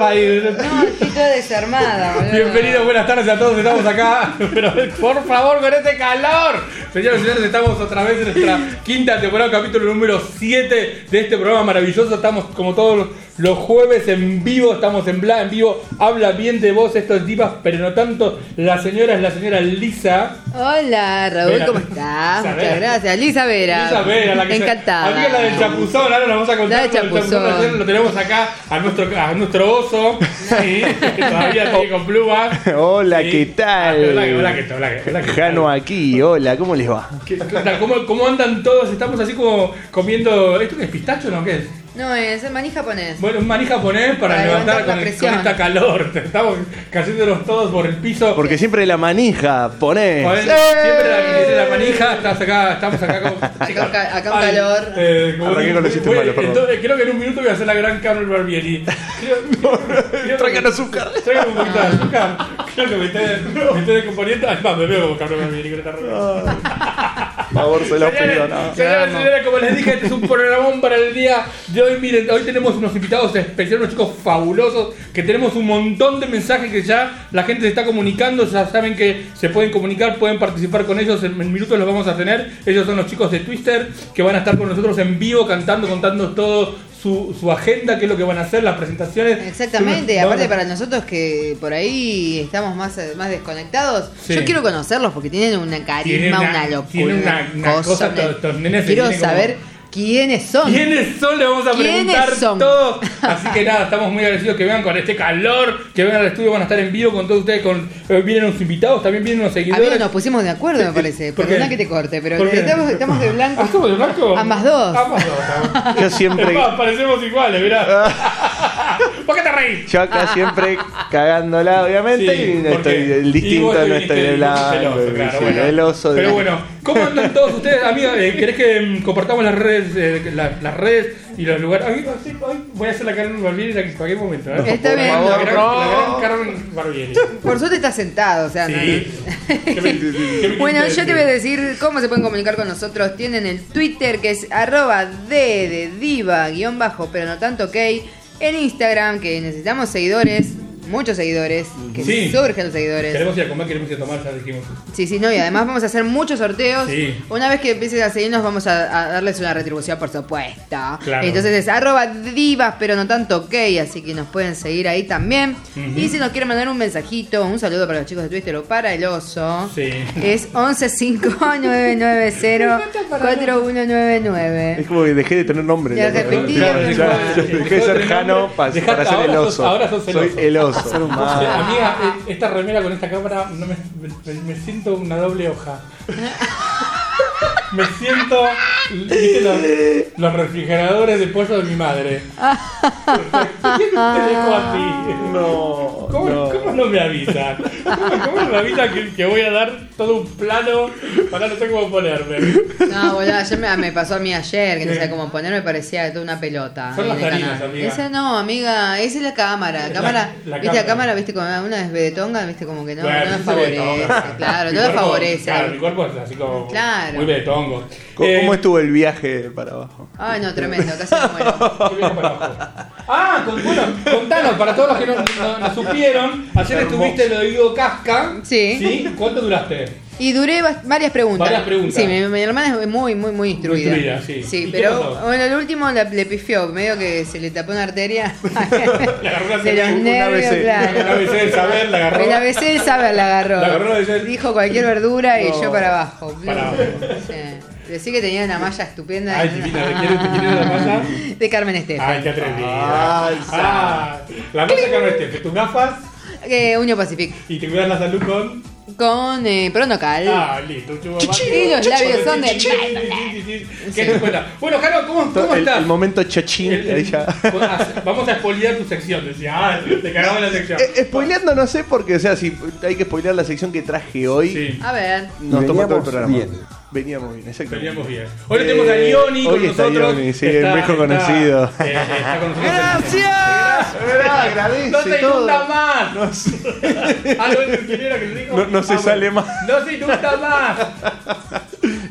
Ahí? No, estoy toda desarmada, boludo. Bienvenidos, buenas tardes a todos, estamos acá. Pero por favor, con este calor. Señoras y señores, estamos otra vez en nuestra quinta temporada, capítulo número 7 de este programa maravilloso. Estamos como todos los- jueves en vivo, estamos en bla, en vivo. Habla bien de vos estos divas, pero no tanto. La señora es la señora Lisa. Hola, Raúl, Vera. ¿cómo estás? Lisa Muchas Vera. gracias. Lisa Vera. Lisa Vera, la que Encantada. Amiga la del chapuzón, ahora nos vamos a contar La del con el chapuzón. Ayer Lo tenemos acá a nuestro, a nuestro oso. Sí, que todavía sigue con pluma. Hola, Sí. ¿qué tal? Ah, Hola, hola, ¿qué tal? Hola, ¿qué- hola, ¿qué tal? Jano aquí, hola, ¿cómo les va? ¿Qué- qué tal? ¿Cómo, ¿Cómo andan todos? Estamos así como comiendo. ¿Esto qué es pistacho o no? ¿Qué es? No, es el maní japonés. Bueno, un maní japonés para, Para levantar, con, el- presión. con esta calor. Estamos cayéndonos todos por el piso. Porque siempre la manija, ponés. Siempre la, que la manija, estás acá, estamos acá con. Acá, un calor. eh, como Arranqué digo, con los chistes bueno, malos, perdón. entonces, creo que en un minuto voy a hacer la gran Carmen Barbieri. Traigan azúcar. Traigan un poquito de azúcar. Creo que me esté, me descomponiendo. Me veo como Carmen Barbieri con esta ropa. Por favor, se lo pido, no. señores, señores, como les dije, este es un programón para el día de hoy. Miren, hoy tenemos unos invitados especiales, unos chicos fabulosos, que tenemos un montón de mensajes que ya la gente se está comunicando, ya saben que se pueden comunicar, pueden participar con ellos, en, en minutos los vamos a tener. Ellos son los chicos de Twister, que van a estar con nosotros en vivo, cantando, contando todo su, su agenda, qué es lo que van a hacer, las presentaciones. Exactamente, y Vamos aparte a- para nosotros que por ahí estamos más, más desconectados, Sí. yo quiero conocerlos porque tienen una carisma, una- una, locura, una- una cosa, se quiero como- saber quiénes son. ¿Quiénes son? Le vamos a ¿Quiénes preguntar son? todo. Así que nada, estamos muy agradecidos que vengan con este calor, que vengan al estudio, van a estar en vivo con todos ustedes, con eh, vienen unos invitados, también vienen unos seguidores. Amigos, nos pusimos de acuerdo, me parece. ¿Por qué? Perdona que te corte, pero estamos, estamos de blanco. ¿Ah, estamos de blanco? Ambas dos. Ambas dos. Yo Es siempre, más, parecemos iguales, mirá. ¿Por qué te reís? yo acá siempre cagándola, obviamente, Sí, y no estoy, el distinto no estoy de blanco, celoso, claro, bueno. el oso de Pero bueno, ¿cómo andan todos ustedes, amigos? Eh, ¿Querés que mm, compartamos las redes, eh, la- las redes y los lugares? Ay, sí, ay, voy a hacer la Carmen Barbieri en cualquier momento. ¿eh? Está bien. La gran, la gran. Carmen Barbieri. Por suerte está sentado, o sea, no- Sí. ¿Qué me- qué me Bueno, yo te voy a decir cómo se pueden comunicar con nosotros. Tienen el Twitter que es arroba D de diva guion bajo, pero no tanto ok. El Instagram que necesitamos seguidores. Muchos seguidores, que Sí. surgen los seguidores. Queremos ir a comer, queremos ir a tomar, ya dijimos. Sí, sí, no, y además vamos a hacer muchos sorteos. Sí. Una vez que empieces a seguirnos, vamos a, a darles una retribución, por supuesto. Claro. Entonces es arroba divas, pero no tanto ok, así que nos pueden seguir ahí también. Ujú. Y si nos quieren mandar un mensajito, un saludo para los chicos de Twitter o para el oso, Sí. es 115990 4199. Es como que dejé de tener nombre. Ya Claro, dejé de ser Jano para, ser el oso. ahora sos el Soy oso. el oso. Amiga, eh, esta remera con esta cámara no me, me- me siento una doble hoja. Me siento. ¿Viste los, los refrigeradores de pollo de mi madre? ¿Por qué te dejo así? No, ¿Cómo no. ¿cómo no me avisan? ¿Cómo, cómo no me avisan que, que voy a dar todo un plano para no sé cómo ponerme? No, boludo, ayer me, me pasó a mí ayer, que no sabía cómo poner, me parecía toda una pelota. Son las canal. amiga. Esa no, amiga, esa es la cámara. La La- cámara, la viste, la cámara. cámara, viste, como una es vedetonga, viste, como que no, Bueno, no ve favorece. Claro, Mi no cuerpo- favorece. Claro, mi cuerpo es así como. Claro. Muy ¿Cómo, Eh, cómo estuvo el viaje para abajo? Ay, no, tremendo, casi me muero. Ah, con- bueno, contanos, para todos los que no, no- no supieron, ayer Hermoso. estuviste en lo de Guido Casca. Sí. ¿Sí? ¿Cuánto duraste? Y duré varias preguntas. Varias preguntas. Sí, mi, mi hermana es muy, muy, muy instruida. Muy instruida, sí. ¿Y qué pero bueno, el último la- le pifió, medio que se le tapó una arteria. Le agarró una de los nervios, ABC. claro. Una vez del saber la agarró. El ABC del saber la agarró. La agarró de Dijo cualquier verdura y No. yo para abajo. Para abajo. Sí. Decí que tenía una malla estupenda. Ay, divina, ¿te quieres, te quieres la malla? De Carmen Estefan. Ay, qué atrevida. Ay, Ah, la malla que no esté, tus gafas Eh, Unio Pacific. y te cuidas la salud con. Con eh, Pronocal. Ah, listo, más. Y los labios son de- ¿Qué? Bueno, Jaro, ¿cómo, cómo el, estás? el momento ahí ya. Vamos a spoilear tu sección. Decía, ah, te cagamos la sección. Eh, spoileando no sé porque, o sea, si hay que spoilear la sección que traje hoy, Sí, A ver. nos toma todo el programa. bien. Veníamos bien, exactamente. veníamos bien. Hoy tenemos a Lioni con hoy está nosotros. Lioni, sí, el viejo conocido. eh, está con nosotros. Verdad, agradece No te inunda más. No. Ah, no, ¿quién era que lo dijo? No- no se Ah, sale más. No se inunda más.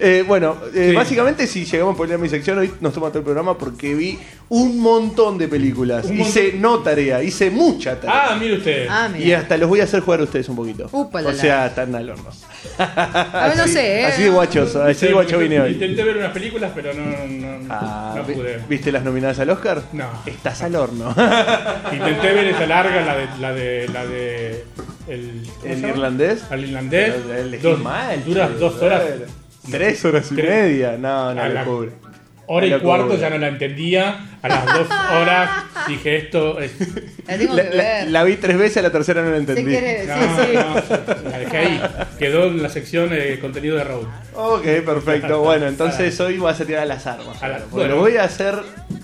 Eh, bueno, eh, Sí. básicamente si llegamos a spoilear mi sección, hoy nos toma todo el programa porque vi un montón de películas. Un hice montón. no tarea, hice mucha tarea. Ah, mire usted. Ah, y hasta los voy a hacer jugar a ustedes un poquito. O sea, tan al horno. A ver, no Así- sé, ¿eh? Así de guachoso, así de guacho vine hoy. Intenté ver unas películas, pero no, no, Ah, no vi- pude. ¿Viste las nominadas al Oscar? No. Estás al horno. Intenté ver esa larga, la de. La de, la de el, ¿cómo ¿El irlandés? Al irlandés. Elegí Dos- mal, Dura dos horas. Tres horas y Tres. media. No, no, A la- locura. Hora y cuarto ya no la entendía. A las dos horas dije esto es. La tengo La, que la- ver. la vi tres veces, a la tercera no la entendí. No, sí, sí. no, la dejé ahí. Quedó en la sección de contenido de Raúl. Ok, perfecto. Bueno, entonces hoy vas a tirar las armas. A la- bueno. lo voy a hacer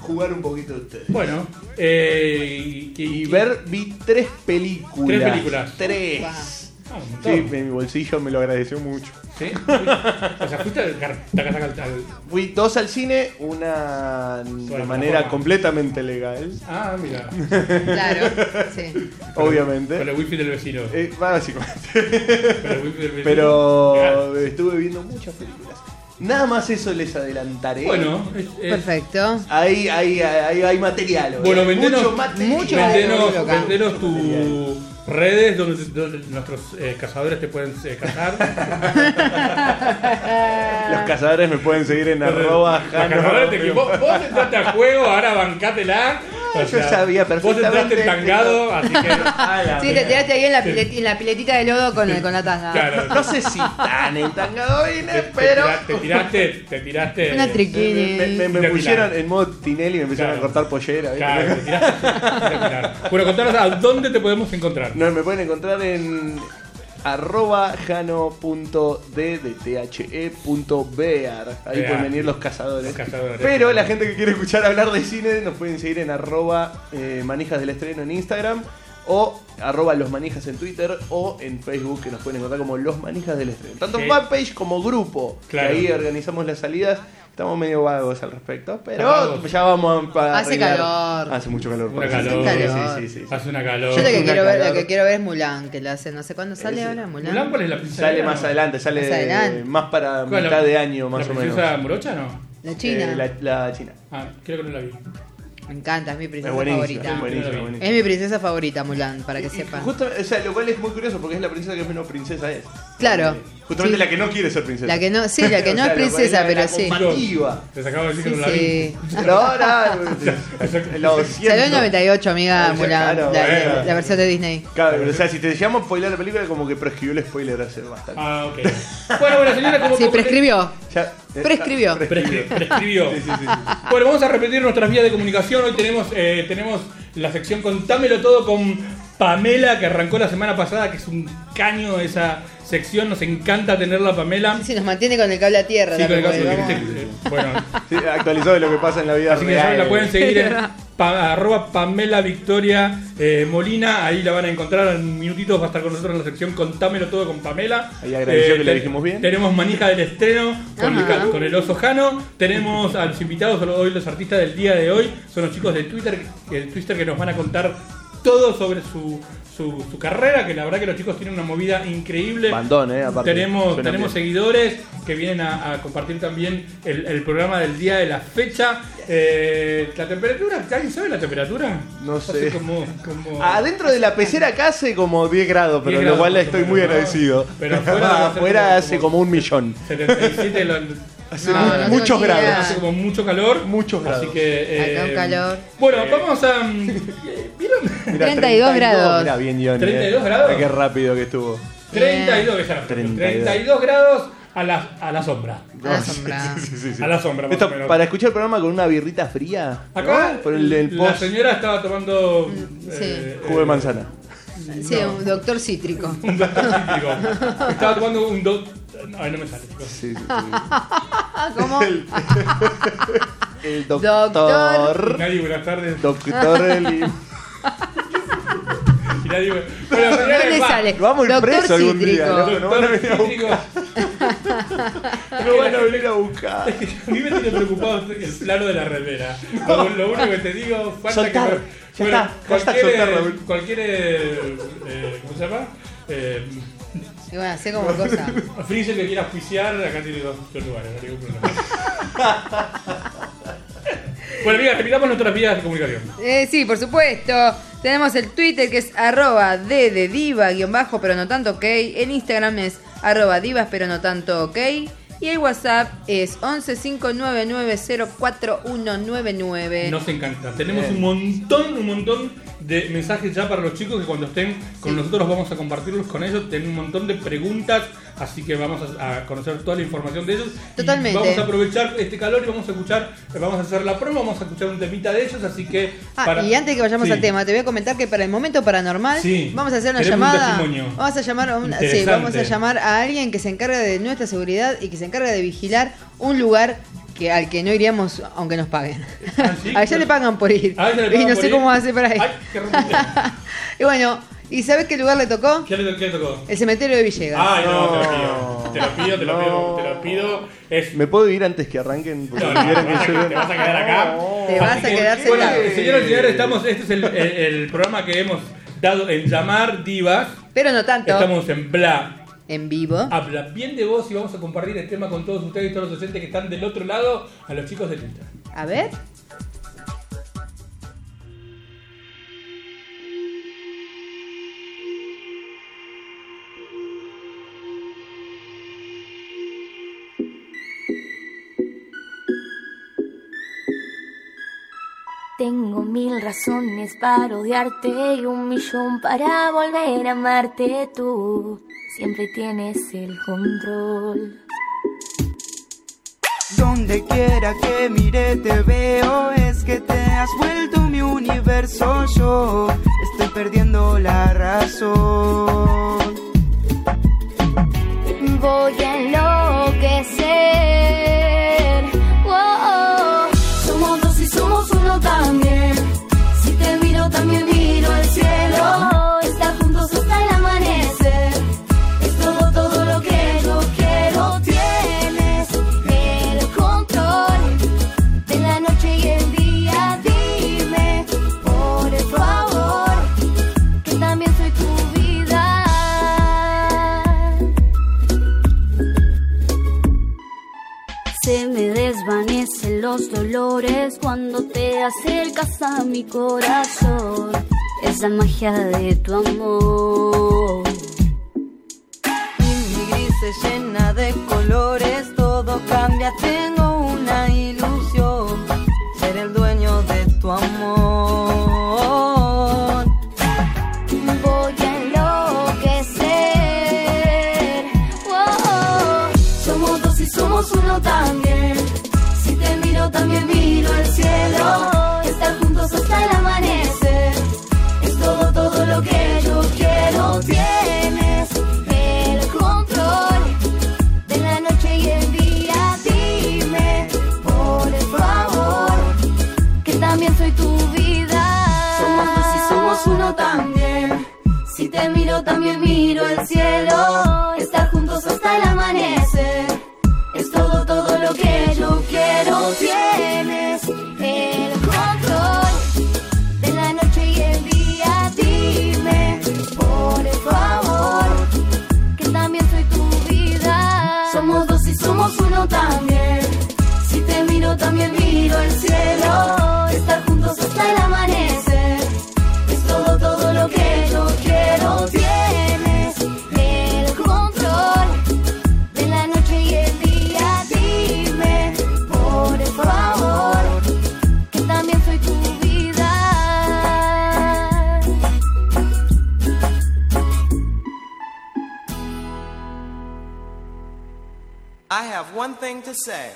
jugar un poquito de ustedes. Bueno, eh, y, Y ver, vi tres películas. Tres películas. Tres. Ah, Sí, mi bolsillo me lo agradeció mucho. ¿Sí? O sea, fuiste al. car- taca, taca, al- al- Fui dos al cine, una de manera completamente legal, Ah, mira. Claro, sí. obviamente. Con el wifi del vecino. Eh, básicamente. Con el wifi del vecino. Pero estuve viendo muchas películas. Nada más eso les adelantaré. Bueno, es- es- Perfecto. Ahí, ahí, ahí hay material. hoy. Bueno, vendenos, mucho material. mucho vendenos, vendenos tus redes donde, donde nuestros eh, cazadores te pueden eh, cazar. Los cazadores me pueden seguir en arroba Los Jano. cazadores te- vos, vos entraste a juego, ahora bancátela. O yo sabía Vos entraste perfectamente tangado, así que. A la Sí, te tiraste ahí en la, pilet- en la piletita de lodo con, con la tanga. Claro. No sé si tan entangado Te, vine, te pero. te tiraste, te tiraste. Una triquini. me- me- me Te pusieron en modo Tinelli y me empezaron Claro. a cortar pollera. ¿viste? Claro, te tiraste. te. Bueno, contanos a dónde te podemos encontrar. No, me pueden encontrar en arroba jano.d de the.bear. Ahí Bear. pueden venir los cazadores. Los cazadores. Pero la gente que quiere escuchar hablar de cine nos pueden seguir en arroba eh, manijas del estreno en Instagram o arroba los manijas en Twitter o en Facebook que nos pueden encontrar como los manijas del estreno. Tanto Sí. fanpage como grupo. que Claro. ahí organizamos las salidas. Estamos medio vagos al respecto, pero Vagos. ya vamos a Hace arreglar. calor. Hace mucho calor. Una por eso. calor. calor. Sí, sí, sí, sí. Hace una calor. Yo lo que, Una quiero ver, lo calor. que quiero ver es Mulan, que la hace, no sé cuándo sale ahora, Mulan. ¿Mulan cuál es la princesa? Sale más adelante, sale Más adelante. más para ¿Cuál, mitad la- de año más ¿La o menos. princesa morocha no? La China. Eh, la, la China. Ah, creo que no la vi. Me encanta, es mi Es princesa buenísimo, favorita. es buenísimo, Es buenísimo. Es mi princesa favorita, Mulan, para que Y- y sepan. justo- o sea, lo cual es muy curioso porque es la princesa que menos princesa es. Claro. Justamente Sí. la que no quiere ser princesa. La que no- sí, la que no O es sea, princesa, la- pero la sí. Les acabo de decir que Sí, no la vi. sí. No. Salió en 98, amiga, Ah, Mulan, claro, la, bueno. la- la versión de Disney. Claro, o sea, si te llamo spoiler la película, como que prescribió el spoiler hace bastante. Ah, ok. Bueno, bueno, señora, como Sí, prescribió. Ya, Prescribió. Prescri- prescribió. Bueno, vamos a repetir nuestras vías de comunicación. Hoy tenemos, eh, tenemos la sección Contámelo Todo con Pamela, que arrancó la semana pasada, que es un caño esa sección. Nos encanta tenerla, Pamela. Sí, nos mantiene con el cable a tierra. Sí, con el de vamos- que- eh, Bueno, Sí, actualizado de lo que pasa en la vida así que ya la pueden seguir en pa- arroba Pamela Victoria eh, Molina. Ahí la van a encontrar en minutitos. Va a estar con nosotros en la sección Contámelo Todo con Pamela. Ahí agradeció que le te- dijimos bien. Tenemos manija del estreno con, el oso Jano. Tenemos a los invitados, hoy los artistas del día de hoy. Son los chicos de Twitter, el Twitter que nos van a contar todo sobre su, su, su carrera. Que la verdad que los chicos tienen una movida increíble. Bandón, eh, aparte. Tenemos, tenemos bien. seguidores que vienen a, a compartir también el, el programa del día de la fecha. Eh, la temperatura, ¿alguien sabe la temperatura? No sé. cómo- Adentro de la pecera acá hace como 10 grados, pero 10 lo cual grados, estoy muy agradecido. Pero afuera Afuera como- hace como- como un millón. 77 lo- Hace No, mu- no muchos grados. hace como mucho calor. Muchos grados. Así que. Acá un calor. Bueno, vamos a. mm, ¿Vieron? Mirá, 32 grados. Mirá bien, Johnny. 32 eh. grados. Mirá Qué rápido que estuvo. 32, que ya- 32. 32 grados a la, a la sombra. A la sombra. Sí, sí, sí. A la sombra, más Esto, o menos. para escuchar el programa con una birrita fría. Acá ¿no? Por el, el la post señora estaba tomando sí. eh, jugo de eh, manzana. Sí, un doctor cítrico. Un doctor cítrico. Estaba tomando un do... Ay, no me sale. Sí, sí, sí. ¿Cómo? El, el doctor. Doctor. Nadie, buenas tardes. Doctor Eli. Y nadie, bueno, señores, ¿Dónde va. sale? Vamos a ir preso algún día, cítrico. ¿no? No van a venir a Cítrico. No van a venir a buscar. A mí me tiene preocupado el plano de la remera. Lo, lo único que te digo, falta Soltar. que. Ya está. Cualquier, soltar, cualquier eh, ¿cómo se llama? Eh, Y bueno, sé como cosa. freezer que quiera auspiciar, acá tiene dos, dos lugares, no hay ningún problema. bueno, amiga, repitamos nuestras vías de comunicación. Eh, sí, por supuesto. Tenemos el Twitter que es arroba d de diva guion bajo pero no tanto ok. El Instagram es arroba divas pero no tanto ok. Y el WhatsApp es 1159904199. Nos encanta. Tenemos un montón, un montón de mensajes ya para los chicos que cuando estén con Sí. nosotros vamos a compartirlos con ellos. Tienen un montón de preguntas, así que vamos a, a conocer toda la información de ellos. Y Totalmente. vamos a aprovechar este calor y vamos a escuchar, vamos a hacer la promo, vamos a escuchar un temita de ellos, así que... Ah, para- y antes que vayamos Sí. al tema, te voy a comentar que para el momento paranormal Sí. vamos a hacer una un llamada. Vamos a llamar a una- vamos a llamar a alguien que se encargue de nuestra seguridad y que se encargue de vigilar un lugar que al que no iríamos aunque nos paguen. Ah, ¿sí? a ella le pagan por ir. A ella le y pagan no por sé ir. cómo hacer para ir. Ay, qué rompe. y bueno, ¿y sabes qué lugar le tocó? ¿Qué le, qué le tocó? El cementerio de Villegas. Ay, no, te lo No. pido. Te lo pido, te lo pido, No. te lo pido. Es ¿Me puedo ir antes que arranquen? No, no, te, vas a, que yo- te vas a quedar acá. Te vas Así a que, quedar Bueno, sentado. señoras y señores, estamos, este es el, el- el programa que hemos dado en llamar divas. Pero no tanto. Estamos en Bla. En vivo. Habla bien de vos y vamos a compartir el tema con todos ustedes y todos los docentes que están del otro lado, a los chicos de Twitter. A ver. Tengo mil razones para odiarte y un millón para volver a amarte. Tú siempre tienes el control. Donde quiera que mire te veo, es que te has vuelto mi universo. Yo estoy perdiendo la razón. Voy a enloquecer. Los dolores cuando te acercas a mi corazón. Esa magia de tu amor. Mi gris se llena de colores, todo cambia, tengo una ilusión, ser el dueño de tu amor. Voy a enloquecer. Somos dos y somos uno también. Say.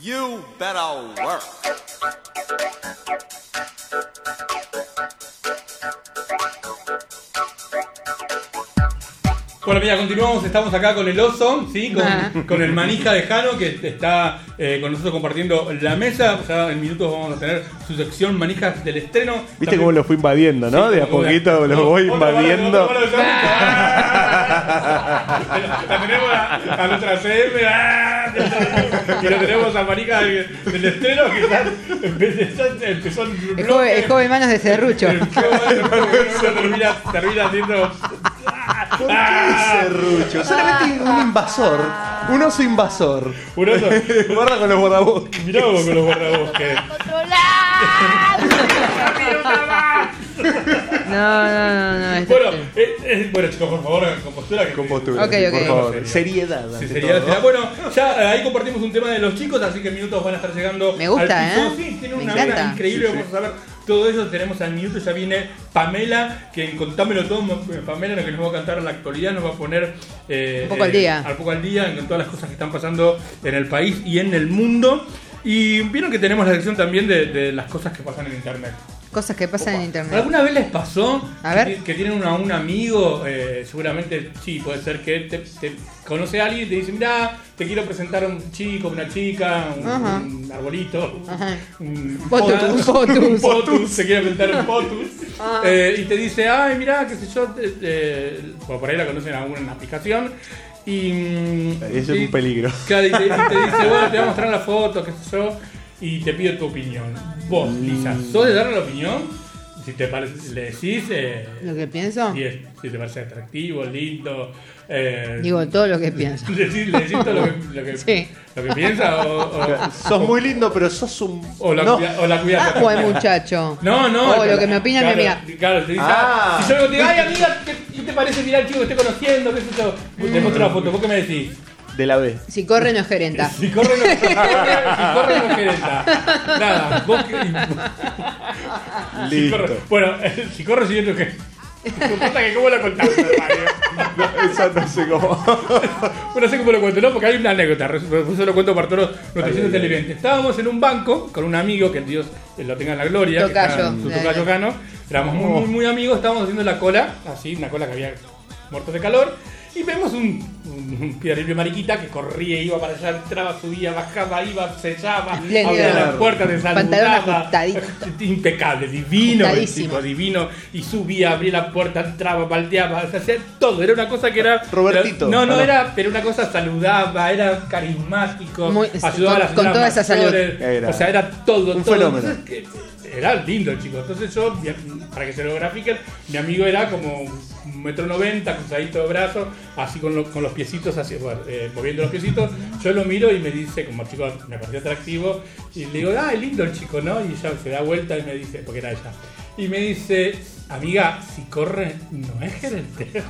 You better work. Bueno, mira, continuamos, estamos acá con el oso, ¿sí? Con, Ah. con el manija de Jano que está eh, con nosotros compartiendo la mesa. Ya en minutos vamos a tener su sección manijas del estreno. Viste También- cómo lo fui invadiendo, ¿no? Sí, De a poquito como- lo voy otra bala, invadiendo. La tenemos a, a nuestra CM ah, y lo tenemos al manija del, del estreno que ya empezó, empezó el bloque. joven, el joven manos de serrucho. El joven- termina, termina haciendo. ¿Por qué Ah. serrucho? Solamente un invasor. Un oso invasor. Un oso. Guarda con los guardabosques. Mirá vos con los guardabosques. No, no, no, Bueno, eh, eh, bueno chicos, por favor, compostura. Que Compostura, Ok, sí, ok. por favor. Seriedad. Sí, sería- Bueno, ya eh, ahí compartimos un tema de los chicos, así que en minutos van a estar llegando. Me gusta, al piso. ¿eh? Sí, tiene Me una encanta. increíble, vamos a saber todo eso. Tenemos al minuto, ya viene Pamela, que en Contámelo Todo, Pamela, lo que nos va a cantar en la actualidad, nos va a poner. eh, Un poco al día. Al poco al día, en todas las cosas que están pasando en el país y en el mundo. Y vieron que tenemos la sección también de, de las cosas que pasan en internet. Cosas que pasan en internet. ¿Alguna vez les pasó A que, ver. ti- que tienen una- un amigo, eh, seguramente sí, puede ser que te, te conoce a alguien y te dice, mira, te quiero presentar a un chico, una chica, un, un arbolito, Ajá. un Potus, potus, potus. un potus, te quiere presentar un potus, Ah. eh, y te dice, ay, mira, qué sé yo, te- eh, por ahí la conocen en alguna aplicación. Y, mm, Eso es y- un peligro. Claro, y te, y te dice, bueno, te voy a mostrar la foto, qué sé yo, y te pido tu opinión. Vos, Lisa, ¿sos de darle la opinión? Si te parece, le decís, eh, Lo que pienso, si, es- si te parece atractivo, lindo. Eh, digo todo lo que pienso. le decís, le decís todo lo que, lo que, Sí. lo que piensa o, o, Sos muy lindo, pero sos un. o la, no. cuida- o la cuidás. Ah, buen muchacho. No, no. O lo que me opina claro, mi amiga. Claro, te dice, Ah. si yo digo, te digo, ay amiga, ¿qué, qué te parece mirar chico que estoy conociendo? ¿Qué es eso? Te muestro la foto, ¿vos qué me decís? De la B. Si corre no es gerenta. Si corre no, si corre, si corre no gerenta. Nada, vos que. Si Listo. corre, bueno, si corre siguiendo que. Importa que cómo lo contás, Mario. Eso no sé cómo. Bueno, sé cómo lo cuento, ¿no? Porque hay una anécdota, por eso lo cuento para todos los televidentes. Estábamos en un banco con un amigo, que Dios eh, lo tenga en la gloria, Tocayo. su tocayo cano. Éramos muy, muy, muy amigos, estábamos haciendo la cola, así, una cola que había muertos de calor. Y vemos un, un, un piedrillo mariquita que corría, iba para allá, entraba, subía, bajaba, iba, sellaba, abría la puerta, te saludaba. Impecable, divino, el tipo, divino. Y subía, abría la puerta, entraba, palteaba, o sea, hacía todo. Era una cosa que era. Robertito. No, no, Ah, era, pero una cosa saludaba, era carismático, Muy- ayudaba a las con- con toda esa salud. Era o sea, era todo, un todo. fenómeno. Entonces, que- era lindo el chico. Entonces yo, para que se lo grafiquen, mi amigo era como metro noventa, cruzadito de brazos, así con, lo- con los piecitos, así, bueno, eh, moviendo los piecitos. Yo lo miro y me dice, como chico me pareció atractivo, y le digo, ah, es lindo el chico, ¿no? Y ella se da vuelta y me dice, porque era ella, y me dice, amiga, si corre, no es gerente.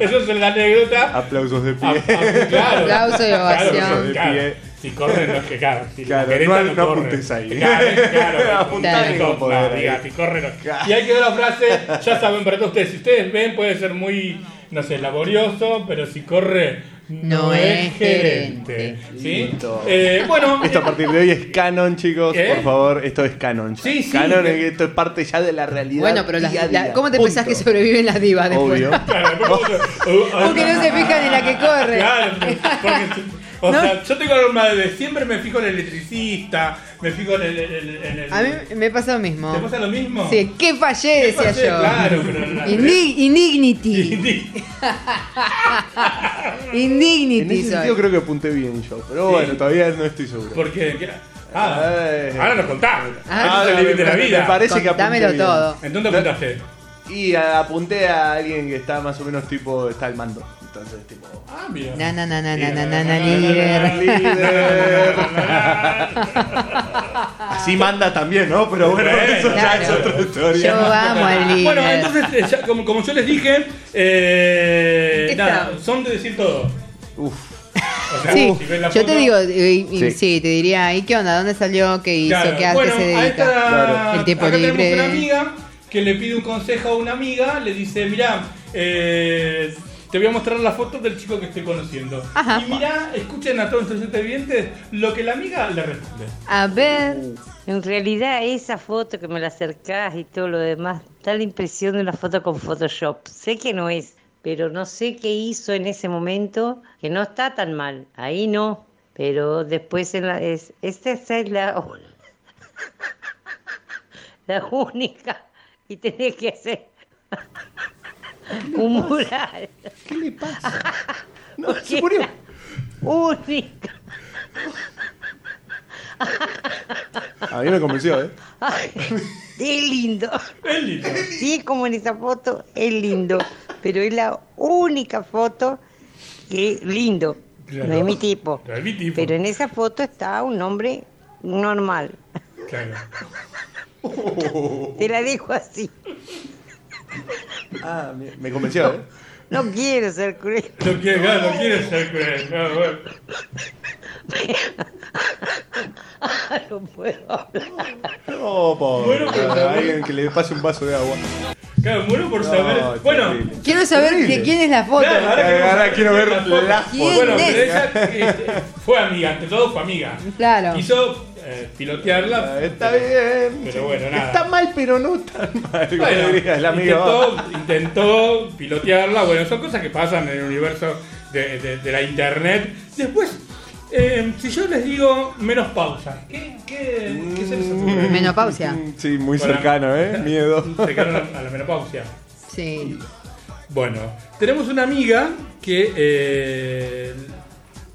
Eso es la anécdota. Aplausos de Ah, pie. ah, claro. Aplauso y ovación. Claro, claro. Si corre, no es que claro. Si Claro, no- no corre. apuntes ahí. Claro, claro. Apuntar y no, no poder no, ahí. diga, si corre, no. Claro. Y ahí quedó la frase, ya saben para todos ustedes. Si ustedes ven, puede ser muy, no sé, laborioso, pero si corre, no, No es es gerente. gerente. ¿Sí? Eh, bueno, Esto a partir de hoy es canon, chicos. ¿Qué? Por favor, esto es canon. ya. Sí, sí. Canon es que esto es parte ya de la realidad. Bueno, pero la- día. ¿cómo te Punto. pensás que sobreviven las divas después? Obvio. Claro, después como- Porque no se fijan en la que corre. Claro, porque, o No. sea, yo tengo algo de siempre me fijo en el electricista, me fijo en el. en el- en el- A mí me pasa lo mismo. ¿Te pasa lo mismo? Sí, ¿qué fallé? ¿Qué Decía yo. Claro, pero la- Indi- indignity. Indi- En Indignity soy. sentido creo que apunté bien yo. Pero Sí. bueno, todavía no estoy seguro. Porque. ¿qué? Ah, Eh. ahora nos contamos. Ah, es el límite de la me- vida. Me parece que apunté bien. todo. ¿En dónde apuntaste? Y apunté a alguien que está más o menos tipo, está al mando. Entonces, tipo. Ah, mira. Na, na, na, na, na, na, na, na, líder. Líder. Así manda también, ¿no? Pero bueno, eso ya es otra historia. Yo amo al líder. Bueno, entonces, eh, ya, como, como yo les dije, eh, ¿Qué nada, son de decir todo. Uf. O sea, Sí, si yo te foto- digo, eh, y- Sí. sí. te diría, ¿y qué onda? ¿Dónde salió? ¿Qué hizo? Claro, ¿Qué hace? bueno, ¿Se dedica? esta- Claro. El tiempo acá libre. tenemos una amiga que le pide un consejo a una amiga, le dice, mirá, eh, te voy a mostrar la foto del chico que estoy conociendo. Ajá. Y mirá, escuchen a todos nuestros televidentes lo que la amiga le responde. A ver, En realidad esa foto que me la acercás y todo lo demás da la impresión de una foto con Photoshop. Sé que no es, pero no sé qué hizo en ese momento, que no está tan mal. Ahí no, pero después en la, es, esta es la, la única y tenés que hacer un mural. ¿Qué le pasa? No, se murió. Única. A mí me convenció, ¿eh? Ay, es lindo. Es lindo. Sí, como en esa foto, es lindo. Pero es la única foto que es lindo. Claro. No es mi tipo. No es mi tipo. Pero en esa foto está un hombre normal. Claro. Te la dejo así. Ah, me, convenció, ¿eh? No quiero ser cruel. No quiere, claro, no quiere ser cruel. No, bueno. No puedo hablar. No, pobre. Bueno, pero- cara, alguien que le pase un vaso de agua. Claro, muero por No, saber. Bueno, terrible. quiero saber que- quién es la foto. Claro, Ahora, ahora quiero ver la la foto. ¿Quién Bueno, es? pero ella eh, fue amiga, ante todo fue amiga. Claro. Quiso eh, pilotearla. Ah, Está bien. Pero bueno, nada. Está mal, pero no tan mal. como Bueno, diría el amigo. intentó, intentó pilotearla. Bueno, son cosas que pasan en el universo de, de- de la internet. Después, eh, si yo les digo menos pausa, ¿qué, qué, qué se les ocurre? Menopausia. Sí, muy Bueno. cercano, ¿eh? Miedo. Se quedaron a la menopausia. Sí. Bueno, tenemos una amiga que eh,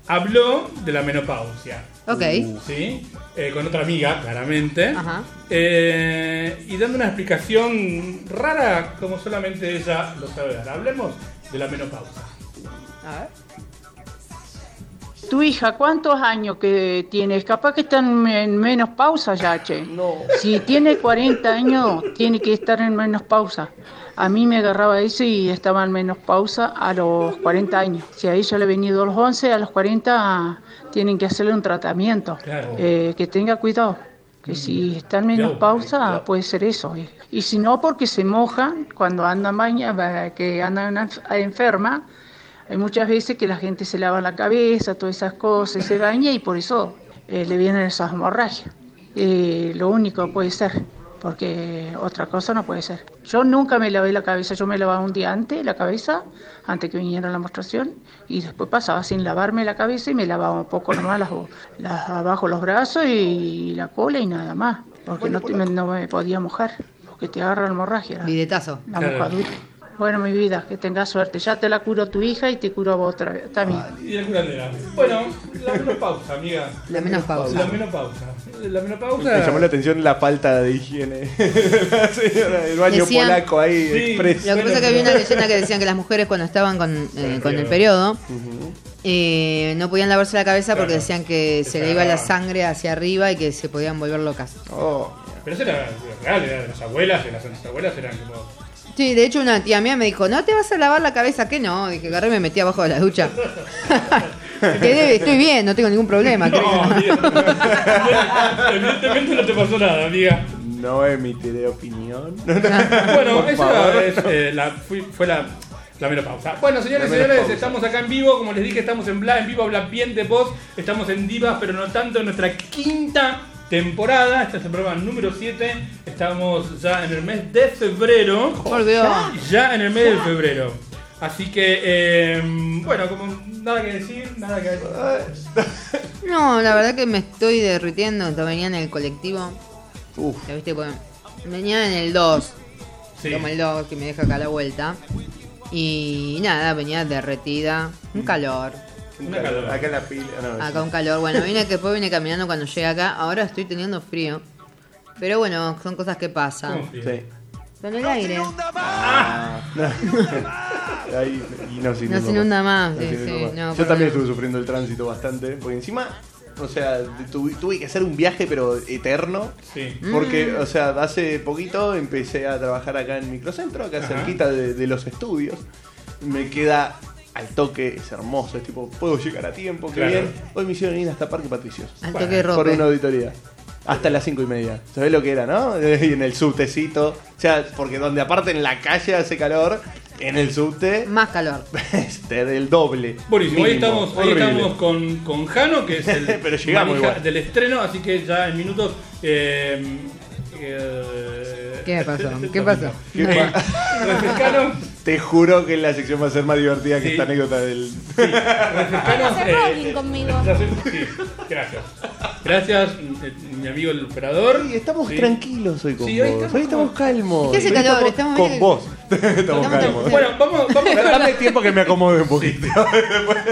habló de la menopausia. Ok. ¿Sí? Eh, con otra amiga, claramente. Ajá. Eh, y dando una explicación rara como solamente ella lo sabe dar. Hablemos de la menopausia. A ver. Tu hija, ¿cuántos años que tienes? Capaz que están en menos pausa ya, che. No. Si tiene 40 años, tiene que estar en menos pausa. A mí me agarraba eso y estaba en menos pausa a los 40 años. Si a ella le ha venido a los 11, a los 40 tienen que hacerle un tratamiento. Claro. Eh, que tenga cuidado. Que si está en menos Cuidado, pausa, cuidado. puede ser eso. Y- si no, porque se mojan cuando andan baña, que andan enf- enferma. Hay muchas veces que la gente se lava la cabeza, todas esas cosas, se baña y por eso eh, le vienen esas hemorragias. Eh, lo único puede ser, porque otra cosa no puede ser. Yo nunca me lavé la cabeza, yo me lavaba un día antes la cabeza, antes que viniera la menstruación, y después pasaba sin lavarme la cabeza y me lavaba un poco nomás las, las- abajo los brazos y la cola y nada más, porque no, te- me- no me podía mojar, porque te agarra la hemorragia, la, Bidetazo. la Claro. mojadura. Bueno, mi vida, que tengas suerte. Ya te la curó tu hija y te curó vos otra vez también. Y la curandera. Bueno, la menopausa, amiga. La menopausa. La menopausa. La Me menopausa. llamó la atención la falta de higiene. la señora del baño Decían- polaco ahí, Sí. express. Lo que pasa es que había una leyenda que decían que las mujeres cuando estaban con, eh, con el periodo eh, no podían lavarse la cabeza porque Claro. decían que se le iba la sangre hacia arriba y que se podían volver locas. Oh, Pero eso era real, era de las abuelas, de las antiguas abuelas eran como. Sí, de hecho una tía mía me dijo, ¿no te vas a lavar la cabeza? que no? Dije, agarré y me metí abajo de la ducha. Quedé, estoy bien, no tengo ningún problema. No, creo. amiga. Evidentemente no te pasó nada, amiga. no emitiré opinión. Bueno, Por esa favor. es, eh, la, fui- fue la, la menopausa. Bueno, señores y señores, estamos acá en vivo. Como les dije, estamos en, Bla, en vivo Bla Bien de Post. Estamos en Divas, pero no tanto, en nuestra quinta temporada. Este es el programa número 7. Estamos ya en el mes de febrero. Ya en el mes de febrero. Así que, eh, bueno, como nada que decir, nada que decir. No, la verdad que me estoy derritiendo. Venía en el colectivo. Uf, ¿Ya viste? Pues, venía en el 2. Sí. Toma el 2 que me deja acá a la vuelta. Y nada, venía derretida. Un calor. Una calor. Acá en la pila. no, Acá un calor. Bueno, vine que después vine caminando cuando llegué acá. Ahora estoy teniendo frío. Pero bueno, son cosas que pasan. Sí. Con el aire. Ahí, y no se No se inunda más, No sí, se inunda sí, más. no, Yo también estuve sufriendo el tránsito bastante. Porque encima, o sea, tuve, tuve que hacer un viaje, pero eterno. Sí. Porque, Mm. o sea, hace poquito empecé a trabajar acá en Microcentro, acá Ajá. cerquita de, de los estudios. Me queda al toque, es hermoso, es tipo, puedo llegar a tiempo, qué Claro. bien. Hoy me hicieron ir hasta Parque Patricios. Al Bueno, toque de Por una auditoría. Hasta las cinco y media. ¿Sabés lo que era, no? Y en el subtecito. O sea, porque donde aparte en la calle hace calor, en el subte Más calor. este, del doble. Buenísimo, ahí Mínimo. estamos, ahí estamos con, con Jano, que es el Pero llegamos manija del estreno, así que ya en minutos. eh, eh, ¿Qué pasó? ¿Qué pasó? ¿Qué pa- refrescanos, Te juro que la sección va a ser más divertida que esta anécdota del. refrescanos. Eh, rolling eh, conmigo. gracias. Gracias, mi amigo el operador. Sí, estamos Sí. tranquilos hoy con Sí, hoy vos. estamos hoy estamos calmos. ¿Qué hace Hoy calor? Estamos, Estamos con vos. Estamos calmos. Bueno, vamos, vamos a Dame tiempo que me acomode un poquito.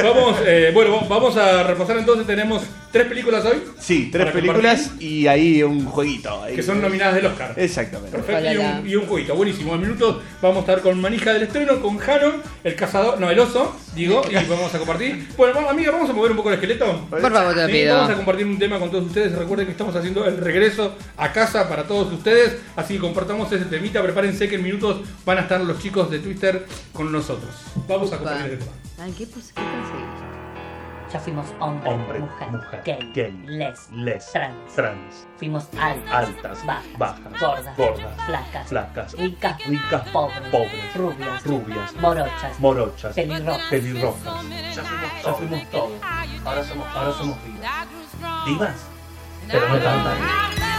Vamos, eh, bueno, vamos a repasar entonces. Tenemos tres películas hoy Sí, tres Para películas y ahí un jueguito. ahí. que son nominadas del Oscar. Exactamente. Perfecto, y un, y un jueguito, buenísimo. En minutos vamos a estar con Manija del Estreno, con Jano, el cazador, no, el oso, digo, y vamos a compartir. Bueno, vamos, amiga, vamos a mover un poco el esqueleto. Por favor, te lo Sí, pido. vamos a compartir un tema con todos ustedes. Recuerden que estamos haciendo el regreso a casa para todos ustedes. Así que compartamos ese temita. Prepárense que en minutos van a estar los chicos de Twitter con nosotros. Vamos a compartir el tema. Ay, ¿qué pasa? ¿Qué pasa? Ya fuimos hombre, Hombre, mujer, mujer, gay, gay, les, les, trans. trans, Fuimos altas, altas, bajas, bajas, gordas, gordas, flacas, flacas, ricas, ricas, pobres, pobres, rubias, rubias, morochas, morochas, pelirrojas. pelirrojas. Ya fuimos, ya fuimos todos. Ahora somos, ahora somos divas. Divas, pero no tantas.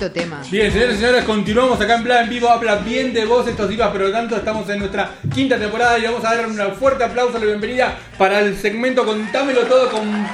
Alto tema. Bien, señores y señores, continuamos acá en plan en vivo. Habla bien de vos estos divas, pero tanto estamos en nuestra quinta temporada y vamos a dar un fuerte aplauso a la bienvenida para el segmento Contámelo Todo con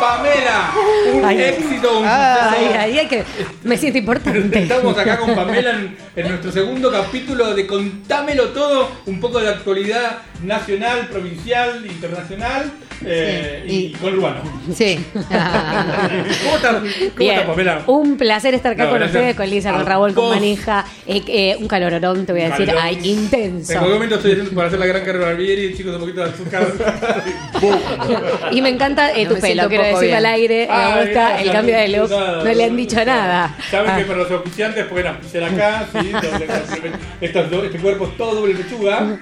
Pamela. Un Ay. éxito, un Ay, ay, ay, que me siento importante. Estamos acá con Pamela en, en nuestro segundo capítulo de Contámelo Todo, un poco de actualidad nacional, provincial, internacional eh, y, conurbano. Sí. ¿Cómo estás, cómo estás, Pamela? un placer estar acá No, con ustedes, con Lisa, con Raúl, con. Manija. Eh, eh, un calororón, te voy a decir. Calorón. Ay, intenso. En cualquier momento estoy haciendo para hacer la gran carrera Barbieri, chicos, un poquito de azúcar. Y me encanta eh, No tu me pelo, quiero decir al bien. aire. Ay, me gusta el cambio de look. nada, No le han dicho nada. Saben Ah. que para los auspiciantes pueden auspiciar acá, ¿sí? Doble- este cuerpo es todo doble pechuga.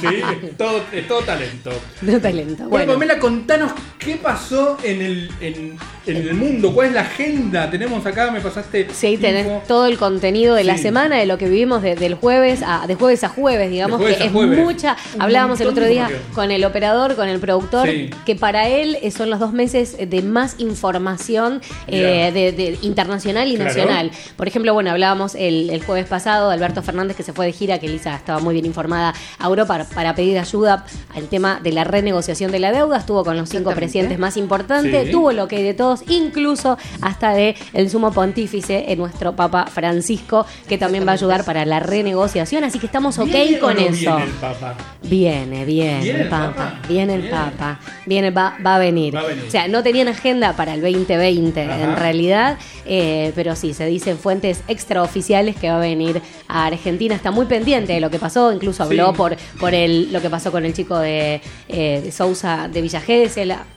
¿Sí? Es todo, todo talento. De talento. Bueno, Bueno, Pamela, contanos qué pasó en el, en, en el mundo, cuál es la agenda. Tenemos acá, me pasaste. Sí, tenés todo el contenido de la semana, de lo que vivimos de- del jueves a, de jueves a jueves, digamos, jueves que es jueves. mucha. Un Hablábamos el otro día con el operador, con el productor, Sí. que para él eh, son los dos meses de más información eh, de, de internacional y Claro. nacional. Por ejemplo, bueno, hablábamos el, el jueves pasado de Alberto Fernández que se fue de gira, que Lisa estaba muy bien informada a Para, para pedir ayuda al tema de la renegociación de la deuda. Estuvo con los cinco presidentes más importantes, Sí. tuvo lo que hay de todos, incluso hasta de el sumo pontífice, eh, nuestro Papa Francisco, que también va a ayudar para la renegociación. Así que estamos ok ¿Viene o con no eso. Viene el Papa? Viene, viene, ¿Viene el Papa, Papa? viene el. Papa, viene, va, va a venir. Va a venir. O sea, no tenían agenda para el 2020 Ajá. en realidad, eh, pero sí, se dicen fuentes extraoficiales que va a venir a Argentina. Está muy pendiente de lo que pasó, incluso habló Sí. por, por el, lo que pasó con el chico de, eh, de Sousa de Villa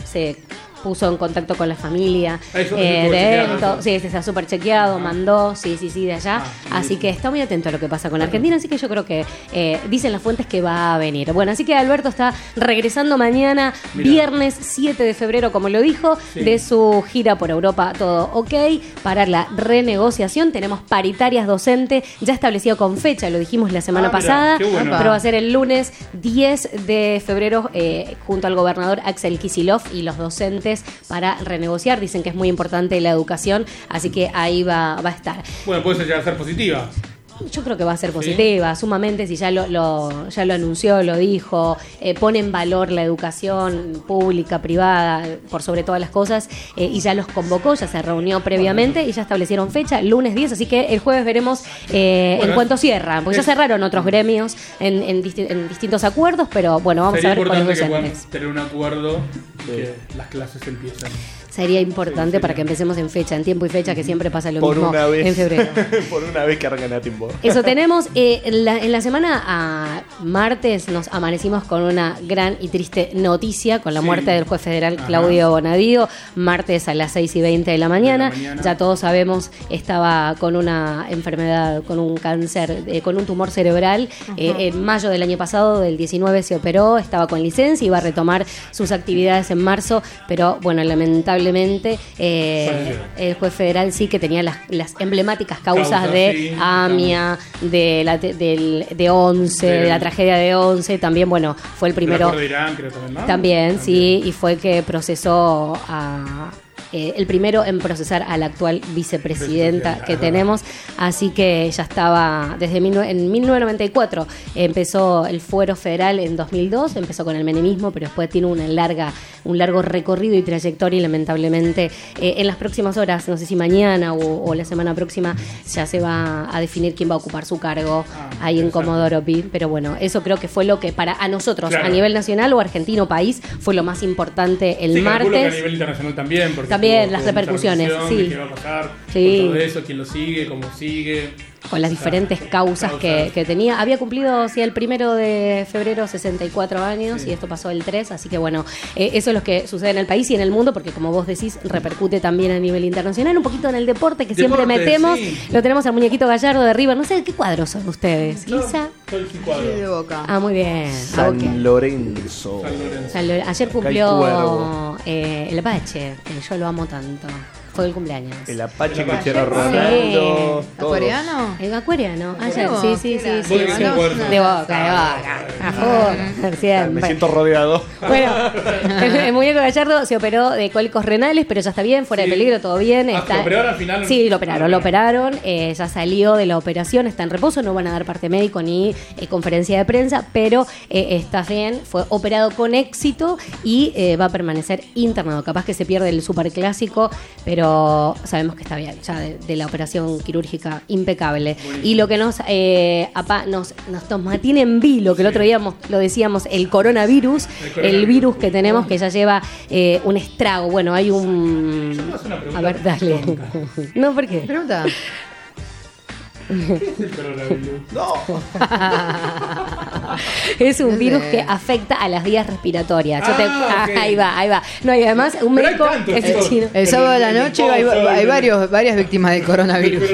se puso en contacto con la familia Ah, eso- eh, de esto. Sí, este está súper chequeado, mandó, sí, sí, sí, de allá. Ah, así que está muy atento a lo que pasa con Argentina, así que yo creo que eh, dicen las fuentes que va a venir. Bueno, así que Alberto está regresando mañana, Mirá. viernes 7 de febrero, como lo dijo, Sí. de su gira por Europa, todo ok, para la renegociación. Tenemos paritarias docentes, ya establecido con fecha, lo dijimos la semana Ah, pasada, bueno. pero va a ser el lunes 10 de febrero eh, junto al gobernador Axel Kisilov y los docentes para renegociar. Dicen que es muy importante la educación, así que ahí va, va a estar. Bueno, puede llegar a ser positiva. Yo creo que va a ser positiva, sumamente, si ya lo, lo- ya lo anunció, lo dijo, eh, pone en valor la educación pública, privada, por sobre todas las cosas, eh, y ya los convocó, ya se reunió previamente y ya establecieron fecha, el lunes 10, así que el jueves veremos eh, Bueno, en cuanto cierran, porque ya es- cerraron otros gremios en, en disti- en distintos acuerdos, pero bueno, vamos Sería a ver que docentes. puedan tener un acuerdo que las clases empiezan. Sería importante para que empecemos en fecha, en tiempo y fecha, que siempre pasa lo Por mismo una vez. en febrero. Por una vez que arrancan a tiempo. Eso tenemos. eh, en, la, en la semana a martes nos amanecimos con una gran y triste noticia con la Sí. muerte del juez federal Ajá. Claudio Bonadío, martes a las 6 y 20 de la mañana. De la mañana. Ya todos sabemos, estaba con una enfermedad, con un cáncer, eh, con un tumor cerebral. Eh, en mayo del año pasado, del 19, se operó, estaba con licencia, iba a retomar sus actividades en marzo, pero bueno, lamentablemente eh, el juez federal sí que tenía las, las emblemáticas causas, de sí, AMIA, de la del, de 11, de, De- la tragedia de 11, también, bueno, fue el primero. Irán, creo también, ¿no? También, sí, y fue que procesó a. eh, el primero en procesar a la actual vicepresidenta que tenemos, así que ya estaba desde mil en 1994 empezó el fuero federal en 2002, empezó con el menemismo, pero después tiene una larga, un largo recorrido y trayectoria y lamentablemente eh, en las próximas horas, no sé si mañana o, o la semana próxima, ya se va a definir quién va a ocupar su cargo Ah, ahí en. Comodoro Pi, pero bueno, eso creo que fue lo que para a nosotros Claro. a nivel nacional o argentino país fue lo más importante el Sí, calculo que a martes. nivel internacional también. Porque También, las repercusiones, sí. ¿Qué va a pasar? Sí. Con todo eso, quién lo sigue, cómo sigue. Con las diferentes causas que, que tenía. Había cumplido, sí, el primero de febrero 64 años y esto pasó el 3, así que bueno, eh, eso es lo que sucede en el país y en el mundo, porque como vos decís, repercute también a nivel internacional, un poquito en el deporte que siempre metemos. sí. Lo tenemos al muñequito Gallardo de River, no sé qué cuadros son ustedes. Yo Quizá. soy de boca. Ah, muy bien. Ah, San ok. Lorenzo. San Lore- Ayer cumplió eh, el Apache, que yo lo amo tanto. Fue el cumpleaños. El Apache, El Cristiano Apache. Ronaldo. Sí. todos. ¿Acuariano? El acuariano. Ayer, Vos, sí, sí, sí. sí, de boca, de boca. A full, Me siento rodeado. Bueno, el, el muñeco Gallardo se operó de cólicos renales, pero ya está bien, fuera Sí. de peligro, todo bien. Ah, está... ¿lo operaron al final? Sí, lo operaron, lo operaron. eh, ya salió de la operación, está en reposo, no van a dar parte médico ni eh, conferencia de prensa, pero eh, está bien, fue operado con éxito y eh, va a permanecer internado. Capaz que se pierde el superclásico, pero sabemos que está bien, ya de, de la operación quirúrgica impecable. Y lo que nos, eh, apa- nos, nos, nos mantiene en vilo, que el otro día lo decíamos, el coronavirus, El virus que tenemos que ya lleva eh, un estrago. Bueno, hay un... puedo hacer una pregunta A ver, dale. No, ¿por qué? Pregunta. El coronavirus. No. Es un virus sé. que afecta a las vías respiratorias. Yo te- Ah, ok. Ahí va, ahí va. No, y además un Pero médico es chicos. chino. El sábado de la El- el noche hay, el- varios, varias víctimas del El coronavirus.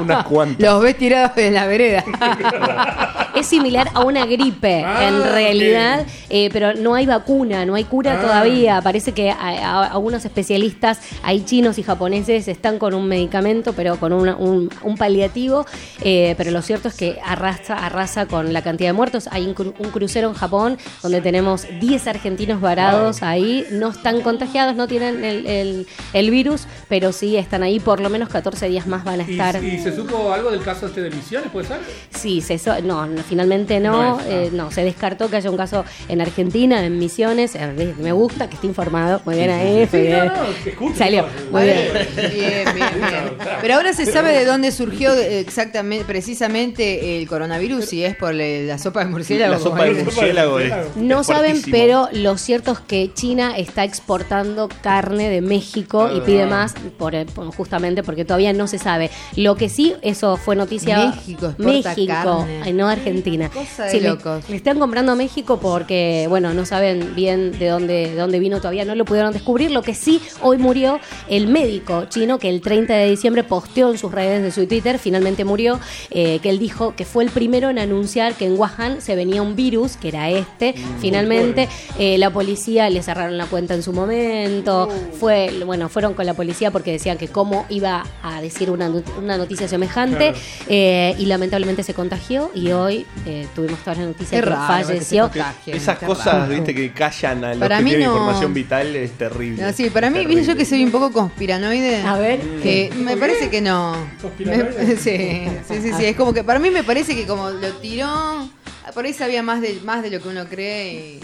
Unas cuantas. Los ves tirados en la vereda. Es similar a una gripe, Ah, en ok. realidad, eh, pero no hay vacuna, no hay cura Ah. todavía. Parece que a- a- algunos especialistas, hay chinos y japoneses, están con un medicamento, pero con una- un, un paliativo. eh, pero lo cierto es que arrasa, arrasa con la cantidad de muertos. Hay un, cru- un crucero en Japón donde tenemos 10 argentinos varados ahí. No están contagiados, no tienen el, el- el virus, pero sí están ahí. Por lo menos 14 días más van a ¿Y, estar. y se supo algo del caso este de Misiones, puede ser? Sí, se so- no, no, finalmente no, No es, ah. eh, no, se descartó que haya un caso en Argentina, en Misiones, eh, me gusta que esté informado, muy bien ahí, Sí, muy bien. no, Salió, muy bien. Bien, bien, bien. Pero ahora se sabe de dónde surgió eh, exactamente, precisamente el coronavirus, si es por le- la sopa de murciélago. La sopa de murciélago es, No es saben, fuertísimo. pero lo cierto es que China está exportando carne de México y Ah. pide más por, eh, por- justamente porque todavía no se sabe. Lo que sí, eso fue noticia. México exporta México, carne. ay, no Argentina. Cosa de Sí, le- locos. Le, están comprando a México porque, bueno, no saben bien de dónde, de dónde vino todavía, no lo pudieron descubrir. Lo que sí, hoy murió el médico chino que el 30 de diciembre posteó en sus redes de su Twitter, finalmente murió, eh, que él dijo que fue el primero en anunciar que en Wuhan se venía un virus, que era este. Finalmente, eh, la policía le cerraron la cuenta en su momento. Fue, bueno, fueron con la policía porque decían que cómo iba a decir una, not- una noticia semejante. Claro. eh, y lamentablemente se contagió y hoy eh, tuvimos toda la noticia Es que raro que se falleció. Esas qué cosas, raro. viste, que callan a los Para que mí tienen no- información vital es terrible. No, sí, para mí, Terrible. viste yo que soy un poco conspiranoide. A ver. Que me parece que no. ¿Conspiranoide? Me- sí, sí, sí, sí. Es como que para mí me parece que como lo tiró, por ahí sabía más de, más de lo que uno cree y.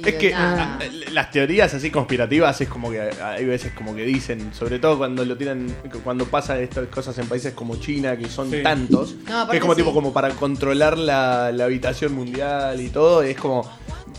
y Es que nada. a- a- las teorías así conspirativas es como que hay veces como que dicen, sobre todo cuando lo tiran, cuando pasan estas cosas en países como China, que son Sí. tantos, No, que es como sí. tipo como para controlar la, la habitación mundial y todo, es como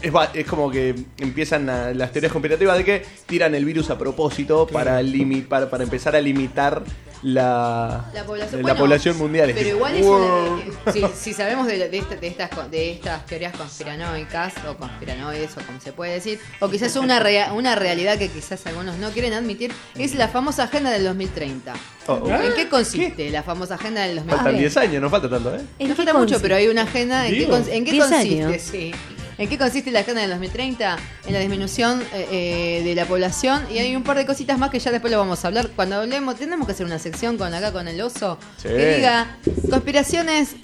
es, es como que empiezan a- las teorías conspirativas de que tiran el virus a propósito para, limi- para, para empezar a limitar la, La población, la bueno, población mundial. Es Pero igual es wow. una- si, si sabemos de, de esta- de estas, de estas teorías conspiranoicas o conspiranoides o como se puede decir, o quizás una, rea- una realidad que quizás algunos no quieren admitir, es la famosa agenda del 2030. Oh, oh. ¿En qué consiste la famosa agenda del 2030? Faltan 10 años, no falta tanto, ¿eh? ¿En No falta mucho, pero hay una agenda. ¿En qué, en qué 10 consiste? Sí. ¿En qué consiste la agenda del 2030? En la disminución eh, eh, de la población y hay un par de cositas más que ya después lo vamos a hablar. Cuando hablemos, tenemos que hacer una sección con acá con el oso Sí. que diga conspiraciones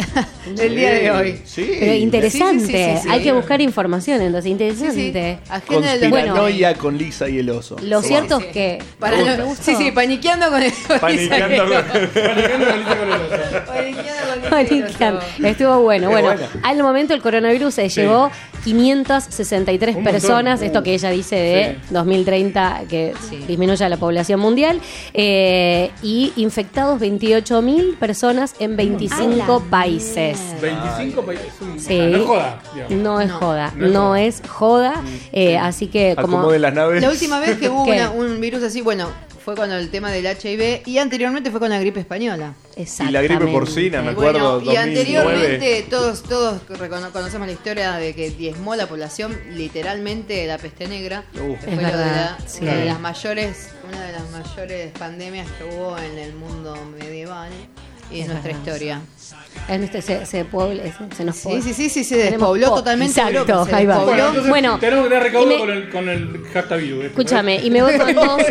del día de hoy. Sí. Pero interesante, Sí, sí, sí, sí, sí. hay que buscar información, entonces Sí, sí. interesante. Agenda del bueno, con Lisa y el oso. Lo Sí. cierto sí. es que para lo- sí, sí, paniqueando con el con- Panicando con Lisa con el oso. Paniqueando con el Paniqueando. oso. Estuvo bueno. Qué Bueno, buena. al momento el coronavirus se Sí. llevó 563 Un montón. personas, esto que ella dice de Sí. 2030 que Sí. disminuya la población mundial, eh, y infectados 28.000 personas en 25 países. 25 países. Sí. No es joda. digamos. No es No. joda, No es no joda. es joda, eh, así que como... Acomoden las naves. La última vez que hubo un virus así, bueno, fue con el tema del HIV y anteriormente fue con la gripe española. Y la gripe porcina, me Bueno, acuerdo, y 2009. anteriormente todos todos recono- conocemos la historia de que diezmó la población literalmente la peste negra, que Es fue lo de verdad, la- sí. una de las mayores, una de las mayores pandemias que hubo en el mundo medieval y en Es nuestra verdad. historia. En este se, se, puebla- se, se nos Sí, pobla. sí, sí, sí, se Tenemos despobló po- totalmente Exacto, se ahí va. Bueno, entonces Bueno, tenemos que tener recaudo me- con, el, con el hashtag. Escúchame, y me voy con dos,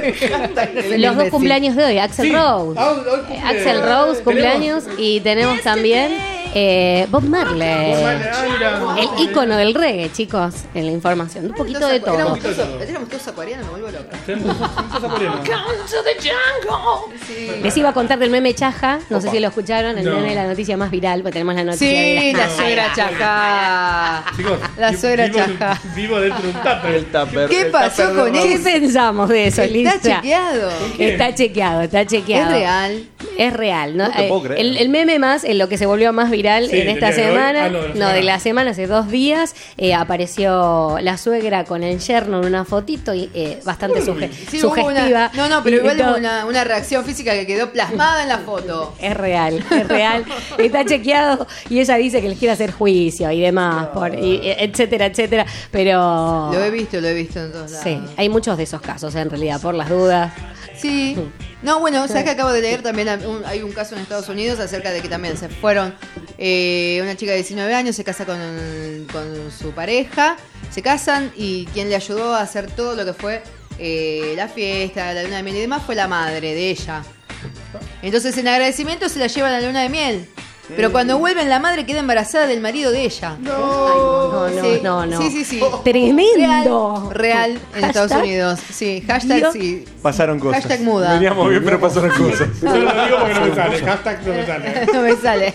los dos cumpleaños de hoy, Axel Sí. Rose. Ah, hoy cumple- Eh, Axel Rose, tenemos- cumpleaños, y tenemos también eh, Bob Marley. Bob Marley, mira. El ícono del reggae, chicos, en la información. Un poquito de todo. Éramos todos, acuarianos, me vuelvo loca. Les iba a contar del meme Chaja, no sé si lo escucharon, el meme de la noticia más viral, porque tenemos la noticia Sí, de la suegra chaja. Chicos, La suegra vivo, chaja. Vivo dentro de un tupper. ¿Qué pasó tupper con él? ¿Qué pensamos de eso, Está Lisa? chequeado. Está chequeado, está chequeado. Es real. Es real, ¿no? No te Eh, puedo creer. el, el meme más, en lo que se volvió más viral Sí, en esta de hoy. semana, Ah, no, de la no, semana. de la semana, hace dos días, eh, apareció la suegra con el yerno en una fotito y eh, bastante suge- Sí, sugestiva. una, no, no, pero Y igual todo- hubo una, una reacción física que quedó plasmada en la foto. Es real, es real. Está chequeado y ella dice que les quiere hacer juicio y demás, por, y- etcétera, etcétera. Pero. Lo he visto, lo he visto en todos lados. Sí, hay muchos de esos casos en realidad, por las dudas. Sí. No, bueno, sabes que acabo de leer también un- hay un caso en Estados Unidos acerca de que también se fueron eh, una chica de 19 años se casa con, su pareja, se casan y quien le ayudó a hacer todo lo que fue eh, la fiesta, la luna de miel y demás fue la madre de ella. Entonces en agradecimiento se la llevan a la luna de miel. Pero cuando vuelven la madre queda embarazada del marido de ella. No, no, Sí, no, no. Sí, sí, sí. Tremendo. Real, real en Hashtag. Estados Unidos. Sí, hashtag Dios. sí. Pasaron cosas. Hashtag muda. Veníamos bien, pero pasaron cosas. Yo lo digo porque no me sale. Hashtag no me sale. no me sale.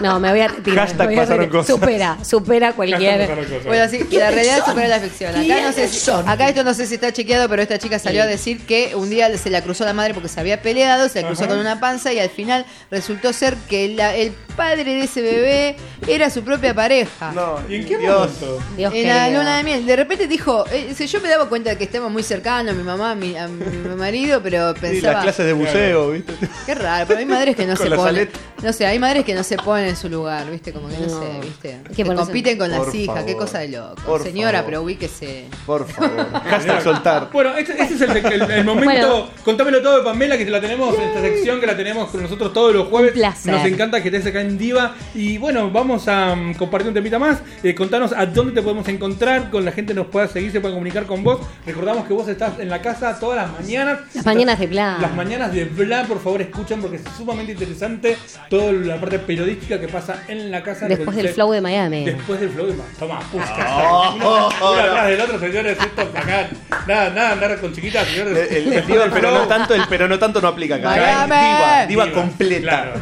No, me voy a retirar. Hashtag me voy a pasaron cosas. Supera, supera cualquier. Cosas. Bueno, sí, la realidad supera la ficción. Acá, no sé si- acá esto no sé si está chequeado, pero esta chica salió a decir que un día se la cruzó la madre porque se había peleado, se la cruzó Ajá. con una panza y al final resultó ser que la- el padre de ese bebé era su propia pareja. No, ¿Y en qué Dios. momento? Dios En la querido. luna de miel, de repente dijo, eh, si yo me daba cuenta de que estamos muy cercanos, mi mamá, a mi, a mi marido, pero Sí, pensaba, las clases de buceo, ¿viste? qué raro, pero hay madres que no se ponen, no sé, hay madres que no se ponen en su lugar, viste, como que no, No. sé, viste, que compiten con Por las hijas, qué cosa de loco. Por Señora, favor. pero ubíquese. Por favor. Hashtag soltar. Bueno, este, este es el, el- el momento. Bueno. Contámelo todo de Pamela, que la tenemos en esta sección, que la tenemos con nosotros todos los jueves. Un placer. Nos encanta que estés acá en Diva. Y bueno, vamos a mm, compartir un temita más. Eh, contanos a dónde te podemos encontrar, con la gente nos pueda seguir, se pueda comunicar con vos. Recordamos que vos estás en la casa todas las mañanas. Las mañanas de Bla. Las mañanas de Bla, por favor, escuchen porque es sumamente interesante toda la parte periodística que pasa en la casa. Después del flow de Miami. Después del flow de Ma- Toma, Oh, uno, oh, uno oh, atrás del otro, señores. Esto acá. Nada, nada, andar con chiquitas, El, señores. el- el diva, el pero no tanto, el pero no tanto no aplica acá. Miami. Diva, diva Diva, completa. Claro.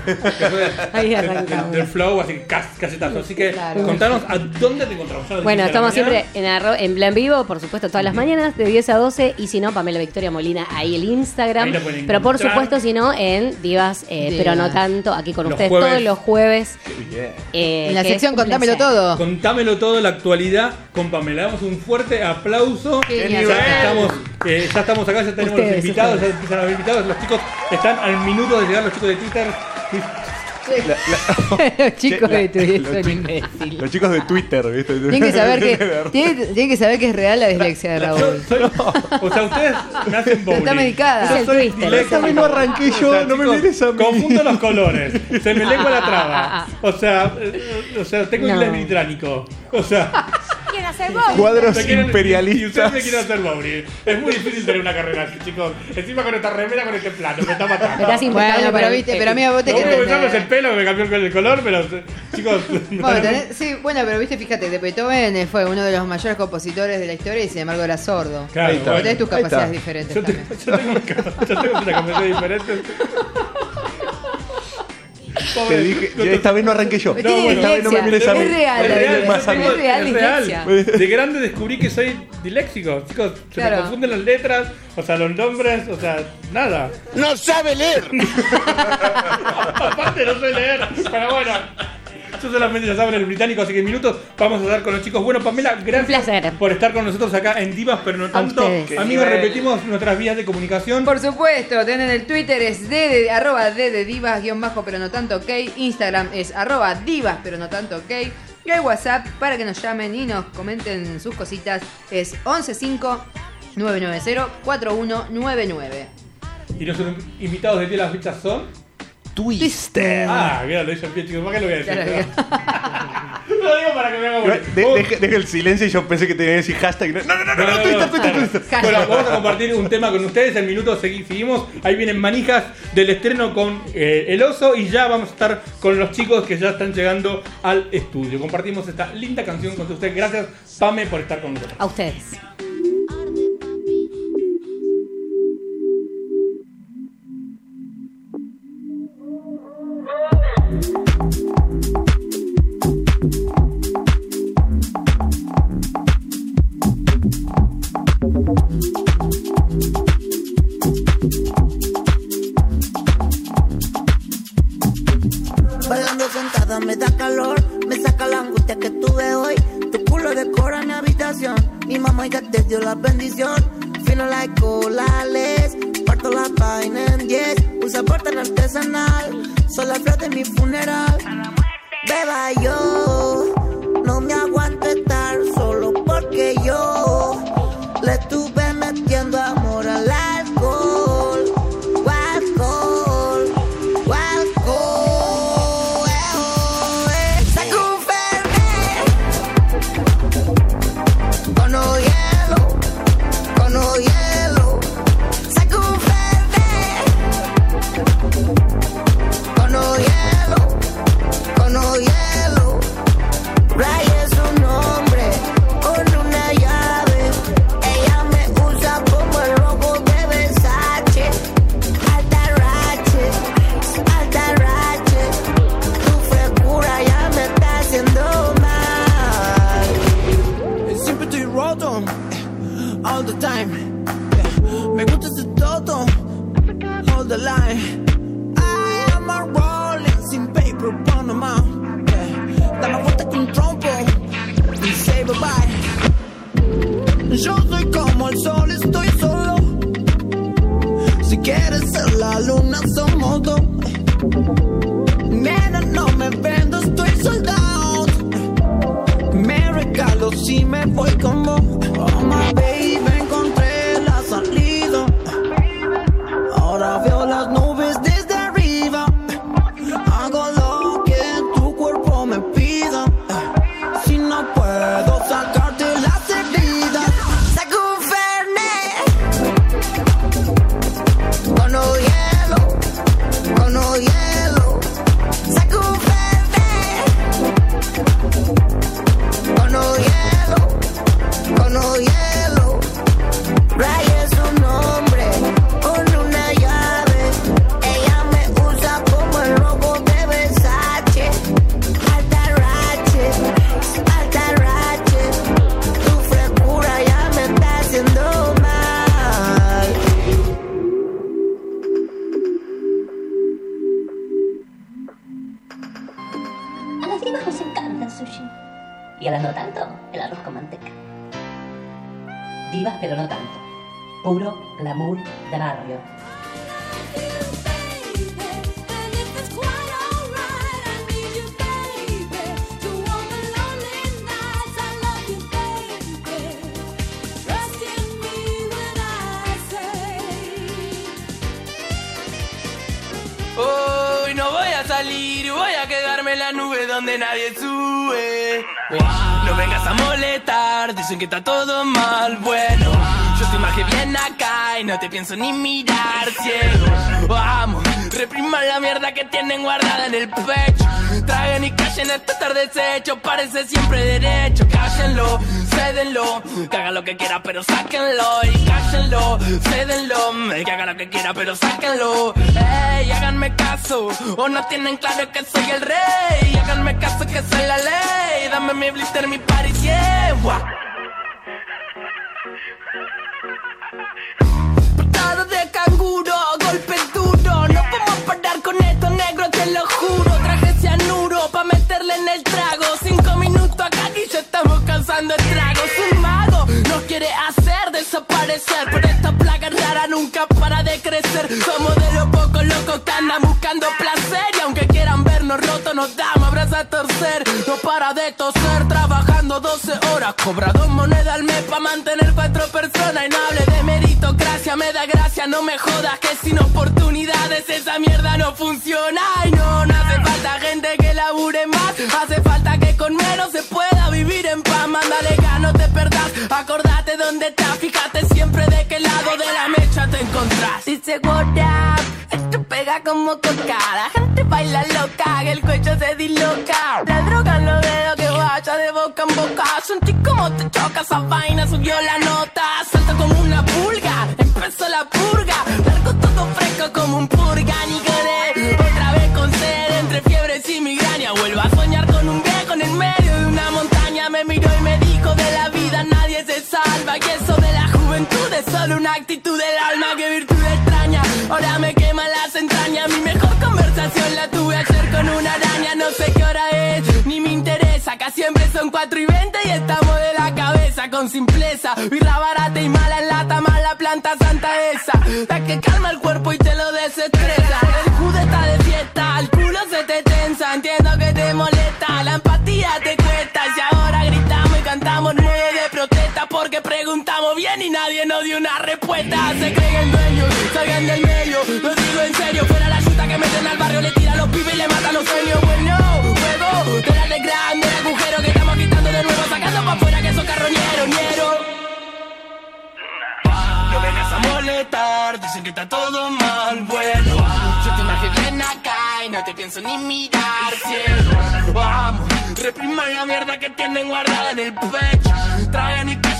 Ahí Del- flow, así que cas- casetazo. Así que Claro. contanos a dónde te encontramos. Bueno, a estamos siempre en, arro- en plan vivo, por supuesto, todas las mañanas, de 10 a 12. Y si no, Pamela Victoria Molina, ahí el Instagram. Ahí la pueden Pero por supuesto, si no, en Divas, eh, Divas. pero no tanto, aquí con Los ustedes jueves. todos los jueves. Eh, En la sección Contámelo placer. todo. Contámelo todo la actualidad con Pamela. Damos un fuerte aplauso. Ya estamos, eh, ya estamos acá, ya tenemos Ustedes, los invitados, ustedes. ya empiezan los invitados. Los chicos están al minuto de llegar, los chicos de Twitter. La- la- Los chicos la- de Twitter los son imbéciles. Los chicos de Twitter, ¿viste? Tienen que saber que tienen, tienen que saber que es real la dislexia de Yo Raúl. soy- o sea, ustedes me hacen bowling. Está medicada. Yo Es el soy vez no arranqué yo, O sea, no me chicos, mires a mí. Confundo los colores. Se me lengua la traba. O sea, eh, o sea tengo No. inglés. O sea, Cuadros me quieren- Y ustedes imperialistas. me quieren hacer bowling. Es muy difícil tener una carrera así, chicos. Encima con esta remera, con este plano, me está matando. Me estás impecable Bueno, pero viste, pero amigo, vos te Lo que único que pensaba es el pelo que me cambió el color, pero chicos. Bueno, tenés- sí, bueno, pero viste, fíjate, de Beethoven eh, fue uno de los mayores compositores de la historia y sin embargo era sordo. Claro, Ahí está. Tenés tus Ahí está. capacidades diferentes Yo, te- también. yo tengo, yo tengo una capacidad diferente. Te dije, yo esta vez no arranqué yo. Tiene bueno, esta vez no me mires a mí. Es real, No mires dislexia. más a mí. Es real, Es real. De grande descubrí que soy disléxico. Chicos, se Claro. me confunden las letras, o sea, los nombres, o sea, nada. ¡No sabe leer! Aparte no sé leer, pero bueno. Yo solamente ya saben el británico, así que en minutos vamos a hablar con los chicos. Bueno, Pamela, gracias por estar con nosotros acá en Divas, pero no tanto. Amigos, repetimos nuestras vías de comunicación. Por supuesto, tienen el Twitter es de, de- arroba de, de divas guion bajo pero no tanto ok. Instagram es arroba divas pero no tanto ok. Y el WhatsApp para que nos llamen y nos comenten sus cositas es 115 990 4199. Y nuestros invitados de las fechas son. Twister. Ah, mira, lo hice en pie, chicos. ¿Para qué lo voy a decir? Lo digo para que me haga deje, deje el silencio y yo pensé que tenía que decir hashtag. No, no, no, no, no, Twitter, Twitter, Twitter. Bueno, vamos a compartir un tema con ustedes. En minutos segui- seguimos. Ahí vienen manijas del estreno con eh, El Oso. Y ya vamos a estar con los chicos que ya están llegando al estudio. Compartimos esta linda canción con ustedes. Gracias, Pame, por estar con nosotros. A ustedes. Like colales, parto la vaina en 10. Usa tan artesanal, son la flor de mi funeral. Beba yo, que está todo mal. Bueno, yo soy más que bien acá y no te pienso ni mirar ciego. Vamos, repriman la mierda que tienen guardada en el pecho. Traguen y callen esto estar deshecho, parece siempre derecho. Cállenlo, cédenlo, que haga lo que quiera, pero sáquenlo. Y cállenlo, cédenlo, que haga lo que quiera, pero sáquenlo. Ey, háganme caso, o no tienen claro que soy el rey. Háganme caso que soy la ley. Dame mi blister, mi party, yeah. Nos damos abrazos a torcer. No para de toser, trabajando 12 horas. Cobra dos monedas al mes para mantener cuatro personas. Y no hable de meritocracia, me da gracia, no me jodas. Que sin oportunidades esa mierda no funciona. Y no, no hace falta gente que labure más. Hace falta que con menos se pueda vivir en paz. Mándale gas, no te perdás. Acordate dónde estás, fíjate siempre de qué lado de la mecha te encontrás. Dice what up, esto pega como coca. La gente baila te choca esa vaina, subió la nota. Salta como una pulga, empezó la purga. Largo todo fresco como un purga, ni querer. Otra vez con sed, entre fiebres y migraña. Vuelvo a soñar con un viejo en el medio de una montaña. Me miró y me dijo de la vida nadie se salva. Y eso de la juventud es solo una actitud del alma. Que virtud extraña, ahora me quema las entrañas. Mi mejor conversación la tuve ayer con una araña. No sé qué hora es, ni me interesa. Acá siempre son 4 y 20 y estamos simpleza. Birra barata y mala en lata, mala planta santa esa. La que calma el cuerpo y te lo desestresa. El jude está de fiesta, el culo se te tensa. Entiendo que te molesta, la empatía te cuesta. Y ahora gritamos y cantamos nueve de protesta porque preguntamos bien y nadie nos dio una respuesta. Se creen el dueño, salgan del medio. Lo digo en serio, fuera dicen que está todo mal, bueno Yo te imagino bien acá y no te pienso ni mirar, cielo. Vamos, repriman la mierda que tienen guardada en el pecho. Traen y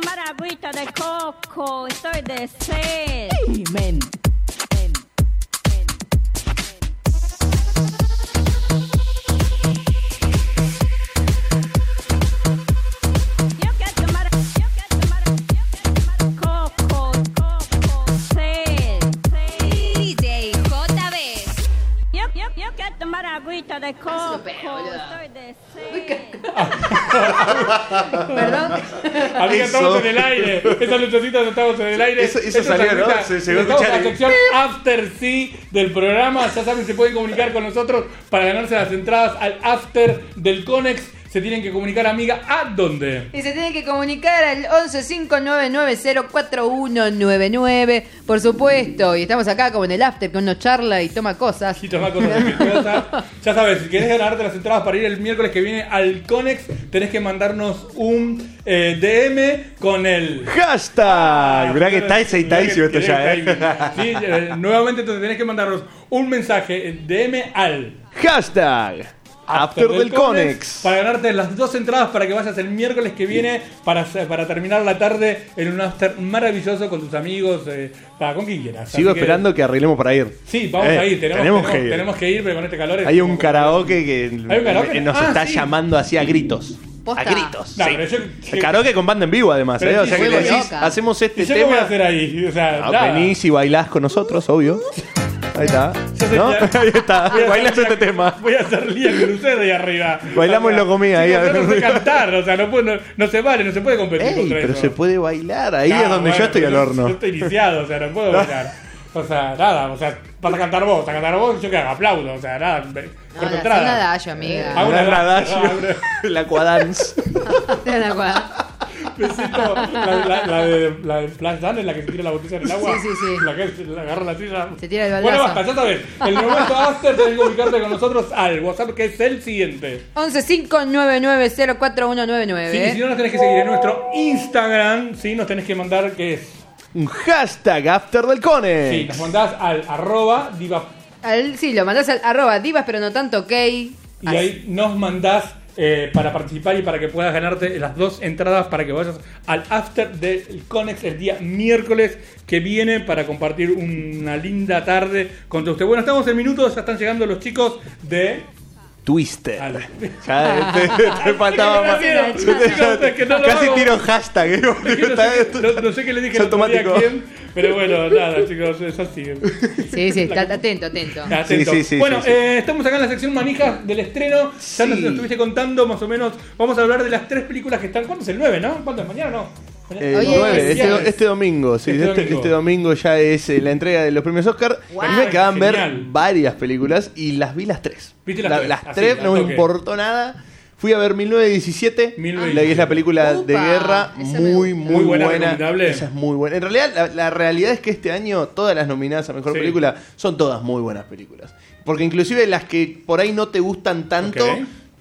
tomar coco, estoy de sed. Men. Agüita de coco, estoy de sed. Perdón. Amiga, estamos en el aire. Esas lucecitas estamos en el aire. Eso- eso Esa salió, ¿no? Se llegó a escuchar. la sección After Sí del programa. Ya saben, se pueden comunicar con nosotros para ganarse las entradas al After del Conex. Se tienen que comunicar, amiga, ¿a dónde? Y se tienen que comunicar al 1159904199, por supuesto. Y estamos acá como en el after, que uno charla y toma cosas. Y toma cosas. Ya sabes, si querés ganarte las entradas para ir el miércoles que viene al Conex, tenés que mandarnos un eh, DM con el Hashtag. Mirá que está excitadísimo esto ya, eh. Sí, eh, nuevamente entonces tenés que mandarnos un mensaje eh, DM al Hashtag. After del Conex. para ganarte las dos entradas para que vayas el miércoles que viene para, para terminar la tarde en un after maravilloso con tus amigos, eh, para, con quien quieras. Sigo Así esperando que arreglemos para ir. Sí, vamos Eh, a ir, tenemos, tenemos, que ir. tenemos que ir, pero con este calor es Hay un karaoke que ¿Hay un karaoke? que nos Ah, está sí. llamando así a gritos. Posta. A gritos. No, sí. pero yo- El karaoke con banda en vivo, además. ¿eh? O sí, sea que sí, le sí. decís, hacemos este ¿Y yo qué voy a tema. hacer ahí? O sea, Ah, nada. venís y bailás con nosotros, obvio. Ahí está. ¿No? Ahí está. Hacer este tema. Voy a hacer Lía Crucero ahí arriba. Bailamos sea, lo comía ahí. no sé cantar, o sea, no, puedo- no, no se vale, no se puede competir Ey, contra pero eso. se puede bailar. Ahí No, es donde bueno, yo estoy al horno. Yo estoy iniciado, o sea, no puedo bailar. O sea, nada, o sea, vas a cantar vos, vas a cantar vos, yo que hago, aplaudo, o sea, nada, No, corto la entrada. zona dayo, amiga. Hago una Una. La aquadance. Una cuadra. Besito, la, la, la de, la de Flash Dance, la que se tira la botella en el agua. Sí, sí, sí. La que la agarra la silla. Se tira el Bueno, baldazo. basta, ya sabes. El momento after tenés que comunicarte con nosotros al WhatsApp que es el siguiente. 1159904199. Sí, si no nos tenés que seguir en nuestro Instagram, sí, nos tenés que mandar que es. Un hashtag After del Sí, Conex. nos mandás al arroba diva Al- sí, lo mandás al arroba divas, pero no tanto ok. y ahí nos mandás eh, para participar y para que puedas ganarte las dos entradas para que vayas al after del Conex el día miércoles que viene para compartir una linda tarde con todos ustedes. Bueno, estamos en minutos, ya están llegando los chicos de Twister. Ya, te, te faltaba más. Casi tiro hashtag. ¿eh? No, no sé qué le dije automático. Pero bueno, nada, chicos, es así. Sí, sí, está atento, atento. Atento. Sí, sí, sí, bueno, sí, sí. eh, estamos acá en la sección manijas del estreno. Ya nos lo estuviste contando más o menos. Vamos a hablar de las tres películas que están. ¿Cuándo es el 9, no? ¿Cuándo es mañana? No. El Hoy 9, es- este, este domingo, sí, Este este, domingo. este domingo ya es eh, la entrega de los premios Oscar. Wow. A mí me quedaban ver Genial. varias películas y las vi las tres. ¿Viste las La- tres? las Así, tres, no me toque. importó nada. Fui a ver 1917, 1917. la que es la película de guerra, muy, muy Muy buena, buena. Esa es muy buena. En realidad, la, la realidad es que este año todas las nominadas a Mejor Sí. Película son todas muy buenas películas. Porque inclusive las que por ahí no te gustan tanto,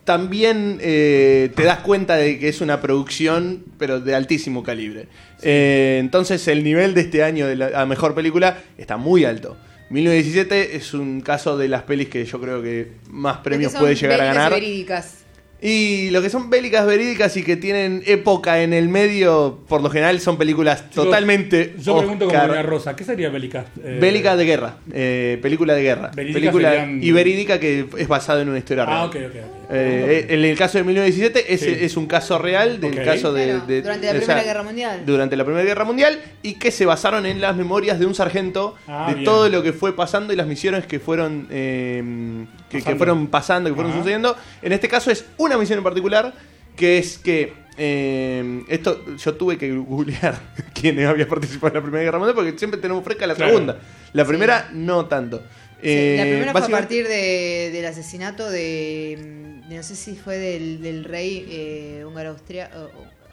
también eh, te das cuenta de que es una producción, pero de altísimo calibre. Eh, entonces el nivel de este año de la a mejor película está muy alto. 1917 es un caso de las pelis que yo creo que más premios puede llegar a ganar. verídicas. Y lo que son bélicas verídicas y que tienen época en el medio, por lo general son películas Chicos, totalmente Yo pregunto como Oscar. Doña Rosa, ¿qué sería bélica? Eh, Bélica de guerra, eh, película de guerra. Película serían- y verídica que es basado en una historia real. Ah, ok, ok. ok. Eh, en el caso de 1917 es, Sí. es un caso real del caso de, Claro, de- durante la o sea, Primera Guerra Mundial. durante la Primera Guerra Mundial y que se basaron en las memorias de un sargento Ah, de bien. todo lo que fue pasando y las misiones que fueron eh, que, fueron pasando, que fueron Ajá. sucediendo. En este caso es una misión en particular que es que eh, esto yo tuve que googlear quién había participado en la Primera Guerra Mundial porque siempre tenemos fresca la Claro. segunda. La primera no tanto. Eh, la primera fue a partir de, del asesinato de, mm, de no sé si fue del, del rey eh, húngaro austria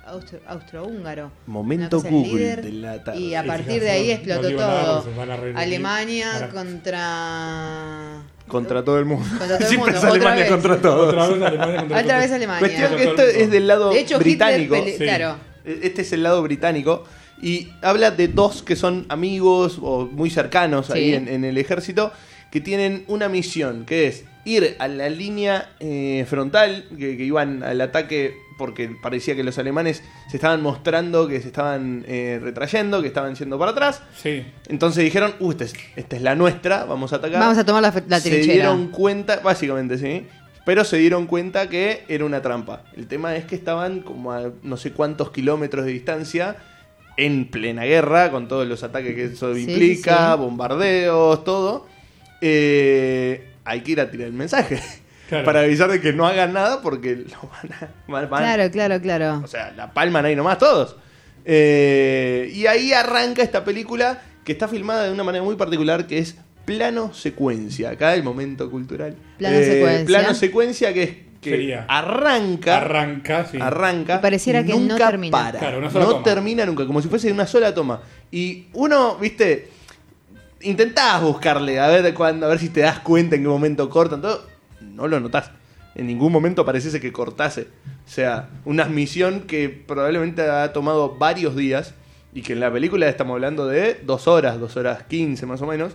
austro- austrohúngaro. Momento Google líder, de la tarde. Y a partir de ahí explotó todo. Alemania contra Contra todo el mundo. Contra todo el Siempre mundo, es otra Alemania vez. contra todos. Otra vez Alemania contra Otra vez Alemania. Cuestión que esto es del lado De hecho, Hitler británico. Sí. claro. Este es el lado británico. Y habla de dos que son amigos o muy cercanos ahí en el ejército que tienen una misión que es ir a la línea eh, frontal, que, que iban al ataque porque parecía que los alemanes se estaban mostrando que se estaban eh, retrayendo, que estaban yendo para atrás. Sí. Entonces dijeron, uh, esta es, esta es la nuestra, vamos a atacar. Vamos a tomar la, la se dieron cuenta, básicamente sí, pero se dieron cuenta que era una trampa. El tema es que estaban como a no sé cuántos kilómetros de distancia en plena guerra, con todos los ataques que eso Sí, implica, sí, sí. bombardeos, todo. Eh, hay que ir a tirar el mensaje. Claro. Para avisar de que no hagan nada porque lo van a... van- van- Claro, claro, claro. o sea, la palman ahí nomás todos. Eh, y ahí arranca esta película que está filmada de una manera muy particular que es plano secuencia. Acá el momento cultural. Plano Eh, secuencia. Plano secuencia que es que Sería. arranca. Arranca, sí. Arranca. Y pareciera y que no nunca termina. Para. Claro, una sola no toma. termina nunca, como si fuese una sola toma. Y uno, viste, intentás buscarle a ver cuándo, a ver si te das cuenta en qué momento cortan todo. No lo notás. En ningún momento pareciese que cortase. O sea, una misión que probablemente ha tomado varios días y que en la película estamos hablando de dos horas, dos horas quince más o menos.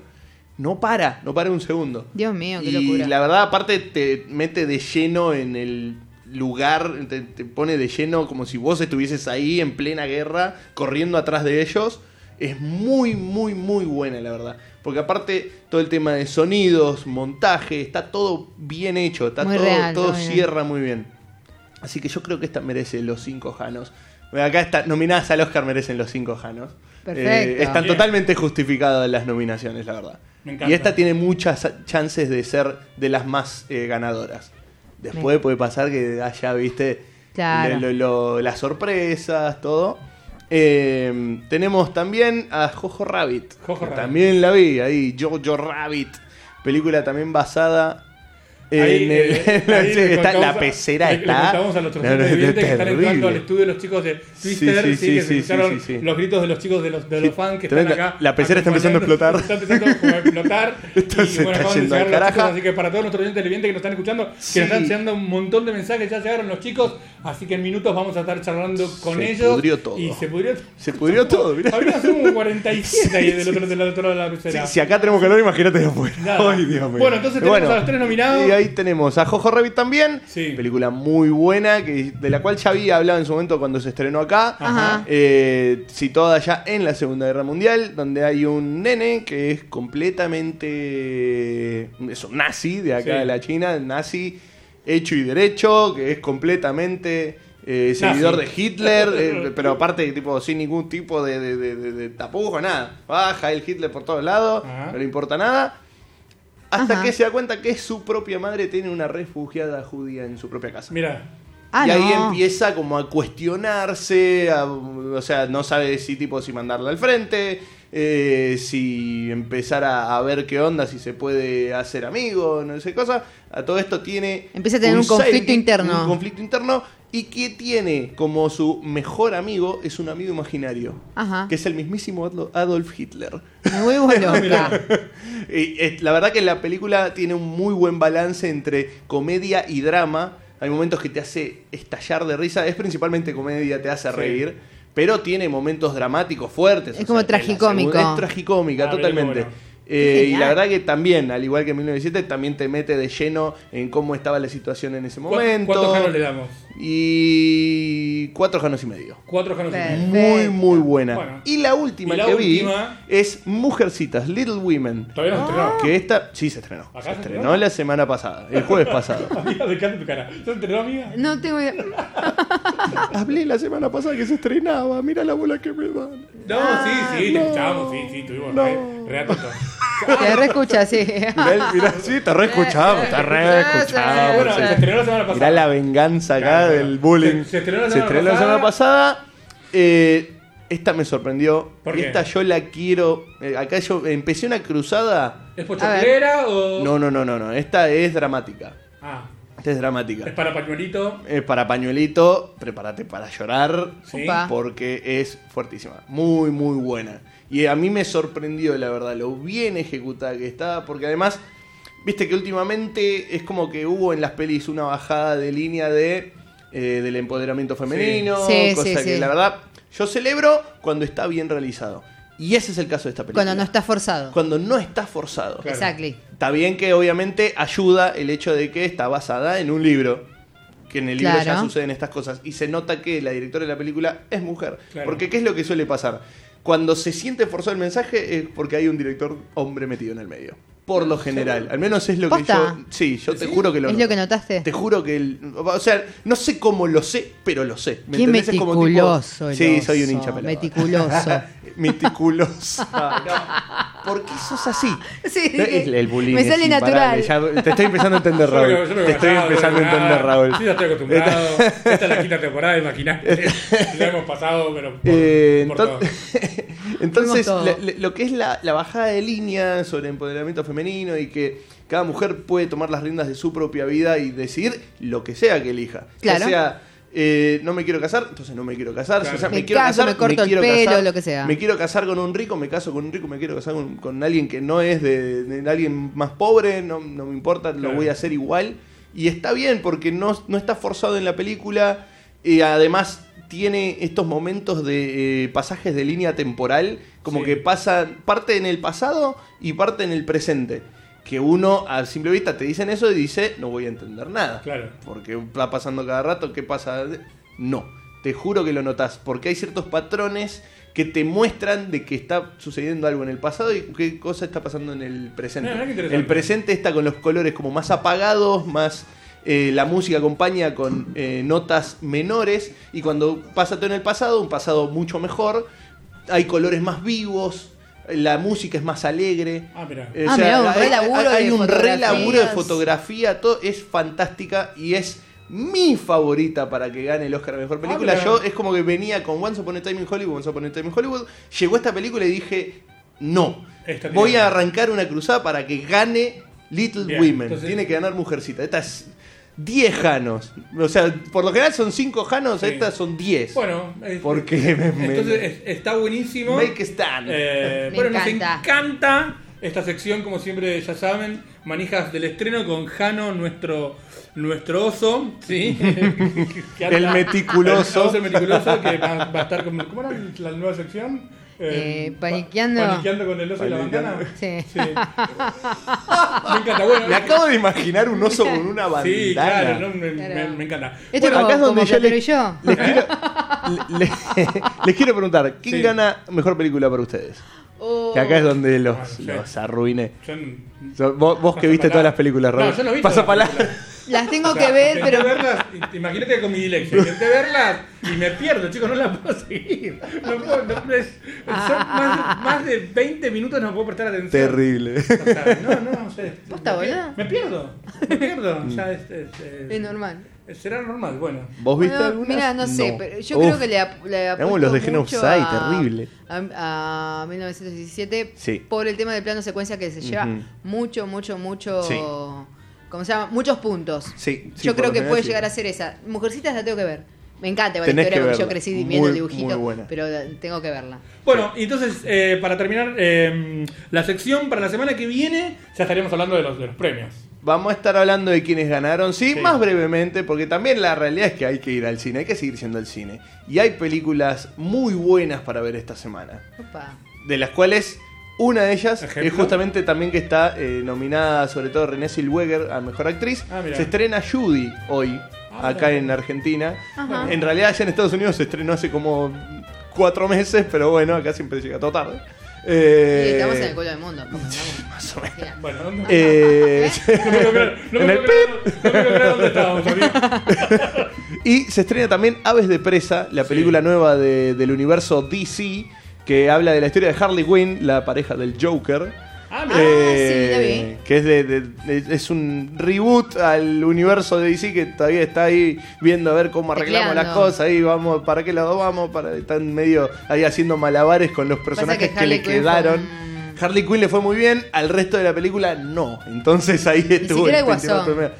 No para, no para un segundo. Dios mío, qué Y locura. la verdad, aparte, te mete de lleno en el lugar, te, te pone de lleno como si vos estuvieses ahí en plena guerra, corriendo atrás de ellos. Es muy, muy, muy buena, la verdad. Porque aparte, todo el tema de sonidos, montaje, está todo bien hecho, está Muy todo, real, todo muy bien. cierra muy bien. Así que yo creo que esta merece los cinco Janos. Acá está, nominadas al Oscar merecen los cinco Janos. Perfecto. Eh, están Bien. totalmente justificadas las nominaciones, la verdad. Y esta tiene muchas chances de ser de las más eh, ganadoras. Después puede pasar que haya, viste, Claro. lo- lo- las sorpresas, todo. Eh, tenemos también a Jojo Rabbit. Jojo Rabbit. También la vi ahí, Jojo Rabbit. Película también basada en Ahí, el- eh, sí, ahí le está, la pecera le- le está. contamos a nuestros No, no, es que están entrando al estudio los chicos de Twister, Sí, sí, sí, que sí, se sí, sí. los gritos de los chicos de los, de los fans que están acá. La pecera está empezando a explotar. Está empezando a explotar. Esto y se bueno, está de yendo al llegar los chicos, así que para todos nuestros oyentes televidentes que nos están escuchando, que nos están llegando un montón de mensajes, ya llegaron los chicos, así que en minutos vamos a estar charlando con Se ellos. pudrió todo. Y se pudrió Se pudrió todo, mirá. Habría como 47 ahí del otro, lado de la pecera. si acá tenemos calor, imagínate mío. Bueno, entonces tenemos a los tres nominados. Ahí tenemos a Jojo Rabbit también. Película muy buena, que, de la cual ya había hablado en su momento cuando se estrenó acá. Ajá. Eh, situada ya en la Segunda Guerra Mundial, donde hay un nene que es completamente. Es un nazi de acá Sí. de la China, nazi hecho y derecho, que es completamente. eh, seguidor de Hitler, eh, pero aparte, tipo, sin ningún tipo de, de, de- de- de tapujo, nada. Baja el Hitler por todos lados, Ajá. no le importa nada. Hasta Ajá. que se da cuenta que su propia madre tiene una refugiada judía en su propia casa. Mira. Ah, y ahí no. empieza como a cuestionarse, a- o sea, no sabe si tipo si mandarla al frente, eh, si empezar a, a ver qué onda, si se puede hacer amigo, no sé cosa. A todo esto tiene Empieza a tener un conflicto interno. Un conflicto interno y que tiene como su mejor amigo es un amigo imaginario, Ajá. que es el mismísimo Adolf Hitler. Me vuelvo loca. Y, eh, la verdad que la película tiene un muy buen balance entre comedia y drama. Hay momentos que te hace estallar de risa. Es principalmente comedia, te hace Sí. reír. Pero tiene momentos dramáticos fuertes. Es como sea, tragicómico. Es tragicómica, Ah, totalmente. bueno. Eh, y la verdad que también, al igual que en 1907, también te mete de lleno en cómo estaba la situación en ese ¿Cu- momento. ¿Cuántos le damos? Y cuatro janos y medio. Cuatro janos y medio. Muy, muy buena. Bueno. y la última Y la que vi última- es Mujercitas, Little Women. Todavía no se estrenó. Que esta, sí se estrenó. ¿Acá Se se estrenó estrenó? la semana pasada, el jueves pasado. Amiga, me encanta tu cara. ¿Se entrenó, amiga? No tengo idea. Hablé la semana pasada que se estrenaba, mira la bola que me dan. No, sí, sí, te no, escuchamos, sí, sí, tuvimos no. re, re. Te reescucha, sí. Mirá, mirá, sí, te re escuchamos, te re escuchamos. Bueno, sí. se estrenó la semana pasada. Mirá la venganza acá Claro, del bullying. se- se estrenó la Se semana la pasada. semana pasada. Eh, esta me sorprendió. ¿Por qué? Esta yo la quiero. eh, acá yo empecé una cruzada. ¿Es pochoclera o.? No, no, no, no, no. Esta es dramática. Ah, Esta es dramática. es para pañuelito. Es para pañuelito, prepárate para llorar, Sí. Porque es fuertísima, muy muy buena. Y a mí me sorprendió, la verdad, lo bien ejecutada que está, porque además, viste que últimamente es como que hubo en las pelis una bajada de línea de eh, del empoderamiento femenino, Sí. Sí, cosa sí, que sí. la verdad yo celebro cuando está bien realizado. Y ese es el caso de esta película. Cuando no está forzado. Cuando no está forzado. Claro. Exactly. Está bien que obviamente ayuda el hecho de que está basada en un libro. Que en el libro ya suceden estas cosas. Y se nota que la directora de la película es mujer. Claro. Porque ¿qué es lo que suele pasar? Cuando se siente forzado el mensaje es porque hay un director hombre metido en el medio. Por lo general. Al menos es lo que yo... Sí, yo te juro que lo ¿Es lo que notaste? Te juro que... el- o sea, no sé cómo lo sé, pero lo sé. ¿Me Qué entendés? Es como tipo- meticuloso. el Sí, soy un hincha pelado. Meticuloso. Meticuloso. No, ¿Por qué sos así? Sí, Es el bullying me sale natural. Ya te estoy empezando a entender, Yo me- Raúl. yo me Te estoy empezando a no entender. Raúl. Sí, ya estoy acostumbrado. Esta es la quinta temporada, imagínate. Ya hemos pasado, pero. por- Eh, por todo. Entonces, la- la- lo que es la, la bajada de línea sobre empoderamiento femenino y que cada mujer puede tomar las riendas de su propia vida y decidir lo que sea que elija. Claro. Ya sea, eh, no me quiero casar, entonces no me quiero casar. Claro. O sea, me, Me quiero caso, casar, me corto el quiero pelo, casar, lo que sea. Me quiero casar con un rico, me caso con un rico, me quiero casar con, con alguien que no es de, de alguien más pobre, no, no me importa, lo voy a hacer igual. Y está bien porque no, no está forzado en la película. Y además tiene estos momentos de eh, pasajes de línea temporal, como Sí. que pasa parte en el pasado y parte en el presente. Que uno a simple vista te dicen eso y dice, no voy a entender nada. Claro. Porque va pasando cada rato, ¿qué pasa? No, te juro que lo notas, porque hay ciertos patrones que te muestran de que está sucediendo algo en el pasado y qué cosa está pasando en el presente. Ah, el presente está con los colores como más apagados, más eh, la música acompaña con eh, notas menores y cuando pasa todo en el pasado, un pasado mucho mejor, hay colores más vivos. La música es más alegre. Ah, mirá. Eh, Ah, mirá, un hay, re laburo hay de un re laburo de fotografía, todo es fantástica y es mi favorita para que gane el Oscar a Mejor Película. Ah. Yo es como que venía con Once Upon a Time in Hollywood, Once Upon a Time in Hollywood. Llegó esta película y dije, no, voy a arrancar una cruzada para que gane Little Bien, Women. entonces- Tiene que ganar Mujercita. Esta es 10 Janos. O sea, por lo general son 5 Janos, Sí. estas son 10. Bueno, es- Porque me- me- entonces es- está buenísimo. Make a stand. Eh, Me bueno, encanta. nos encanta esta sección, como siempre ya saben, manijas del estreno con Jano, nuestro nuestro oso, ¿sí? El meticuloso. El oso meticuloso que va, va a estar como... ¿Cómo era la nueva sección? Eh, paniqueando. Paniqueando con el oso y la bandana. Sí. Me encanta, bueno. Me acabo de imaginar un oso con una bandana. Sí, claro, no, me, me- me encanta. Esto Bueno, como, acá es donde yo. Les quiero, le- le- les quiero preguntar, ¿quién Sí. gana mejor película para ustedes? Oh. Que acá es donde los, sí. los arruiné. Yo- vos, vos que viste palabra. todas las películas, No, Raúl. yo no vi Pasa palabra. Las tengo O sea, que ver, intenté pero. verlas, imagínate con mi dislexia. Intenté verlas y me pierdo, chicos, no las puedo seguir. No puedo, no, es- son más, más de 20 minutos no puedo prestar atención. Terrible. O sea, no, no, no sé. ¿Posta, me, me pierdo. Me pierdo. O sea, es, es- es- Es normal. será normal, bueno. ¿Vos viste Bueno, alguna? Mira, no sé, pero yo Uf. creo que le, ap- le los apuesto dejé en mucho a- terrible. A, a 1917 Sí. por el tema del plano secuencia que se lleva mucho, mucho, mucho. Sí. ¿Cómo se llama? Muchos puntos. Sí, sí, yo creo que puede sí. llegar a ser esa. Mujercitas la tengo que ver. Me encanta la Tenés historia que porque yo crecí Muy, viendo el muy dibujito, buena. pero tengo que verla. Bueno, y entonces, eh, para terminar, eh, la sección para la semana que viene, ya estaríamos hablando de los, de los premios. Vamos a estar hablando de quienes ganaron, sí, Sí. más brevemente, porque también la realidad es que hay que ir al cine, hay que seguir yendo al cine. Y hay películas muy buenas para ver esta semana, Opa. de las cuales una de ellas ¿Ejemplo? es justamente también que está eh, nominada, sobre todo Renée Zellweger a Mejor Actriz. Ah, se estrena Judy hoy, Ah, acá mira. en Argentina. Ajá. En realidad allá en Estados Unidos se estrenó hace como cuatro meses, pero bueno, acá siempre llega todo tarde. Eh, Y estamos en el culo del mundo. Más o menos. Bueno, ¿dónde- Eh, no me puedo creer, no me dónde estábamos. Y se estrena también Aves de Presa, la película nueva de- del universo DC, que habla de la historia de Harley Quinn, la pareja del Joker. Ah, mira. Eh, sí, la vi. Que es, de, de- de- es un reboot al universo de DC que todavía está ahí viendo a ver cómo arreglamos las cosas. Ahí vamos, ¿para qué lado vamos? Para, están medio ahí haciendo malabares con los personajes que, le quedaron. fue Harley Quinn le fue muy bien, al resto de la película no. Entonces ahí estuvo siquiera el.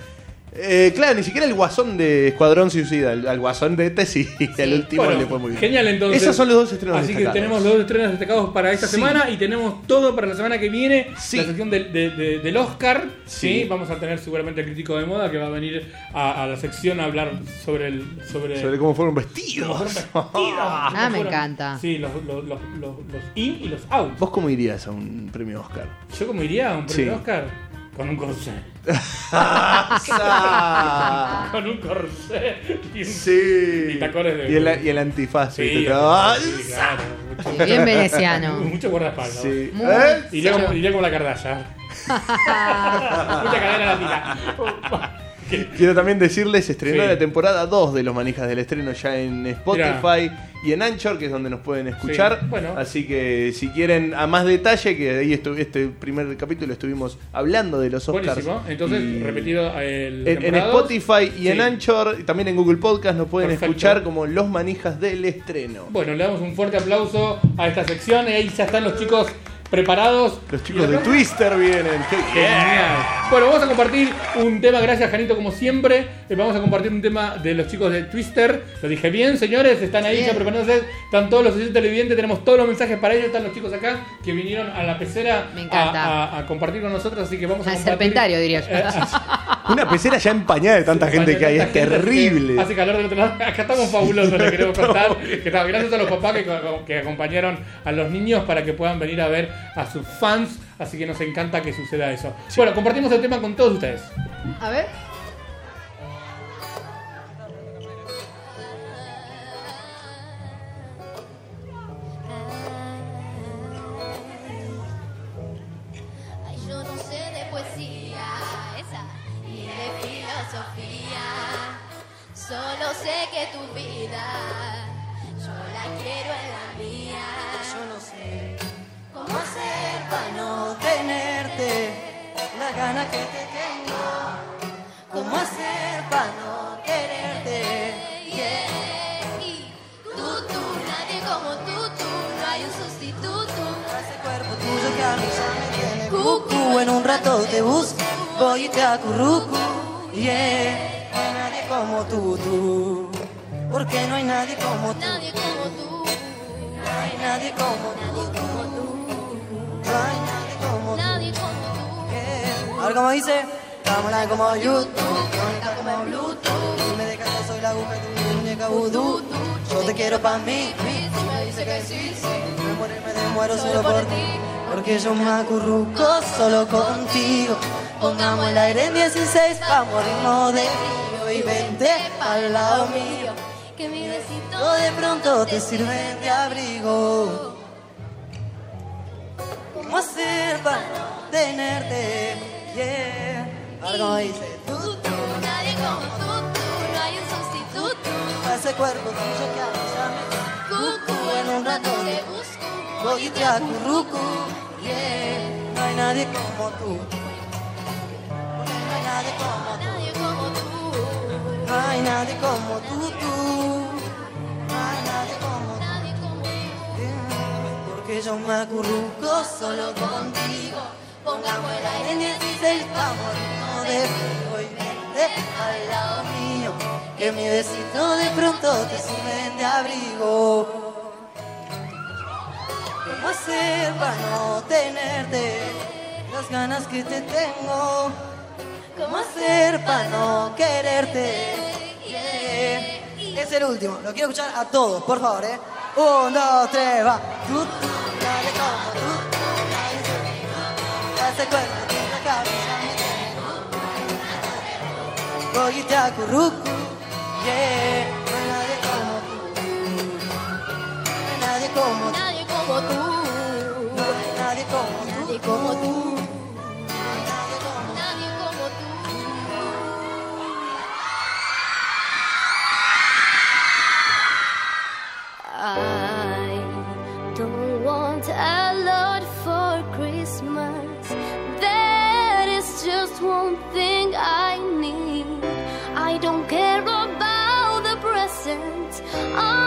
Eh, claro, ni siquiera el guasón de Escuadrón Suicida. El, al guasón de este sí, el último Bueno, le fue muy bien. Genial, entonces. Esos son los dos estrenos Así que tenemos los dos estrenos destacados para esta Sí. semana y tenemos todo para la semana que viene. Sí. La sección del, de- de- del Oscar. Sí. Sí. Vamos a tener seguramente el crítico de moda que va a venir a, a la sección a hablar sobre el. Sobre, Sobre cómo fueron vestidos. cómo fueron vestidos, cómo Ah, me fueron- encanta. Sí, los, los, los, los, los in y los out. ¿Vos cómo irías a un premio Oscar? ¿Yo cómo iría a un premio Sí. Oscar? Con un corsé. Con un corsé. Y, un- sí. y tacones de. Y el, y el antifaz. Sí, ¿viste? Ah, sí, claro. Mucho- bien veneciano. Mucho guardaespaldas. Sí. Muy- ¿Eh? Iría como, iría como la Kardashian. Mucha cadera latina. Quiero también decirles, se estrenó Sí. la temporada 2 de Los Manijas del Estreno ya en Spotify y en Anchor, que es donde nos pueden escuchar. Sí, bueno. Así que si quieren a más detalle, que ahí este primer capítulo estuvimos hablando de los Oscars. Buenísimo. Entonces, Y repetido el. En, en. Spotify y en. Anchor, y también en Google Podcast, nos pueden Perfecto. escuchar como Los Manijas del Estreno. Bueno, le damos un fuerte aplauso a esta sección. Y ahí ya están los chicos preparados. Los chicos de. Twister vienen. Genial. Bueno, vamos a compartir un tema, gracias Janito como siempre. Eh, Vamos a compartir un tema de los chicos de Twister. Lo dije bien, señores, están ahí Bien. ya preparándose. Están todos los oyentes televidentes, tenemos todos los mensajes para ellos. Están los chicos acá que vinieron a la pecera Me a, encanta. a- a compartir con nosotros. Así que vamos a Al compartir. serpentario, diría yo. Eh, Una pecera ya empañada de tanta gente que hay, es terrible. Hace calor del otro lado. Acá estamos fabulosos, le queremos contar. Que está- gracias a los papás que acompañaron a los niños para que puedan venir a ver a sus fans. Así que nos encanta que suceda eso. Bueno, compartimos el tema con todos ustedes. A ver. Yeah, no hay nadie como tú, tú. Porque no hay nadie como tú. Nadie como tú, No hay nadie como tú, No hay nadie como tú. Nadie como tú. Yeah. Ahora como dice, estamos online como YouTube Conecta como Bluetooth Me dejas yo soy la aguja de tu muñeca vudú. Yo te quiero pa' mí. Si me dice que sí, sí. Me muero me muero solo por ti. Porque yo me acurruco solo contigo. Pongamos el aire en 16 pa' morirnos de frío. Y vente al lado mío. Que mi besito de pronto te sirve de abrigo. ¿Cómo hacer para tenerte? Yeah. Como dice, tú, tú, Nadie como tú, tú, no hay un sustituto. a ese cuerpo tuyo que a mí ya me cucu en un rato te busco. Voy y te acurruco. Yeah. No hay nadie como tú. No como tú. Nadie como tú. No hay nadie como tú, tú. No hay nadie como. Nadie como tú. Porque yo me acurruco solo contigo. Pongamos el aire en 16 pa' morirnos de frío y vente al lado mío. Que mi besito de pronto te sirven de abrigo. ¿Cómo hacer para no tenerte las ganas que te tengo? ¿Cómo hacer para no quererte? Yeah. Es el último, lo quiero escuchar a todos, por favor, ¿eh? Un, dos, tres, va. Tú, tú, nadie como tú. Hace cuerpo, tiene cabeza, te acurruco, yeah. No hay nadie como tú. No hay nadie como tú. Nadie como tú. No hay nadie como tú. Nadie como tú. One thing I need. I don't care about the presents underneath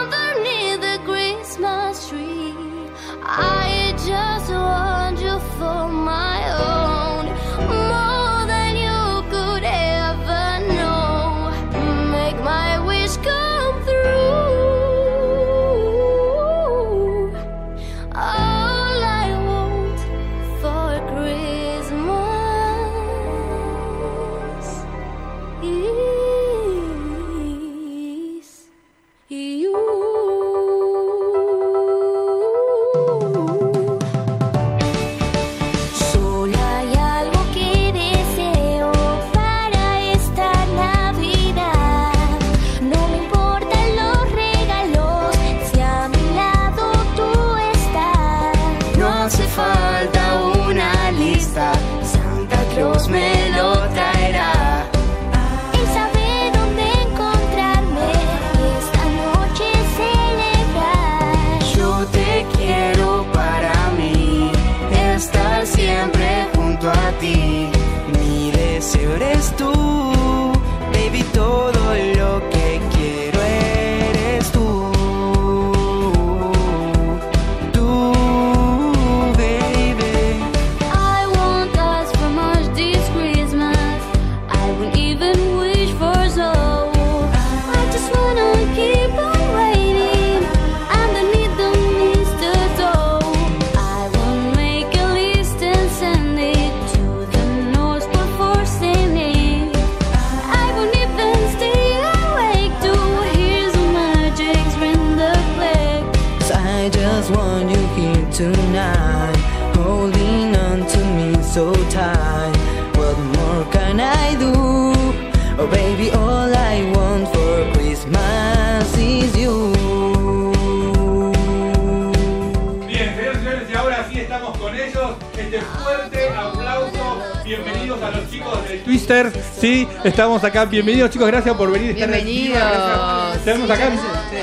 estamos acá. Bienvenidos, chicos. Gracias por venir. Bienvenidos. Estamos acá.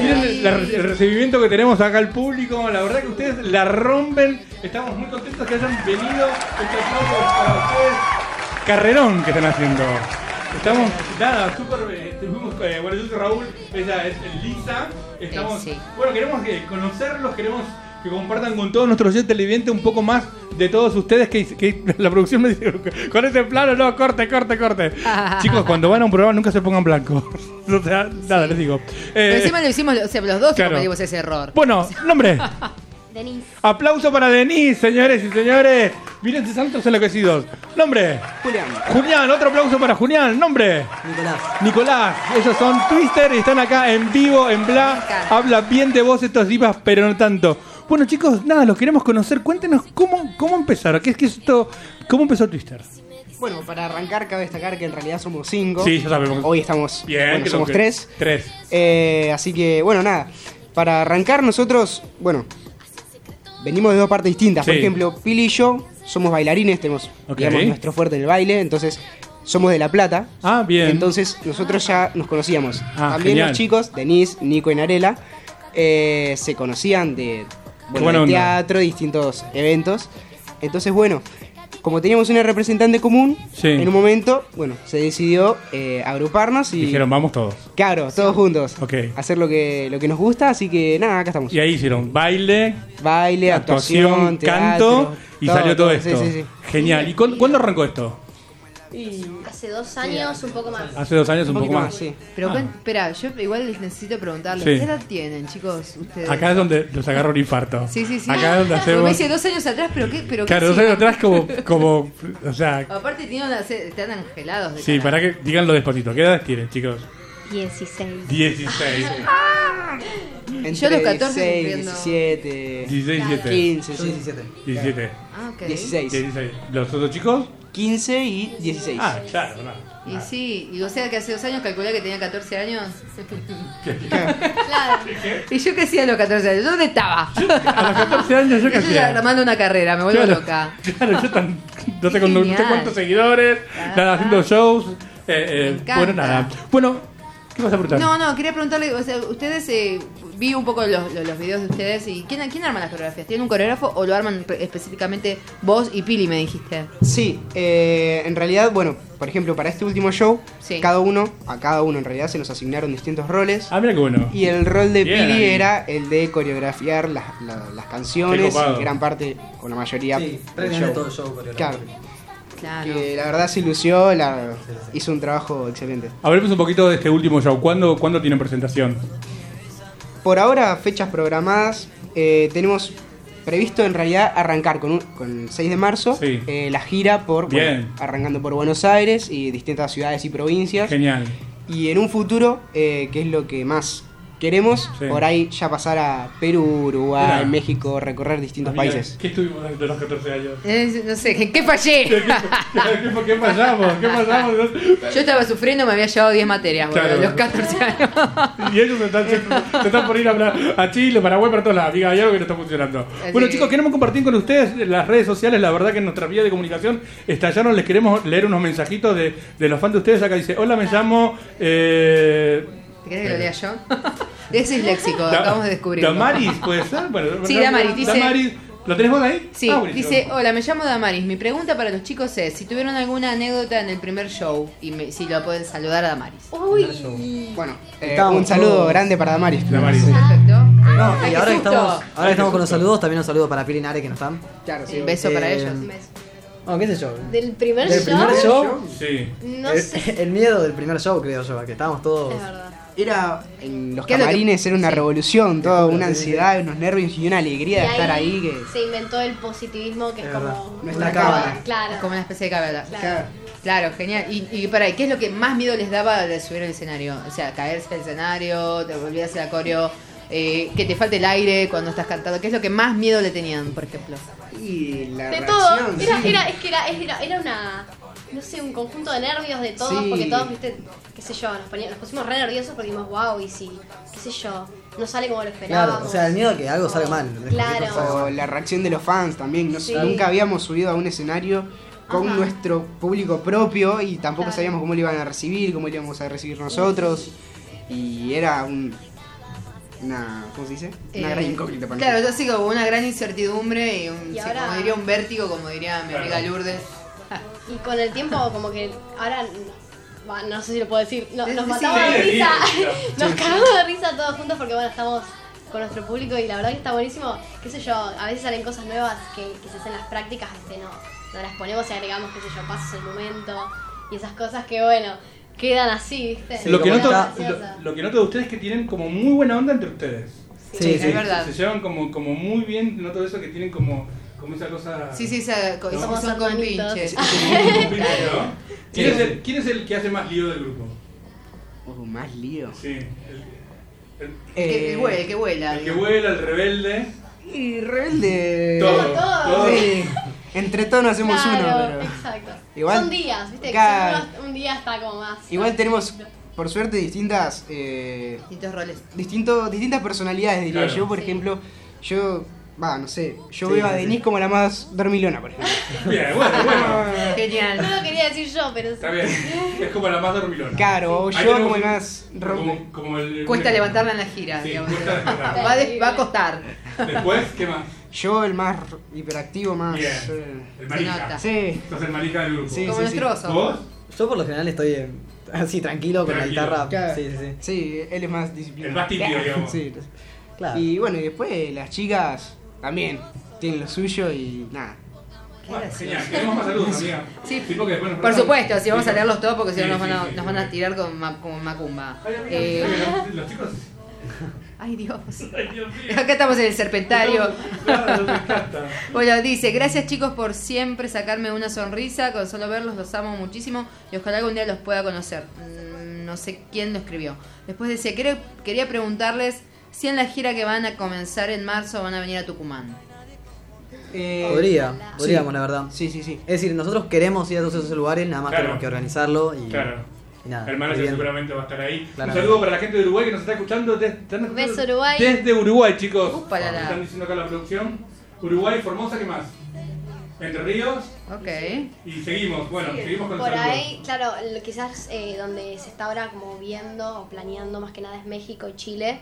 Miren la- el recibimiento que tenemos acá al público. La verdad que ustedes la rompen. Estamos muy contentos que hayan venido. Este aplauso para ustedes. Carrerón que están haciendo. Estamos, nada, súper. eh, Estuvimos, eh, bueno, yo soy Raúl, ella es Lisa. Estamos, Eh, sí. bueno, queremos que conocerlos, queremos que compartan con todos nuestros oyentes televidentes un poco más de todos ustedes. Que, que la producción me dice, con ese plano, no, corte, corte, corte. Chicos, cuando van a un programa nunca se pongan blancos. o sea, nada, les digo. Pero Eh, encima lo hicimos o sea, los dos que claro. cometimos ese error. bueno, nombre. Denise. Aplauso para Denise, señores y señores. Miren, santos enloquecidos. Nombre. Julián. Julián, otro aplauso para Julián. Nombre. Nicolás. Nicolás, ellos son Twister y están acá en vivo, en bla. Habla bien de vos estos divas, pero no tanto. Bueno, chicos, nada, los queremos conocer. Cuéntenos cómo, cómo empezaron. ¿Qué es que esto? ¿Cómo empezó Twister? Bueno, para arrancar, cabe destacar que en realidad somos cinco. Sí, ya sabemos. Hoy estamos. Bien, bueno, somos tres. Tres. Eh, así que, bueno, nada. Para arrancar, nosotros, bueno, venimos de dos partes distintas. Por ejemplo, Pili y yo somos bailarines, tenemos digamos, nuestro fuerte en el baile, entonces somos de La Plata. Ah, bien. Entonces nosotros ya nos conocíamos. Ah, También genial. los chicos, Denise, Nico y Narela, eh, se conocían de, bueno, teatro, distintos eventos. Entonces, bueno, como teníamos una representante común, Sí. en un momento, bueno, se decidió eh, agruparnos y... Dijeron, vamos todos. Claro, todos juntos. Ok. Hacer lo que, lo que nos gusta, así que nada, acá estamos. Y ahí hicieron baile, Baile, actuación, actuación, canto y salió todo esto. Sí, sí, sí. Genial. ¿Y cuándo, cuándo arrancó esto? Hace dos años, un poco más. Hace dos años, un, poco más. Pero Ah. espera, yo igual les necesito preguntarles, Sí. ¿qué edad tienen, chicos? Ustedes. Acá es donde los agarro un infarto. Sí, sí, sí. Acá es donde hacemos. me dice dos años atrás, pero qué, pero qué Claro, dos hacían? años atrás como, como, o sea, Aparte tienen están angelados de sí, cara. para que díganlo despacito. ¿Qué edad tienen, chicos? 16. 16. Entre Yo a los 14 16, sufriendo. 17, 16, 17. 15, Yo sí. 17. 17. Ah, ok. 16. 16. ¿Los otros chicos? 15 y 16. Ah, claro, no. Y sí, y o sea que hace dos años calculé que tenía 14 años. Claro. Y yo qué hacía a los 14 años, ¿Yo ¿dónde estaba? A los 14 años yo qué Yo ya hacía. armando una carrera, me vuelvo Claro. loca. Claro, yo tan, no sé, no sé cuántos seguidores, nada, haciendo shows. Eh, eh, bueno, nada. Bueno, ¿qué vas a preguntar? No, no, quería preguntarle, o sea, ustedes, eh, vi un poco los, los, los videos de ustedes y ¿quién, ¿quién arma las coreografías? ¿Tienen un coreógrafo o lo arman pe- específicamente vos y Pili, me dijiste? Sí, eh, en realidad, bueno, por ejemplo, para este último show, Sí. cada uno, a cada uno en realidad se nos asignaron distintos roles. Ah, mira bueno. Y el rol de Bien Pili ahí. era el de coreografiar las, la- las canciones, y gran parte, o la mayoría, Sí, del prácticamente todo el show coreografiado. Claro, Claro. que la verdad se lució, la, hizo un trabajo excelente. Hablemos un poquito de este último show. ¿Cuándo, ¿cuándo tienen presentación? Por ahora, fechas programadas, eh, tenemos previsto en realidad arrancar con, un- con el 6 de marzo Sí. eh, la gira por bueno, arrancando por Buenos Aires y distintas ciudades y provincias. Genial. Y en un futuro, eh, que es lo que más queremos, Sí. por ahí ya pasar a Perú, Uruguay. México, recorrer distintos Amiga, países. ¿Qué estuvimos de los 14 años? Eh, no sé, ¿en qué fallé? ¿Qué, qué pasamos? ¿Qué pasamos? Yo estaba sufriendo, me había llevado 10 materias, boludo, Claro. a los 14 años. Y ellos se están, se están por ir a, a Chile, Paraguay, para todos lados. Amiga, hay algo que no está funcionando. Así Bueno, que- chicos, queremos compartir con ustedes las redes sociales. La verdad que en nuestra vía de comunicación estallaron. Les queremos leer unos mensajitos de, de los fans de ustedes. Acá dice: Hola, me llamo. Eh, ¿Te querés que lo lea yo? Es disléxico, Da- acabamos de descubrirlo. Damaris, ¿puede ser? Bueno, Sí, no, Damaris, dice- Damaris, ¿Lo tenés vos ahí? Sí, Ah, dice, hola, me llamo Damaris. Mi pregunta para los chicos es si tuvieron alguna anécdota en el primer show y me- si lo pueden saludar a Damaris. Uy. Bueno, eh, un saludo todos- grande para Damaris. Damaris. Perfecto. No, Ay, y qué ahora que estamos, ahora estamos con los saludos, también un saludo para Pili y Nare que no están. Claro, Un beso para ellos. No, qué sé yo. Del primer Del show. primer show. Sí. No el, sé. el miedo del primer show, creo yo, que estábamos todos. Es verdad. Era en los ¿Qué es lo que- camarines era una sí. revolución, toda una ansiedad, unos nervios y una alegría de estar ahí que se inventó el positivismo que es, Es como. Nuestra una cábala. Claro. Como una especie de cábala. Claro. Claro, genial. Y, y para, ¿qué es lo que más miedo les daba de subir al escenario? O sea, caerse al escenario, te olvidas la coreo, eh, que te falte el aire cuando estás cantando. ¿Qué es lo que más miedo le tenían, por ejemplo? y la De reacción, todo. Era, sí. era, es que era, era, era una. No sé, un conjunto de nervios de todos, Sí. porque todos, viste, qué sé yo, nos, poníamos, nos pusimos re nerviosos porque dijimos, wow, y si, qué sé yo, no sale como lo esperábamos. Claro, o sea, el miedo a que algo salga mal. Claro. O la reacción de los fans también. No sé, Sí. Nunca habíamos subido a un escenario con Ajá. nuestro público propio y tampoco Claro. sabíamos cómo lo iban a recibir, cómo lo íbamos a recibir nosotros. Y era un. Una. ¿Cómo se dice? Una Eh, gran incógnita para Claro, nosotros. yo sí como una gran incertidumbre y, un, Y sí, ahora- como diría un vértigo, como diría mi amiga Lourdes. Y con el tiempo, como que ahora. bah, no sé si lo puedo decir. no- Sí, nos sí, matamos sí. de Sí, risa. sí, Nos cagamos de risa todos juntos porque, bueno, estamos con nuestro público y la verdad que está buenísimo. Qué sé yo, a veces salen cosas nuevas que, que se hacen las prácticas, este, no, no las ponemos y agregamos, qué sé yo, pasos el momento y esas cosas que, bueno, quedan así, ¿viste? lo, que noto, lo, lo que noto de ustedes es que tienen como muy buena onda entre ustedes. Sí, es sí. verdad. Se llevan como, como muy bien, noto eso que tienen como, Como esa cosa. Sí, sí, esa, ¿No? Somos son con hermanitos. pinches. ¿no? ¿Quién, es el, ¿Quién es el que hace más lío del grupo? Uh, más lío. Sí. El, el- Que, vuela, que vuela. el que vuela, el rebelde. Y rebelde. Todo, todo. Sí. Entre todos no hacemos Claro, uno, pero. exacto. Igual- Son días, ¿viste? Un día está como más. Igual tenemos, por suerte, distintas. eh, Distintos roles. distinto, distintas personalidades, diría Claro. yo. Por ejemplo, yo. Va, no sé. Yo Sí, veo a sí, Denise sí. como la más dormilona, por ejemplo. Bien, bueno, bueno. Genial. No lo quería decir yo, pero sí. Está bien. Es como la más dormilona. Claro, o Ahí yo como el más. Como, como el, Cuesta levantarla en la gira, Sí, digamos. cuesta levantarla. Va, de- va a costar. Después, ¿qué más? Yo el más hiperactivo, más. Bien. eh, El marica. Sí. Sos el marica del grupo. Sí, Como sí, nuestro sí. oso. ¿Vos? Yo por lo general estoy eh, así tranquilo con Tranquilo. la guitarra. Claro. Sí, sí, sí. Sí, él es más disciplinado. El más tímido, digamos. Sí. Claro. Y bueno, y después las chicas también tienen lo suyo y nada. Bueno, genial. Queremos más saludos, amiga. Sí. porque después nos Por supuesto, si vamos a Sí. leerlos todos porque si no Sí, nos van sí, a, sí, nos sí. van a tirar con ma- como macumba. Ay, amiga, Eh, los- Los chicos. ay Dios. Ay, Dios mío. Acá estamos en el serpentario. Claro. Bueno, dice, gracias chicos por siempre sacarme una sonrisa, con solo verlos los amo muchísimo y ojalá algún día los pueda conocer. Mm, No sé quién lo escribió. Después decía, "Quiero- quería preguntarles si en la gira que van a comenzar en marzo van a venir a Tucumán. Eh, Podría, sí. podríamos, la verdad. Sí, sí, sí. Es decir, nosotros queremos ir a todos esos lugares, nada más Claro. tenemos que organizarlo y, Claro. y nada. El manager seguramente va a estar ahí. Un Claramente. saludo para la gente de Uruguay que nos está escuchando. desde-. Beso, Uruguay. Desde Uruguay, chicos. Upalala. Están diciendo acá la producción. Uruguay, Formosa, ¿qué más? Entre Ríos. Ok. Y seguimos, bueno, seguimos con Por saludos. ahí, claro, quizás eh, donde se está ahora como viendo o planeando más que nada es México y Chile,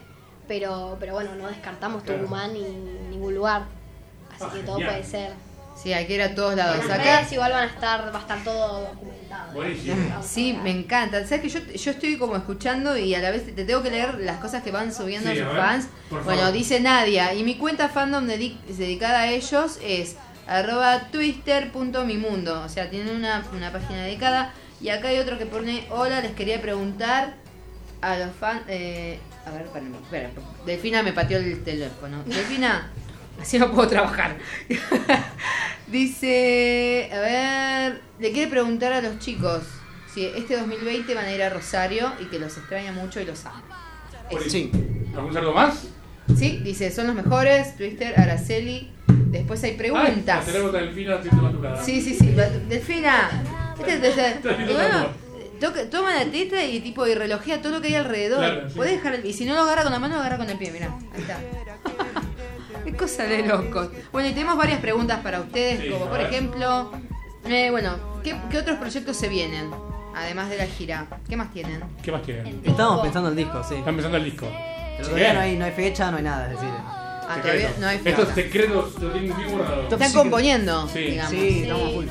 pero, pero bueno, no descartamos Claro. Tucumán ni ningún lugar, así Ah, que todo genial. puede ser. Sí, hay que ir a todos lados. En las Acá, redes igual van a estar, va a estar todo documentado. Buenísimo. sí, me encanta. ¿Sabes que yo, yo estoy como escuchando y a la vez te tengo que leer las cosas que van subiendo Sí, sus a ver, fans? Bueno, dice Nadia, y mi cuenta fandom dedi- dedicada a ellos es arroba twister.mimundo. O sea, tienen una, una página dedicada. Y acá hay otro que pone, hola, les quería preguntar a los fans... Eh, a ver, espérenme, espera, Delfina me pateó el teléfono. Delfina, así no puedo trabajar. Dice, a ver, le quiere preguntar a los chicos si este 2020 van a ir a Rosario y que los extraña mucho y los ama. Buenísimo. ¿Algún saludo más? Sí, dice, son los mejores, Twister, Araceli. Después hay Ay, preguntas. tenemos a Delfina. Sí, sí, sí. Delfina. Este- este- y bueno. Toca- toma la teta y tipo y relojea todo lo que hay alrededor. Claro, sí. Dejar el, y si no lo agarra con la mano, lo agarra con el pie, mirá. Ahí está. Es cosa de locos. Bueno, y tenemos varias preguntas para ustedes, Sí, como por ver. ejemplo, eh, bueno, ¿qué, qué otros proyectos se vienen? Además de la gira. ¿Qué más tienen? ¿Qué más quieren? Estamos pensando el disco, sí. Están pensando el disco. Pero todavía no hay, no hay fecha, no hay nada, es decir. Ah, todavía no hay Estos secretos lo tienen bien guardados. Están componiendo, Sí. digamos. Sí, estamos full.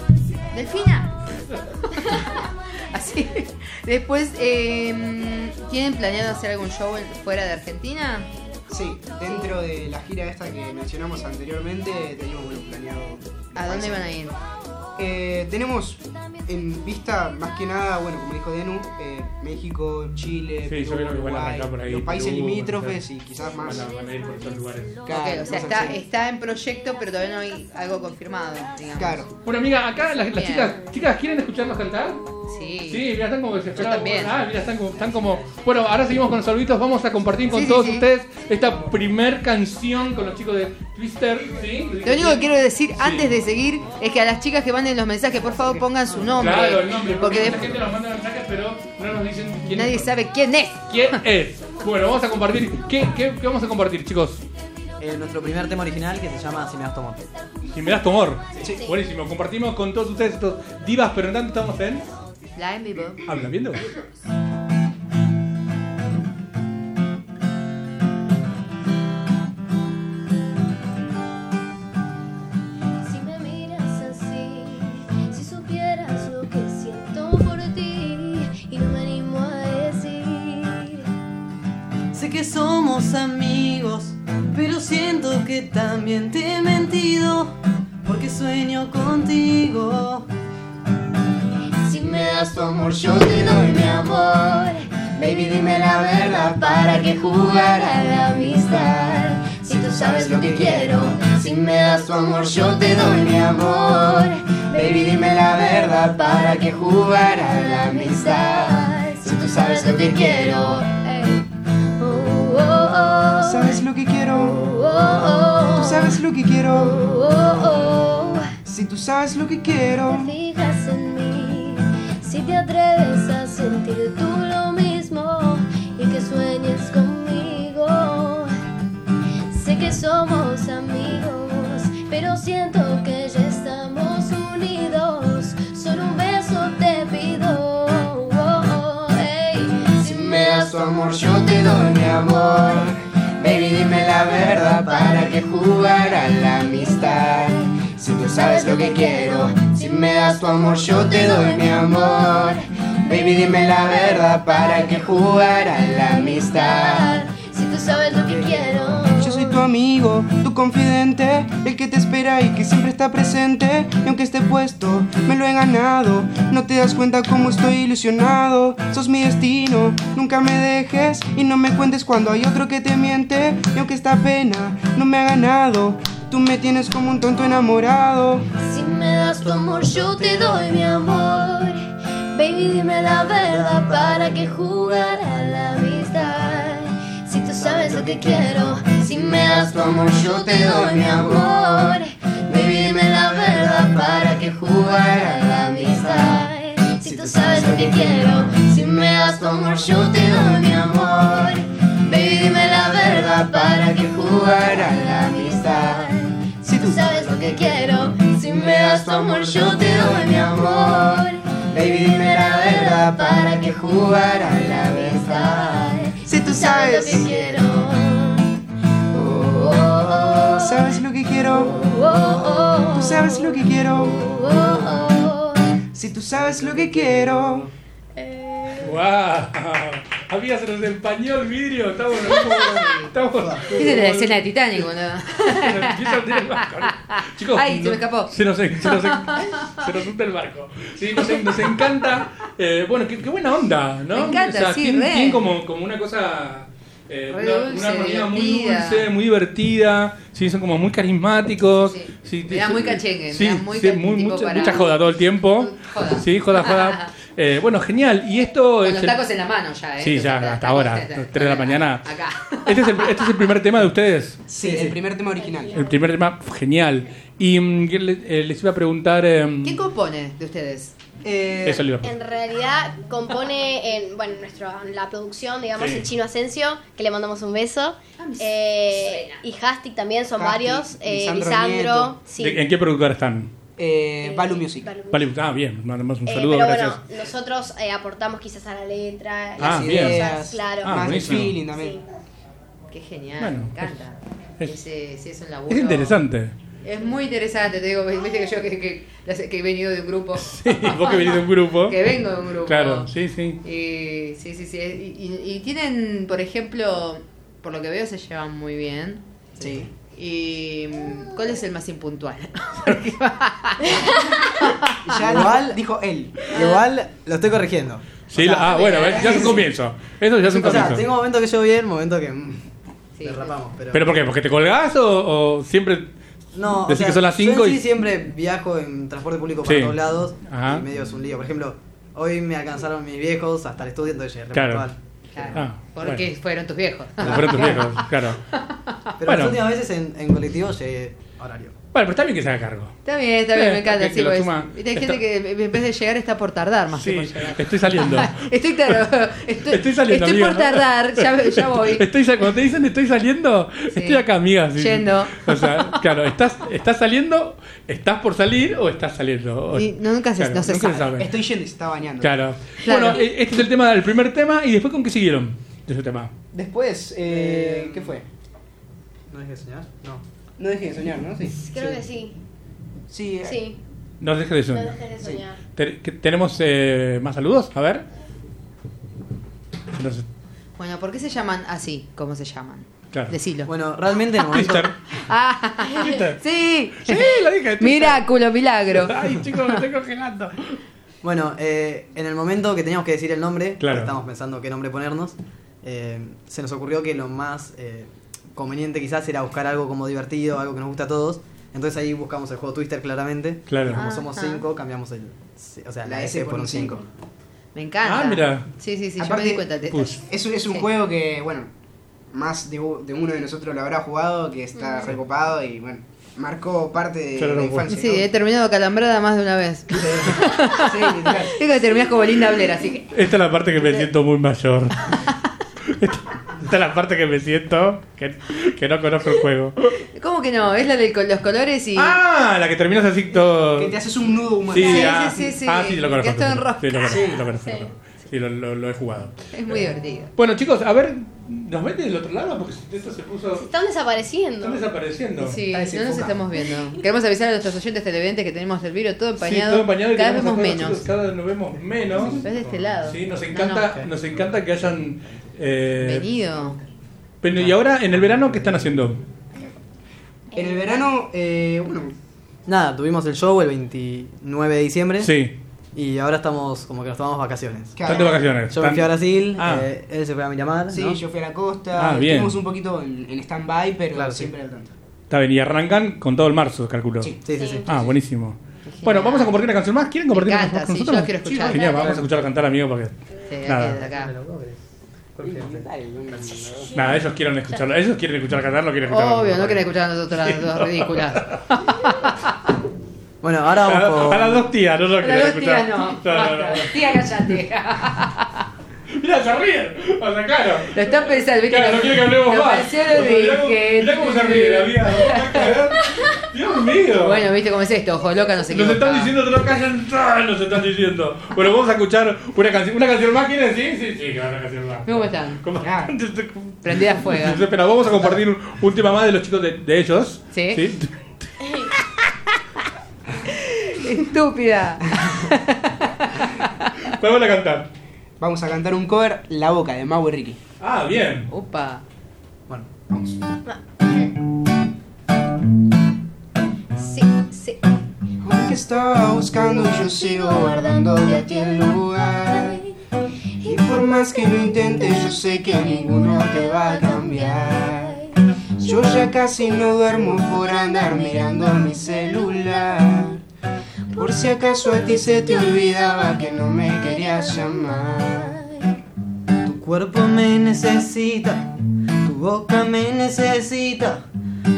Delfina. Así. Después, eh, ¿tienen planeado hacer algún show fuera de Argentina? Sí, dentro de la gira esta que mencionamos anteriormente, teníamos bueno, planeado. ¿A dónde van a ir? Eh, tenemos en vista, más que nada, bueno, como dijo Denu, eh, México, Chile, Sí, Perú, yo creo que van a Uruguay, arrancar por ahí. los países Perú, limítrofes y quizás más. Van a, van a ir por esos lugares. Claro, o sea, está, está en proyecto, pero todavía no hay algo confirmado, digamos. Claro. Bueno, amiga, acá las, chicas, chicas, ¿quieren escucharnos cantar? Sí. Sí, mira, están como también. Ah, mira, están como, están como. Bueno, ahora seguimos con los saluditos. Vamos a compartir con sí, todos sí. ustedes esta primer canción con los chicos de Twister. ¿sí? Lo único que quiero decir antes de seguir es que a las chicas que manden los mensajes, por favor pongan su nombre. Claro, el nombre, porque, porque mucha gente nos manda mensajes, pero no nos dicen quién nadie es. sabe quién es. ¿Quién es? Bueno, vamos a compartir. ¿Qué, qué, qué vamos a compartir, chicos? Eh, nuestro primer tema original que se llama Si me das tu amor. Si me das tu amor. Buenísimo. Compartimos con todos ustedes estos divas, pero en tanto estamos en. La en vivo. ¿Hablan amigos, pero siento que también te he mentido, porque sueño contigo. Si me das tu amor, yo te doy mi amor. Baby, dime la verdad para que jugar a la amistad. Si tú sabes lo que quiero, Si me das tu amor, yo te doy mi amor. Baby, dime la verdad, ¿para qué jugar a la amistad? Si tú sabes lo que quiero. ¿Sabes lo que quiero? ¿Tú sabes lo que quiero? Si tú sabes lo que quiero. Te fijas en mí, si te atreves a sentir tú lo mismo y que sueñes conmigo. Sé que somos amigos, pero siento que ya estamos unidos. Solo un beso te pido. Oh, oh, ey. Si me das tu amor, yo te doy mi amor. Baby, dime la verdad, ¿para qué jugar a la amistad? Si tú sabes lo que quiero, si me das tu amor, yo te doy mi amor. Baby, dime la verdad, ¿para qué jugar a la amistad? Si tú sabes lo que quiero. Tu amigo, tu confidente, el que te espera y que siempre está presente. Y aunque esté puesto, me lo he ganado. No te das cuenta cómo estoy ilusionado. Sos mi destino, nunca me dejes y no me cuentes cuando hay otro que te miente. Y aunque esta pena no me ha ganado, tú me tienes como un tonto enamorado. Si me das tu amor, yo te doy mi amor. Baby, dime la verdad, ¿para qué jugar a la amistad? Sabes lo que quiero, si me das tu amor, yo te doy mi amor. Baby, dime la verdad, ¿para qué jugar a la amistad? Si tú sabes lo que quiero, si me das tu amor, yo te doy mi amor. Baby, dime la verdad, ¿para qué jugar a la amistad? Si tú sabes lo que quiero, si me das tu amor, yo te doy mi amor. Baby, dime la verdad, ¿para qué jugar a la amistad? Sabes, lo que quiero. Oh, oh, oh. sabes lo que quiero. Oh, oh, Tú sabes lo que quiero. Si tú sabes lo que quiero. ¡Wow! Amiga, se nos empañó el vidrio. Estamos. estamos Esa es la escena de Titanic, boludo. Chicos, Ay, se me escapó. Se nos, se nos, se nos hunde el barco. Sí, nos, nos encanta. eh, bueno, qué, qué buena onda, ¿no? Me encanta, sí, tiene, tiene como, como una cosa. Eh, dulce, una armonía muy divertida. dulce, muy divertida. Sí, son como muy carismáticos. Sí, Me da sí, muy sí, cachengue, Sí, muy sí, muy- mucha, para- mucha joda todo el tiempo. Joda. Sí, joda, joda. Eh, bueno, genial. Y esto Con es. los el- tacos en la mano ya, ¿eh? Sí, ya, hasta ahora, 3 de la mañana. Acá. Este es, el, este es el primer tema de ustedes. Sí, el primer tema original. El primer tema, genial. Y mm, eh, les iba a preguntar. em, ¿Quién compone de ustedes? Preguntar. En realidad compone en, bueno, nuestro, en la producción, digamos, Sí. el chino Asensio, que le mandamos un beso. Eh, y Hastic también, son Hastic, varios. Eh, Lisandro sí. ¿De- ¿En qué productora están? Eh, Value Music. Vale, ah, bien, mandamos un Eh, saludo, pero gracias. bueno, nosotros eh, aportamos quizás a la letra, Ah, las bien. cosas, claro. Ah, Más buenísimo. feeling también. Qué genial, Bueno, me encanta. es- Ese, sí, es un laburo. Es interesante. Es muy interesante, te digo, viste que yo que, que, que he venido de un grupo. Vos que venís de un grupo. Que vengo de un grupo. Claro, sí, sí. Y, sí, sí, sí. Y, y- y tienen, por ejemplo, por lo que veo, se llevan muy bien. Sí. ¿Y cuál es el más impuntual? Ya Igual- dijo él. Igual lo estoy corrigiendo. Sí, la- ah, bueno, ya es un comienzo. Eso ya es un O sea, comienzo. tengo momentos que yo bien, momentos que mm, derrapamos. Pero, ¿Pero por qué? ¿Porque te colgás o, o siempre no, o decís sea, que son las yo en 5 sí y... siempre viajo en transporte público para Sí. todos lados Ajá. y medio es un lío. Por ejemplo, hoy me alcanzaron mis viejos hasta el estudio, entonces llegué Claro. puntual. Claro. Ah, Porque fueron tus viejos. Fueron tus viejos, claro. Pero Bueno. las últimas veces en, en colectivo llegué horario. Bueno, pero está bien que se haga cargo. Está bien, está bien, Eh, me encanta. que- Sí, que pues, suma- hay está- gente que en vez de llegar está por tardar más que Sí, por llegar. estoy saliendo. Estoy, claro, estoy, Estoy saliendo, estoy por tardar, ya, ya voy. Estoy, cuando te dicen estoy saliendo, estoy acá, amiga. sí. Yendo. O sea, claro, ¿estás, ¿estás saliendo? ¿Estás por salir o estás saliendo? O- Y nunca se, Claro, no se nunca sabe. Estoy yendo y se está bañando. Claro. Claro. Bueno, eh, este es el tema del primer tema y después con qué siguieron de ese tema. Después, eh, ¿qué fue? ¿No dejé de soñar? No. No dejé de soñar, ¿no? Sí. Creo que sí. Sí, eh, Sí, No dejes de no soñar. dejes de soñar. ¿Tenemos eh, más saludos? A ver. Entonces, Bueno, ¿por qué se llaman así? ¿Cómo se llaman? claro. Decilo. Bueno, realmente momento... Twister. Ah, Twitter. sí. Sí, lo dije. Twitter. Miraculo, milagro. Ay, chicos, me estoy congelando. Bueno, eh, en el momento que teníamos que decir el nombre, Claro. estábamos pensando qué nombre ponernos, eh, se nos ocurrió que lo más eh, conveniente quizás era buscar algo como divertido, algo que nos gusta a todos. Entonces ahí buscamos el juego Twister claramente. Claro. Y como Ah, somos ah. 5, cambiamos el. O sea, la, S por un 5. Me encanta. Ah, mira. Sí, sí, sí, yo me Aparte, di cuenta de. Es, es un Sí. juego que, bueno, más de, uno de nosotros lo habrá jugado, que está Mm. recopado y, bueno, marcó parte de la infancia. Sí, he terminado calambrada más de una vez. Sí, literal. Tengo que terminar como Linda Blair, así que. Esta es la parte que me siento muy mayor. Esta, esta es la parte que me siento que, que no conozco el juego. ¿Cómo que no? Es la de los colores y. Ah, la que terminas así todo. Que te haces un nudo humano. Sí, Sí, ah, sí, sí, sí. ah, sí, lo conozco. Que está en sí, sí, lo conozco, Sí. lo conozco, lo conozco. Sí, lo, lo- lo he jugado. Es muy divertido. Bueno, chicos, a ver, ¿nos ven del otro lado? Porque esto se puso. Están desapareciendo. Están desapareciendo. Sí, Está no nos estamos viendo. Queremos avisar a nuestros oyentes televidentes que tenemos el virus todo Sí, empañado. todo empañado y Cada vez vemos menos. chicos, cada vez nos vemos menos. Ves de este lado. Sí, nos No, encanta, no. nos encanta que hayan. Eh, Venido. pero, y ahora, en el verano, ¿qué están haciendo? En el verano, eh, bueno, Nada, tuvimos el show el 29 de diciembre. Sí, Y ahora estamos como que nos tomamos vacaciones. están de vacaciones. Yo me fui a Brasil, Ah. eh, él se fue a Miramar. sí, ¿no? yo fui a la costa, Ah, bien. estuvimos un poquito en, en stand-by, pero Claro, sí. siempre al tanto. Está bien, y arrancan con todo el marzo, calculo. Sí. Sí, sí, sí. Ah, buenísimo. Bueno, vamos a compartir una canción más. ¿Quieren compartir una canción sí, con yo nosotros? quiero escuchar. genial, vamos a escuchar cantar amigo porque. Sí, Nada. de acá. Nada, ellos quieren escucharlo. Ellos quieren escuchar cantar, no quieren escuchar Obvio, no quieren escuchar a nosotros las dos ridículas. Bueno, ahora A, vamos por. a las dos tías, no lo Las quieren dos escuchar. tías no. No, no, no. Tía, cállate. Mira, se ríen. O sea, claro. Lo están pensando, ¿viste? Claro, no quiere que hablemos Lo más. pareció lo dije. mirá cómo se ríe la vida. Dios mío. Bueno, viste cómo es esto, ojo loca no se Nos equivoca. están diciendo otra callan, ¡ah! nos están diciendo. Bueno, vamos a escuchar una canción. ¿Una canción más quieren? Sí, sí, sí, claro, una canción más. ¿Cómo están? ¿Cómo? Prendida a fuego. Espera, vamos a compartir un, un tema más de los chicos de, de ellos. ¿Sí? Estúpida. ¿Cuál van a cantar? Vamos a cantar un cover, La Boca, de Mau y Ricky. Ah, bien. Opa. Bueno, vamos. Sí, sí. Aunque estaba buscando, yo sigo guardando de ti el lugar. Y por más que lo intentes, yo sé que ninguno te va a cambiar. Yo ya casi no duermo por andar mirando mi celular. Por si acaso a ti se te olvidaba que no me querías llamar. Tu cuerpo me necesita, tu boca me necesita.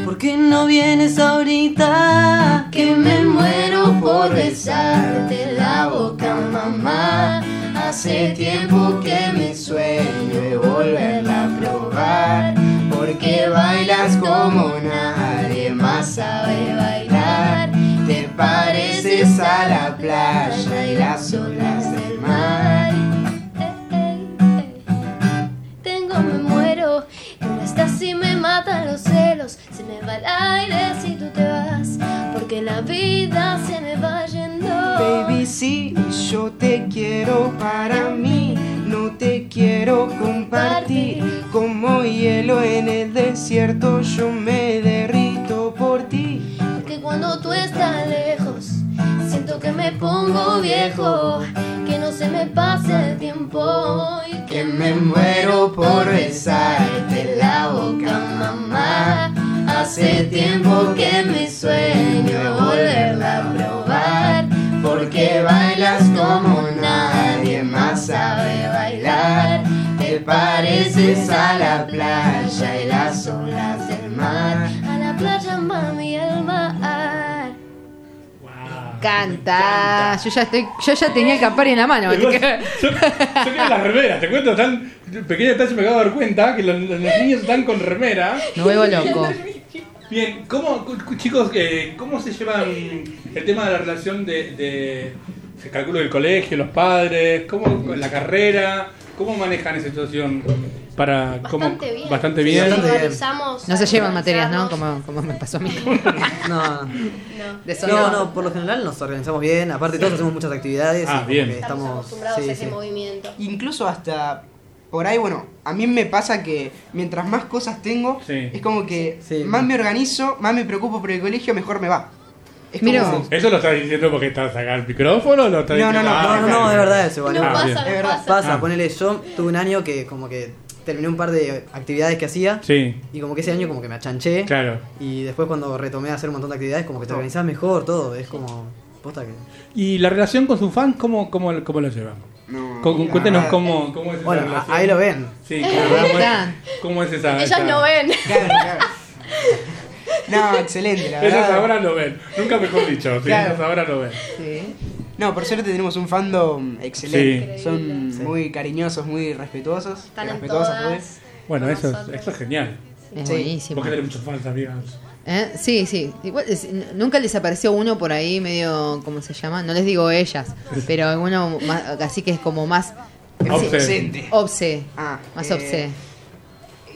¿Por qué no vienes ahorita? Que me muero por besarte la boca, mamá. Hace tiempo que mi sueño es volverla a probar. Porque bailas como nadie más sabe bailar. Te pareces a la playa y las olas del mar. Tengo, me muero. No estás y me matan los celos. Se me va el aire si tú te vas. Porque la vida se me va yendo. Baby, sí, yo te quiero para mí. No te quiero compartir. Como hielo en el desierto, yo me derrito por ti. Porque cuando tú estás lejos, siento que me pongo viejo. Que no se me pase el tiempo. Y Que me muero por besarte la boca, mamá. Hace tiempo que mi sueño es volverla a probar. Porque bailas como nadie más sabe bailar. Te pareces a la playa y las olas del mar. Canta. Yo ya estoy, yo ya tenía el Campari en la mano. que- Yo quiero las remeras, te cuento, tan pequeña detalle me acabo de dar cuenta que los, los niños están con remera. Me vuelvo loco. Bien, ¿cómo, chicos, eh, cómo se llevan el tema de la relación de, de se calculo del colegio, los padres, cómo la carrera, cómo manejan esa situación para cómo Bastante bien. bastante bien. Bastante bien. Organizamos, No se llevan materias, ¿no? Como, como me pasó a mí. No, No. De no, no, por lo general nos organizamos bien. Aparte, todos hacemos muchas actividades. Ah, y bien. Estamos estamos. acostumbrados sí, a ese sí. movimiento. Incluso hasta por ahí, bueno, a mí me pasa que mientras más cosas tengo, Sí. es como que Sí. más me organizo, más me preocupo por el colegio, mejor me va. Es como- Mira. ¿Eso lo estás diciendo porque estás acá al micrófono o lo estás No, no, diciendo? no, No, no, no, es verdad eso, igual. No Ah, pasa, bien. no Es verdad. pasa. Pasa, Ah. ponele yo, tuve un año que como que terminé un par de actividades que hacía. Sí. Y como que ese año como que me achanché. Claro. Y después cuando retomé a hacer un montón de actividades, como que te organizás mejor, todo. Es como. Posta que. ¿Y la relación con sus fans, cómo, cómo, cómo la llevan? Cu- Cuéntenos Ah, cómo, cómo es esa Bueno, relación. ahí lo ven. Sí, claro. ¿Cómo es, cómo es esa? Ellas esa- no ven. Claro, claro. No, excelente, la Ellas verdad. ahora lo ven. Nunca mejor dicho. Sí, Claro. ellas ahora lo ven. No, por suerte tenemos un fandom excelente. Sí. Son Sí. muy cariñosos, muy respetuosos. Están en respetuosas, todas. pues. Bueno, eso es, eso es genial. Es Sí. buenísimo. Porque tenés muchos fans, amigas. ¿Eh? Sí, sí. Igual, nunca les apareció uno por ahí medio, ¿cómo se llama? No les digo ellas, pero uno más, así que es como más... Obse. Obse. Ah, Más eh, obse.